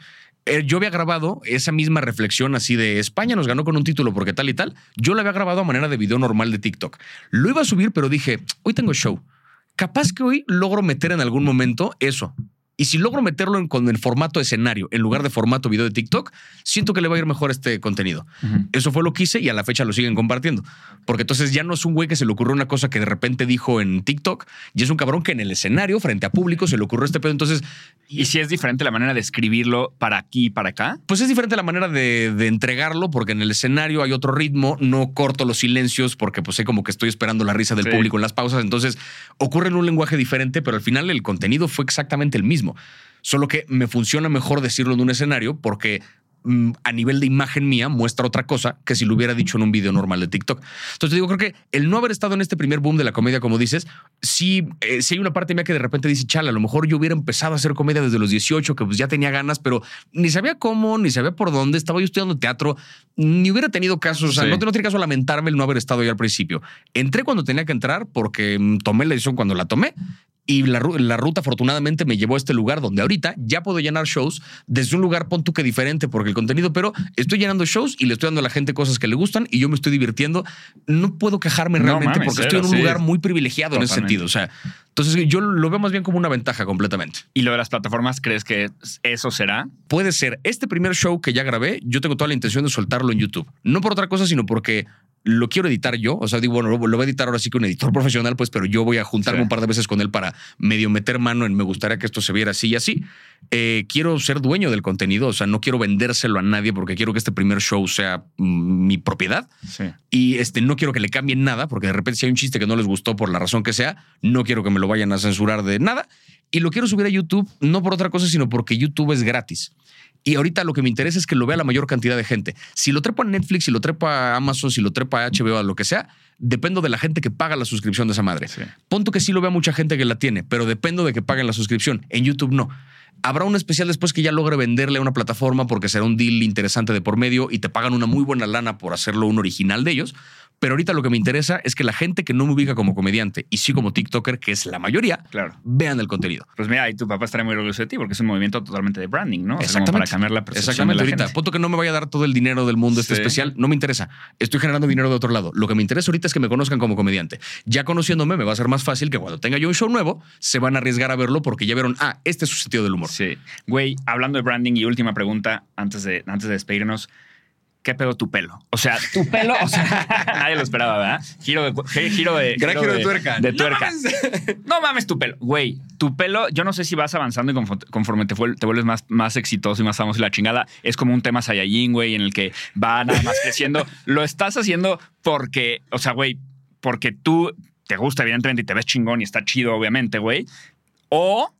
yo había grabado esa misma reflexión así de España nos ganó con un título porque tal y tal. Yo la había grabado a manera de video normal de TikTok. Lo iba a subir, pero dije, hoy tengo show. Capaz que hoy logro meter en algún momento eso. Y si logro meterlo en, con el formato escenario en lugar de formato video de TikTok, siento que le va a ir mejor este contenido. Eso fue lo que hice y a la fecha lo siguen compartiendo. Porque entonces ya no es un güey que se le ocurrió una cosa que de repente dijo en TikTok, y es un cabrón que en el escenario, frente a público, se le ocurrió este pedo. Entonces, Y si es diferente la manera de escribirlo para aquí y para acá. pues es diferente la manera de, de entregarlo, porque en el escenario hay otro ritmo, no corto los silencios, porque pues sé como que estoy esperando la risa del Sí. público en las pausas. Entonces, ocurre en un lenguaje diferente, pero al final el contenido fue exactamente el mismo. Solo que me funciona mejor decirlo en un escenario porque mm, a nivel de imagen mía muestra otra cosa que si lo hubiera dicho en un video normal de TikTok. Entonces digo, creo que el no haber estado en este primer boom de la comedia, como dices, sí, eh, sí hay una parte mía que de repente dice, chale, a lo mejor yo hubiera empezado a hacer comedia desde los 18, que pues ya tenía ganas, pero ni sabía cómo, ni sabía por dónde, estaba yo estudiando teatro, ni hubiera tenido caso, o sea, Sí. no, no tiene caso lamentarme el no haber estado ahí al principio. Entré cuando tenía que entrar porque mm, tomé la decisión cuando la tomé y la, la ruta afortunadamente me llevó a este lugar donde ahorita ya puedo llenar shows desde un lugar pon tú que diferente porque el contenido, pero estoy llenando shows y le estoy dando a la gente cosas que le gustan y yo me estoy divirtiendo. No puedo quejarme No realmente mames, porque cero, estoy en un sí. lugar muy privilegiado en ese sentido. O sea, entonces yo lo veo más bien como una ventaja completamente. Y lo de las plataformas, ¿crees que eso será? Puede ser este primer show que ya grabé, yo tengo toda la intención de soltarlo en YouTube. No por otra cosa, sino porque lo quiero editar yo. O sea, digo, bueno, lo, voy a editar ahora sí que un editor profesional, pues, pero yo voy a juntarme Sí. un par de veces con él para medio meter mano en me gustaría que esto se viera así y así. Eh, quiero ser dueño del contenido, o sea, no quiero vendérselo a nadie porque quiero que este primer show sea mm, mi propiedad. Sí. Y este, no quiero que le cambien nada, porque de repente si hay un chiste que no les gustó por la razón que sea, no quiero que me lo vayan a censurar de nada. Y lo quiero subir a YouTube, no por otra cosa, sino porque YouTube es gratis. Y ahorita lo que me interesa es que lo vea la mayor cantidad de gente. Si lo trepo a Netflix, si lo trepo a Amazon, si lo trepo a HBO, a lo que sea, dependo de la gente que paga la suscripción de esa madre. Sí. Punto que sí lo vea mucha gente que la tiene, pero dependo de que paguen la suscripción. En YouTube no. Habrá un especial después que ya logre venderle a una plataforma porque será un deal interesante de por medio y te pagan una muy buena lana por hacerlo un original de ellos. Pero ahorita lo que me interesa es que la gente que no me ubica como comediante y sí como TikToker, que es la mayoría, Claro. vean el contenido. Pues mira, ahí tu papá estaría muy orgulloso de ti porque es un movimiento totalmente de branding, ¿no? O sea, Exactamente. para cambiar la percepción Exactamente, de la ahorita. Punto que no me vaya a dar todo el dinero del mundo este especial, no me interesa. Estoy generando dinero de otro lado. Lo que me interesa ahorita es que me conozcan como comediante. Ya conociéndome, me va a ser más fácil que cuando tenga yo un show nuevo, se van a arriesgar a verlo porque ya vieron, ah, este es su sentido del humor. Sí. Güey, hablando de branding y última pregunta antes de, antes de despedirnos. ¿Qué pedo tu pelo? O sea, tu pelo, o sea, nadie lo esperaba, ¿verdad? Giro de, giro de, Gran giro de tuerca. De No tuerca. No mames tu pelo. Güey, tu pelo, yo no sé si vas avanzando y confo- conforme te, te vuelves más, más exitoso y más famoso y la chingada, es como un tema Saiyajin, güey, en el que va nada más creciendo. Lo estás haciendo porque, o sea, güey, porque tú te gusta, evidentemente, y te ves chingón y está chido, obviamente, güey. O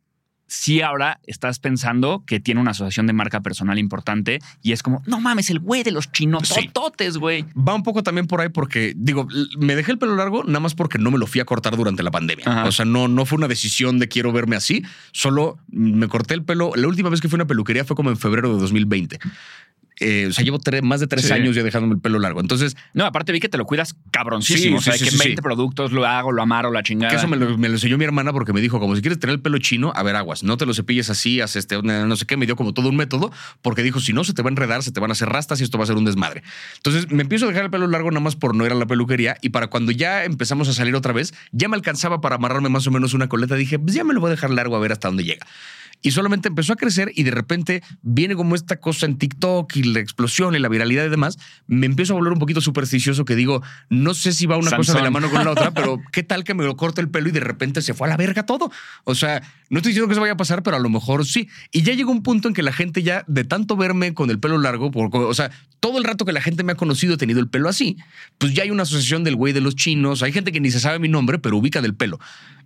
si ahora estás pensando que tiene una asociación de marca personal importante y es como, no mames, el güey de los chinotototes, güey. Va un poco también por ahí porque, digo, me dejé el pelo largo nada más porque no me lo fui a cortar durante la pandemia. Ajá. O sea, no, no fue una decisión de quiero verme así, solo me corté el pelo. La última vez que fui a una peluquería fue como en febrero de 2020. Eh, o sea, llevo más de tres Sí. años ya dejándome el pelo largo. Entonces, No, aparte vi que te lo cuidas cabroncísimo. Sí, o sea, sí, que sí, en sí, 20 sí. productos lo hago, lo amaro, la chingada. que eso me lo, me lo enseñó mi hermana porque me dijo, como si quieres tener el pelo chino, a ver, aguas, no te lo cepilles así, haz este, no sé qué, me dio como todo un método, porque dijo, si no, se te va a enredar, se te van a hacer rastas y esto va a ser un desmadre. Entonces, me empiezo a dejar el pelo largo nada más por no ir a la peluquería y para cuando ya empezamos a salir otra vez, ya me alcanzaba para amarrarme más o menos una coleta, dije, pues ya me lo voy a dejar largo a ver hasta dónde llega. Y solamente empezó a crecer y de repente viene como esta cosa en TikTok y la explosión y la viralidad y demás. Me empiezo a volver un poquito supersticioso que digo, no sé si va una cosa de la mano con la otra, pero ¿qué tal que me lo corte el pelo y de repente se fue a la verga todo? O sea, no estoy diciendo que eso vaya a pasar, pero a lo mejor sí. Y ya llegó un punto en que la gente ya, de tanto verme con el pelo largo, por- o sea, todo el rato que la gente me ha conocido he tenido el pelo así, pues ya hay una asociación del güey de los chinos. Hay gente que ni se sabe mi nombre, pero ubica del pelo.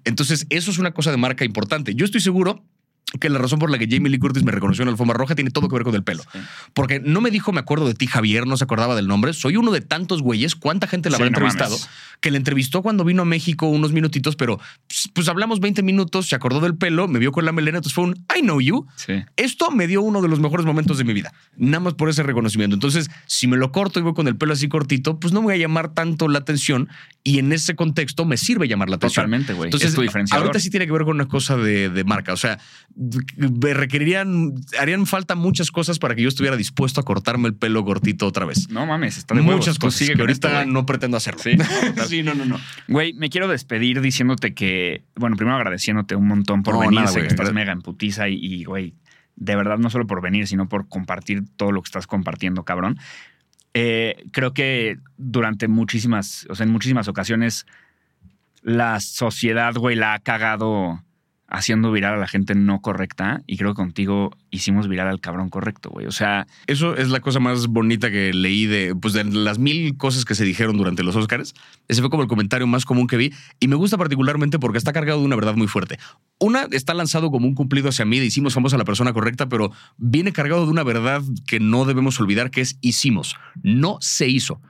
Entonces, eso es una cosa de marca importante. Yo estoy seguro que la razón por la que Jamie Lee Curtis me reconoció en la alfombra roja tiene todo que ver con el pelo. Porque no me dijo, me acuerdo de ti, Javier, no se acordaba del nombre. Soy uno de tantos güeyes. ¿Cuánta gente la Sí, habrá no entrevistado? mames. Que le entrevistó cuando vino a México unos minutitos, pero pues, pues, hablamos 20 minutos, se acordó del pelo, me vio con la melena, entonces fue un I know you. Sí. Esto me dio uno de los mejores momentos de mi vida, nada más por ese reconocimiento. Entonces, si me lo corto y voy con el pelo así cortito, pues no me voy a llamar tanto la atención y en ese contexto me sirve llamar la atención. Totalmente, güey. Entonces, Es tu diferenciador. ahorita sí tiene que ver con una cosa de, de marca. O sea, me requerirían, harían falta muchas cosas para que yo estuviera dispuesto a cortarme el pelo cortito otra vez. No mames, está de. Muchas cosas que ahorita esto, no pretendo hacerlo. Sí, no, no, no. Güey, me quiero despedir diciéndote que, bueno, primero agradeciéndote un montón por No, venir. nada, sé que estás mega en putiza y, y, güey, de verdad, no solo por venir, sino por compartir todo lo que estás compartiendo, cabrón. Eh, creo que durante muchísimas, o sea, en muchísimas ocasiones, la sociedad, güey, la ha cagado haciendo viral a la gente no correcta y creo que contigo hicimos viral al cabrón correcto, güey. O sea, Eso es la cosa más bonita que leí de, pues, de las mil cosas que se dijeron durante los Oscars. Ese fue como el comentario más común que vi y me gusta particularmente porque está cargado de una verdad muy fuerte. Una está lanzado como un cumplido hacia mí de hicimos famosa a la persona correcta, pero viene cargado de una verdad que no debemos olvidar que es hicimos, no se hizo.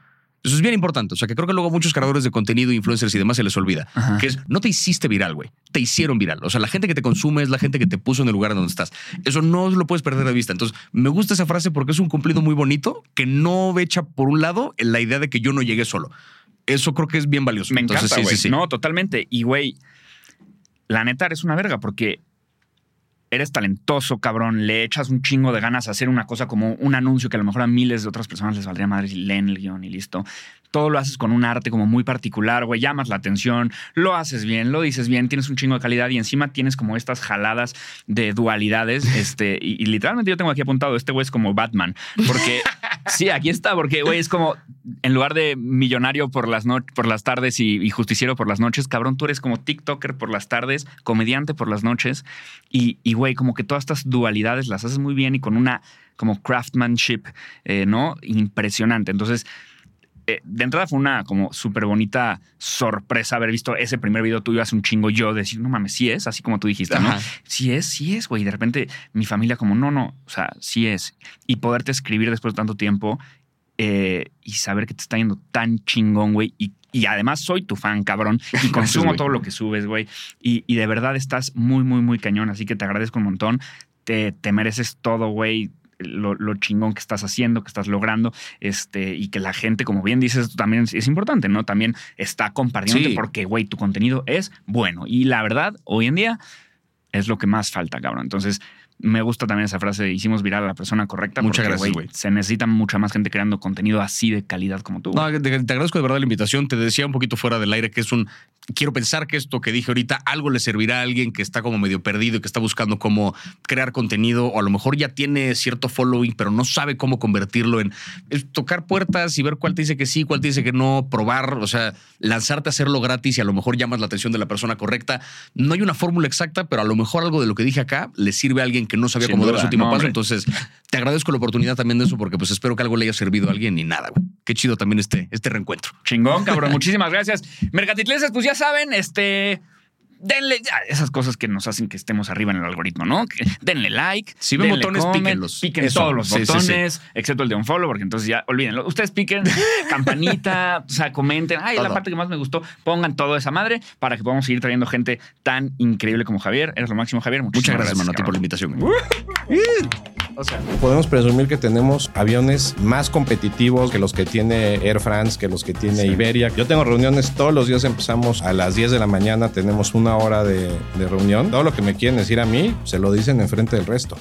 Eso es bien importante. O sea, que creo que luego a muchos creadores de contenido, influencers y demás se les olvida. Ajá. Que es, no te hiciste viral, güey. Te hicieron viral. O sea, la gente que te consume es la gente que te puso en el lugar en donde estás. Eso no lo puedes perder de vista. Entonces, me gusta esa frase porque es un cumplido muy bonito que no echa por un lado en la idea de que yo no llegué solo. Eso creo que es bien valioso. Me Entonces, encanta, sí, güey. sí, sí. No, totalmente. Y, güey, la neta eres una verga porque eres talentoso, cabrón. Le echas un chingo de ganas a hacer una cosa como un anuncio que a lo mejor a miles de otras personas les valdría madre y leen el guion y listo. Todo lo haces con un arte como muy particular, güey. Llamas la atención, lo haces bien, lo dices bien, tienes un chingo de calidad y encima tienes como estas jaladas de dualidades. Este, y, y literalmente yo tengo aquí apuntado, este güey es como Batman. Porque, sí, aquí está, porque, güey, es como en lugar de millonario por las, no- por las tardes y, y justiciero por las noches, cabrón, tú eres como TikToker por las tardes, comediante por las noches. Y, y, güey, como que todas estas dualidades las haces muy bien y con una como craftsmanship, eh, ¿no? Impresionante. Entonces, eh, de entrada fue una como súper bonita sorpresa haber visto ese primer video tuyo hace un chingo yo, decir, no mames, sí es, así como tú dijiste, ¿no? Sí es, sí es, güey. De repente mi familia como, no, no, o sea, sí es. Y poderte escribir después de tanto tiempo eh, y saber que te está yendo tan chingón, güey. Y, y además soy tu fan, cabrón. Y consumo todo lo que subes, güey. Y, y de verdad estás muy, muy, muy cañón. Así que te agradezco un montón. Te, te mereces todo, güey. lo, lo chingón que estás haciendo, que estás logrando, este, y que la gente, como bien dices, también es, importante, ¿no? También está compartiendo Sí. porque, güey, tu contenido es bueno. Y la verdad, hoy en día es lo que más falta, cabrón. Entonces, me gusta también esa frase de hicimos viral a la persona correcta. Muchas porque, gracias, güey. Se necesita mucha más gente creando contenido así de calidad como tú. No, te, te agradezco de verdad la invitación. Te decía un poquito fuera del aire que es un. Quiero pensar que esto que dije ahorita algo le servirá a alguien que está como medio perdido y que está buscando cómo crear contenido o a lo mejor ya tiene cierto following, pero no sabe cómo convertirlo en tocar puertas y ver cuál te dice que sí, cuál te dice que no, probar, o sea, lanzarte a hacerlo gratis y a lo mejor llamas la atención de la persona correcta. No hay una fórmula exacta, pero a lo mejor algo de lo que dije acá le sirve a alguien que no sabía Sin cómo dar su último no, paso. Entonces, te agradezco la oportunidad también de eso porque pues espero que algo le haya servido a alguien y nada, güey. Qué chido también este, este reencuentro. Chingón, cabrón. Muchísimas gracias. Mercatitleses, pues ya saben, este. Denle ya, esas cosas que nos hacen que estemos arriba en el algoritmo, ¿no? Que denle like. Si ven denle botones, comment, píquenlos. Piquen Eso. todos los Sí, sí, sí. botones, excepto el de unfollow, porque entonces ya olvídenlo. Ustedes piquen campanita, o sea, comenten. Ay, es la Todo. parte que más me gustó. Pongan toda esa madre para que podamos seguir trayendo gente tan increíble como Javier. Eres lo máximo, Javier. Muchas gracias, mano, a ti por la invitación. güey. Podemos presumir que tenemos aviones más competitivos que los que tiene Air France, que los que tiene Iberia. Yo tengo reuniones todos los días, empezamos a las 10 de la mañana, tenemos una hora de, reunión. Todo lo que me quieren decir a mí, se lo dicen enfrente del resto.